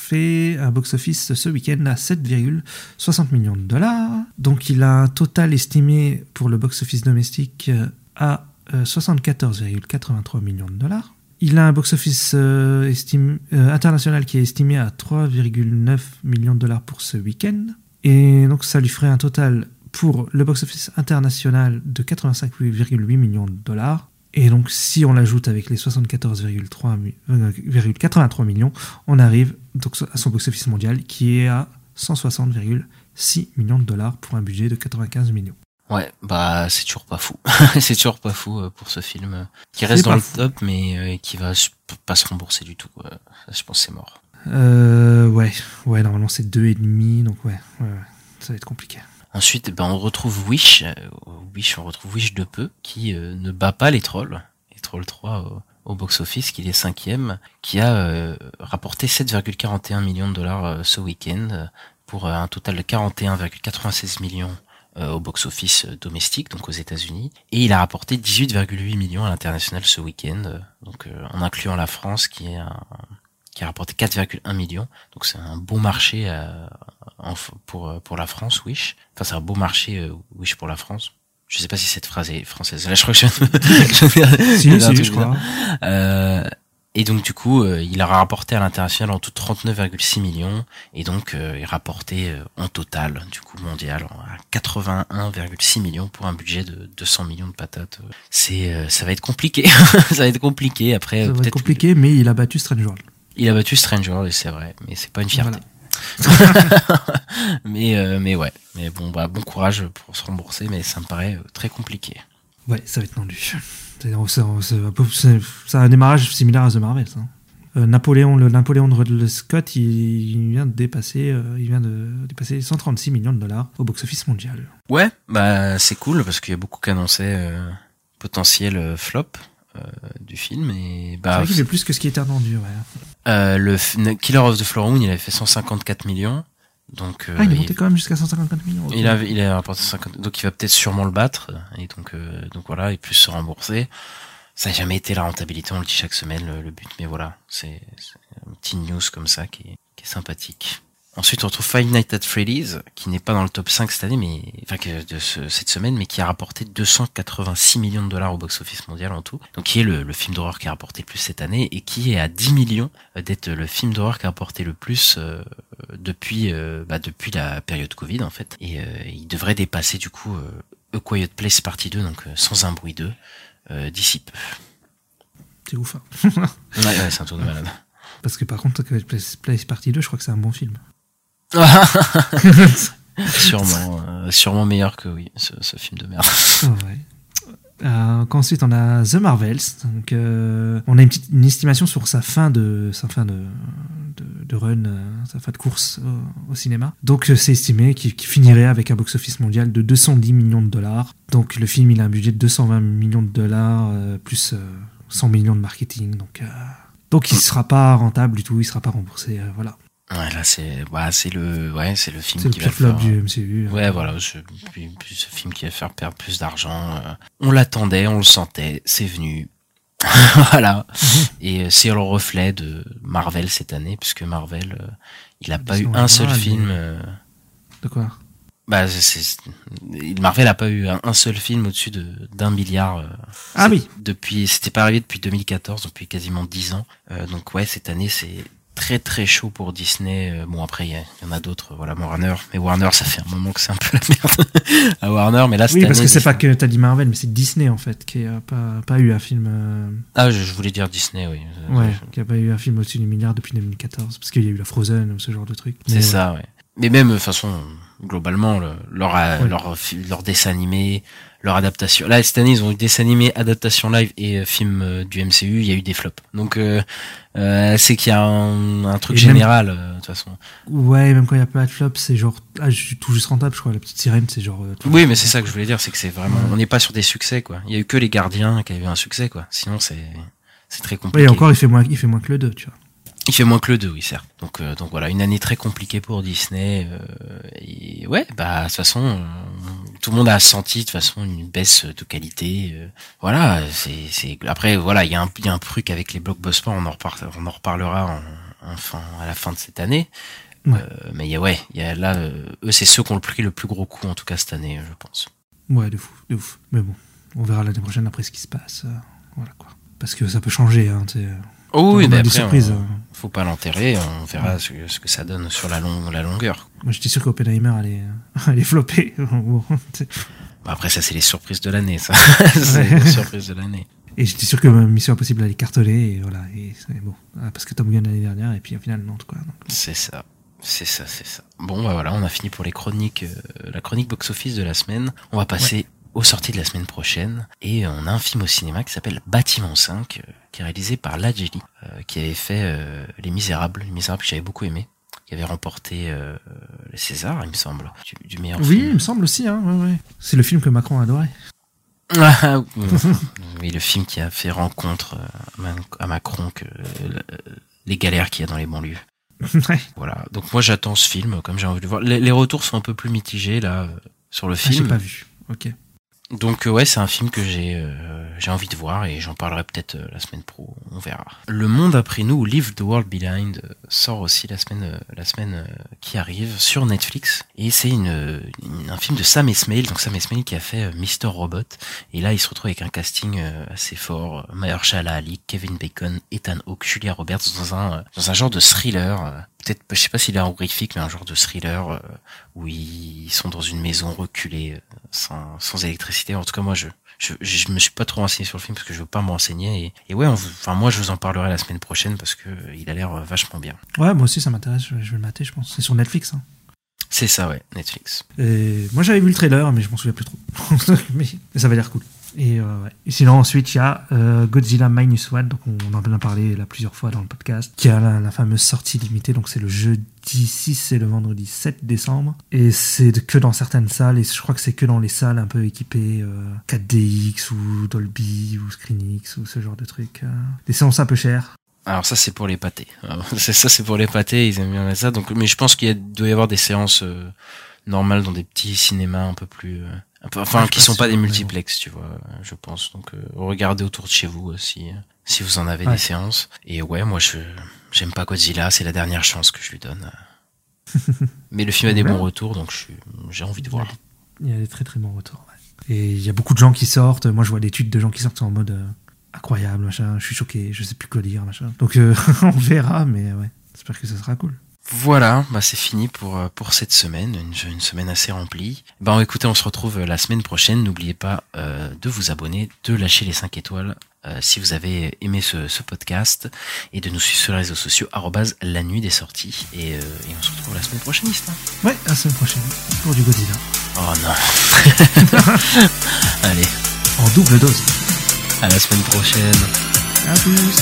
fait un box-office ce week-end à 7,60 millions de dollars. Donc il a un total estimé pour le box-office domestique euh, à euh, 74,83 millions de dollars. Il a un box-office euh, euh, international qui est estimé à 3,9 millions de dollars pour ce week-end. Et donc ça lui ferait un total pour le box-office international de 85,8 millions de dollars. Et donc si on l'ajoute avec les 74,3 mi- euh, 83 millions, on arrive donc à son box-office mondial qui est à 160,6 millions de dollars pour un budget de 95 millions. Ouais, bah c'est toujours pas fou. (laughs) c'est toujours pas fou euh, pour ce film euh, qui reste dans le fou. top, mais qui va pas se rembourser du tout. je pense que c'est mort. Euh, ouais, ouais, normalement c'est deux et demi, donc ouais, ouais, ouais, ça va être compliqué. Ensuite, ben, on retrouve Wish. euh, Wish, on retrouve Wish de peu, qui euh, ne bat pas les trolls. Les trolls 3 au, box-office, qui est cinquième, qui a euh, rapporté 7,41 millions de dollars ce week-end, pour un total de 41,96 millions au box-office domestique, donc aux États-Unis. Et il a rapporté 18,8 millions à l'international ce week-end, donc en incluant la France, qui est un- qui a rapporté 4,1 millions. Donc c'est un bon marché euh, en pour euh, pour la France, Wish. Enfin, c'est un beau marché euh, Wish pour la France. Je sais pas si cette phrase est française. Là, je crois que je, (laughs) je, Si, un si, je crois. Euh, et donc du coup, euh, il a rapporté à l'international en tout 39,6 millions, et donc euh, il rapportait euh, en total, du coup mondial, à 81,6 millions pour un budget de 200 millions de patates. C'est, euh, ça va être compliqué, (laughs) ça va être compliqué. Après, Ça va être compliqué, mais il a battu Strange World. Il a battu Stranger, et c'est vrai, mais c'est pas une fierté. (laughs) mais euh, mais ouais, mais bon bah bon courage pour se rembourser, mais ça me paraît euh, très compliqué. Ouais, ça va être tendu. C'est un démarrage similaire à The Marvels. hein. Euh, Napoléon, le Napoléon de Ridley Scott, il, il vient de dépasser, euh, il vient de dépasser 136 millions de dollars au box-office mondial. Ouais, bah c'est cool parce qu'il y a beaucoup qui annonçaient potentiel flop du film et C'est bah vrai qu'il fait plus que ce qui était attendu. Ouais. euh, le Killer of the Flower Moon il avait fait 154 millions donc euh, ah, il est il- monté quand même jusqu'à 154 millions. Il a, il a rapporté 50, donc il va peut-être sûrement le battre, et donc, euh, donc voilà, et plus se rembourser. Ça n'a jamais été la rentabilité, on le dit chaque semaine, le, le but, mais voilà, c'est c'est un petit news comme ça qui est, qui est sympathique. Ensuite, on retrouve Five Nights at Freddy's, qui n'est pas dans le top 5 cette année, mais, enfin, de ce- cette semaine, mais qui a rapporté 286 millions de dollars au box-office mondial en tout. Donc, qui est le, le film d'horreur qui a rapporté le plus cette année, et qui est à 10 millions euh, d'être le film d'horreur qui a rapporté le plus, euh, depuis, euh, bah, depuis la période Covid, en fait. Et, euh, il devrait dépasser, du coup, euh, A Quiet Place partie 2, donc, euh, sans un bruit 2, euh, d'ici peu. C'est ouf. hein. (laughs) Ouais, ouais, c'est un tour de (laughs) malade. Parce que par contre, Place, Place Party 2, je crois que c'est un bon film. (laughs) sûrement, euh, sûrement meilleur que oui, ce, ce film de merde. Ouais. Euh, ensuite, on a The Marvels. Donc, euh, on a une, petite, une estimation sur sa fin de, sa fin de, de, de run, euh, sa fin de course au, cinéma. Donc, c'est estimé qu'il finirait avec un box-office mondial de 210 millions de dollars. Donc, le film, il a un budget de 220 millions de dollars, plus euh, 100 millions de marketing. Donc, donc il sera pas rentable du tout, il sera pas remboursé. voilà. Ouais, là, c'est, bah, c'est le, ouais, c'est le film le qui va faire, du MCU. hein. Ouais, voilà, ce, puis- puis ce film qui va faire perdre plus d'argent. euh, on l'attendait, on le sentait, c'est venu. (laughs) voilà. Et euh, c'est le reflet de Marvel cette année, puisque Marvel, euh, il a pas eu un seul film. euh, De quoi? bah, c'est, Marvel a pas eu un, un seul film au-dessus de d'un milliard. euh, Ah oui. Depuis, c'était pas arrivé depuis 2014, depuis quasiment 10 ans. Euh, donc ouais, cette année c'est très très chaud pour Disney. Euh, bon après il y, en a d'autres, voilà Warner. Mais Warner, ça fait un moment que c'est un peu la merde (laughs) à Warner. Mais là Oui, parce année, que c'est pas que t'as dit Marvel, mais c'est Disney en fait, qui a pas, pas eu un film. euh, Ah, je, je voulais dire Disney, oui. Euh, Ouais, qui a pas eu un film au-dessus du milliard depuis 2014, parce qu'il y a eu la Frozen ou ce genre de truc. C'est ça, ouais. Mais même, de toute façon, globalement, le- leur, Ouais. leur, leur dessin animé, leur adaptation. Là, cette année, ils ont eu dessin animé, adaptation live et euh, film euh, du MCU, il y a eu des flops. Donc, euh, euh, c'est qu'il y a un, un truc Et général, euh, de toute façon. Ouais, même quand il y a pas de flop, c'est genre. Ah, je suis tout juste rentable, je crois. La petite sirène, c'est genre. Oui, mais c'est ça que je voulais dire, c'est que c'est vraiment, on n'est pas sur des succès, quoi. Il y a eu que les gardiens qui avaient eu un succès, quoi. Sinon, c'est, c'est très compliqué. Ouais, et encore, il fait, moins, il fait moins que le 2, tu vois. Il fait moins que le 2, oui, certes. Donc, euh, donc voilà, une année très compliquée pour Disney. euh, et ouais, bah de toute façon, euh, tout le monde a senti de toute façon une baisse de qualité. voilà, c'est, après voilà, il y a un, il y a un truc avec les blockbusters, on en reparlera, on en reparlera en, enfin à la fin de cette année. Ouais. Mais y a ouais, y a là, eux c'est ceux qui ont pris le plus gros coup en tout cas cette année, je pense. Ouais, de fou, de ouf. Mais bon, on verra l'année prochaine après ce qui se passe. voilà quoi. Parce que ça peut changer, hein, tu sais. Oh oui, mais des surprises. on- faut pas l'enterrer, on verra ce, que- ce que ça donne sur la, long, la longueur. Moi, j'étais sûr qu'Oppenheimer allait, (laughs) allait flopper. (laughs) Bon. Bah, après, ça, c'est les surprises de l'année, ça. (laughs) c'est Ouais. les surprises de l'année. Et j'étais sûr que Mission Impossible allait cartonner, et voilà. Et bon. Ah, Parce que Top Gun l'année dernière, et puis au final, non, quoi. C'est ça. C'est ça, c'est ça. Bon, bah voilà, on a fini pour les chroniques, euh, la chronique box-office de la semaine. On va passer aux sorties de la semaine prochaine. Et on a un film au cinéma qui s'appelle Bâtiment 5, euh, qui est réalisé par Lajeli, euh, qui avait fait euh, Les Misérables, Les Misérables que j'avais beaucoup aimé, qui avait remporté euh, les Césars, il me semble, du, du meilleur Oui, film. il me semble aussi. Hein, ouais, ouais. C'est le film que Macron adorait. (laughs) Ah, oui, le film qui a fait rencontre à Ma- à Macron que euh, les galères qu'il y a dans les banlieues. (laughs) Ouais. Voilà. Donc moi j'attends ce film, comme j'ai envie de voir. Les, les retours sont un peu plus mitigés là sur le Ah, j'ai film. pas vu. Ok. Donc euh, ouais, c'est un film que j'ai euh, j'ai envie de voir et j'en parlerai peut-être euh, la semaine pro, on verra. Le monde après nous, Leave the World Behind sort aussi la semaine la semaine qui arrive sur Netflix et c'est une, un film de Sam Esmail, donc Sam Esmail qui a fait Mr Robot et là il se retrouve avec un casting assez fort, Mahershala Ali, Kevin Bacon, Ethan Hawke, Julia Roberts dans un dans un genre de thriller. Peut-être, je sais pas s'il est horrifique, mais un genre de thriller euh, où ils sont dans une maison reculée euh, sans, sans électricité. En tout cas, moi, je, je, je me suis pas trop renseigné sur le film parce que je veux pas me renseigner. Et, et ouais, on enfin, moi, je vous en parlerai la semaine prochaine parce que euh, il a l'air vachement bien. Ouais, moi aussi ça m'intéresse. Je, je vais le mater, je pense. C'est sur Netflix. Hein. C'est ça, ouais, Netflix. Et moi j'avais vu le trailer, mais je m'en souviens plus trop. mais, (laughs) mais ça va l'air cool. Et, euh. Et sinon, ensuite, il y a euh, Godzilla Minus One, donc on, en a parlé là plusieurs fois dans le podcast, qui a la, la fameuse sortie limitée, donc c'est le jeudi 6 et le vendredi 7 décembre. Et c'est que dans certaines salles, et je crois que c'est que dans les salles un peu équipées euh, 4DX ou Dolby ou ScreenX ou ce genre de trucs. euh. Des séances un peu chères. Alors ça, c'est pour les pâtés. (laughs) Ça, c'est pour les pâtés. Ils aiment bien ça. Donc, mais je pense qu'il doit y avoir des séances euh, normales dans des petits cinémas un peu plus, euh, enfin, qui sont pas pas des multiplex, tu vois. euh, Je pense. Donc, euh, regardez autour de chez vous aussi, euh, si vous en avez Ouais. des séances. Et ouais, moi, je j'aime pas Godzilla. C'est la dernière chance que je lui donne. (laughs) mais le film a des Ouais. bons retours, donc j'ai envie de voir. Il y a des très très bons retours. ouais. Et il y a beaucoup de gens qui sortent. Moi, je vois des tweets de gens qui sortent en mode euh, incroyable, machin. Je suis choqué, je sais plus quoi dire, machin. Donc, euh, (laughs) on verra, mais ouais. J'espère que ça sera cool. Voilà, bah c'est fini pour euh, pour cette semaine, une, une semaine assez remplie. Bah écoutez, on se retrouve euh, la semaine prochaine. N'oubliez pas euh, de vous abonner, de lâcher les 5 étoiles euh, si vous avez aimé ce, ce podcast et de nous suivre sur les réseaux sociaux la nuit des sorties et, euh, et on se retrouve la semaine prochaine. Istin. Ouais, à la semaine prochaine pour du Godzilla. Oh non. (laughs) Allez, En double dose. à la semaine prochaine. À plus.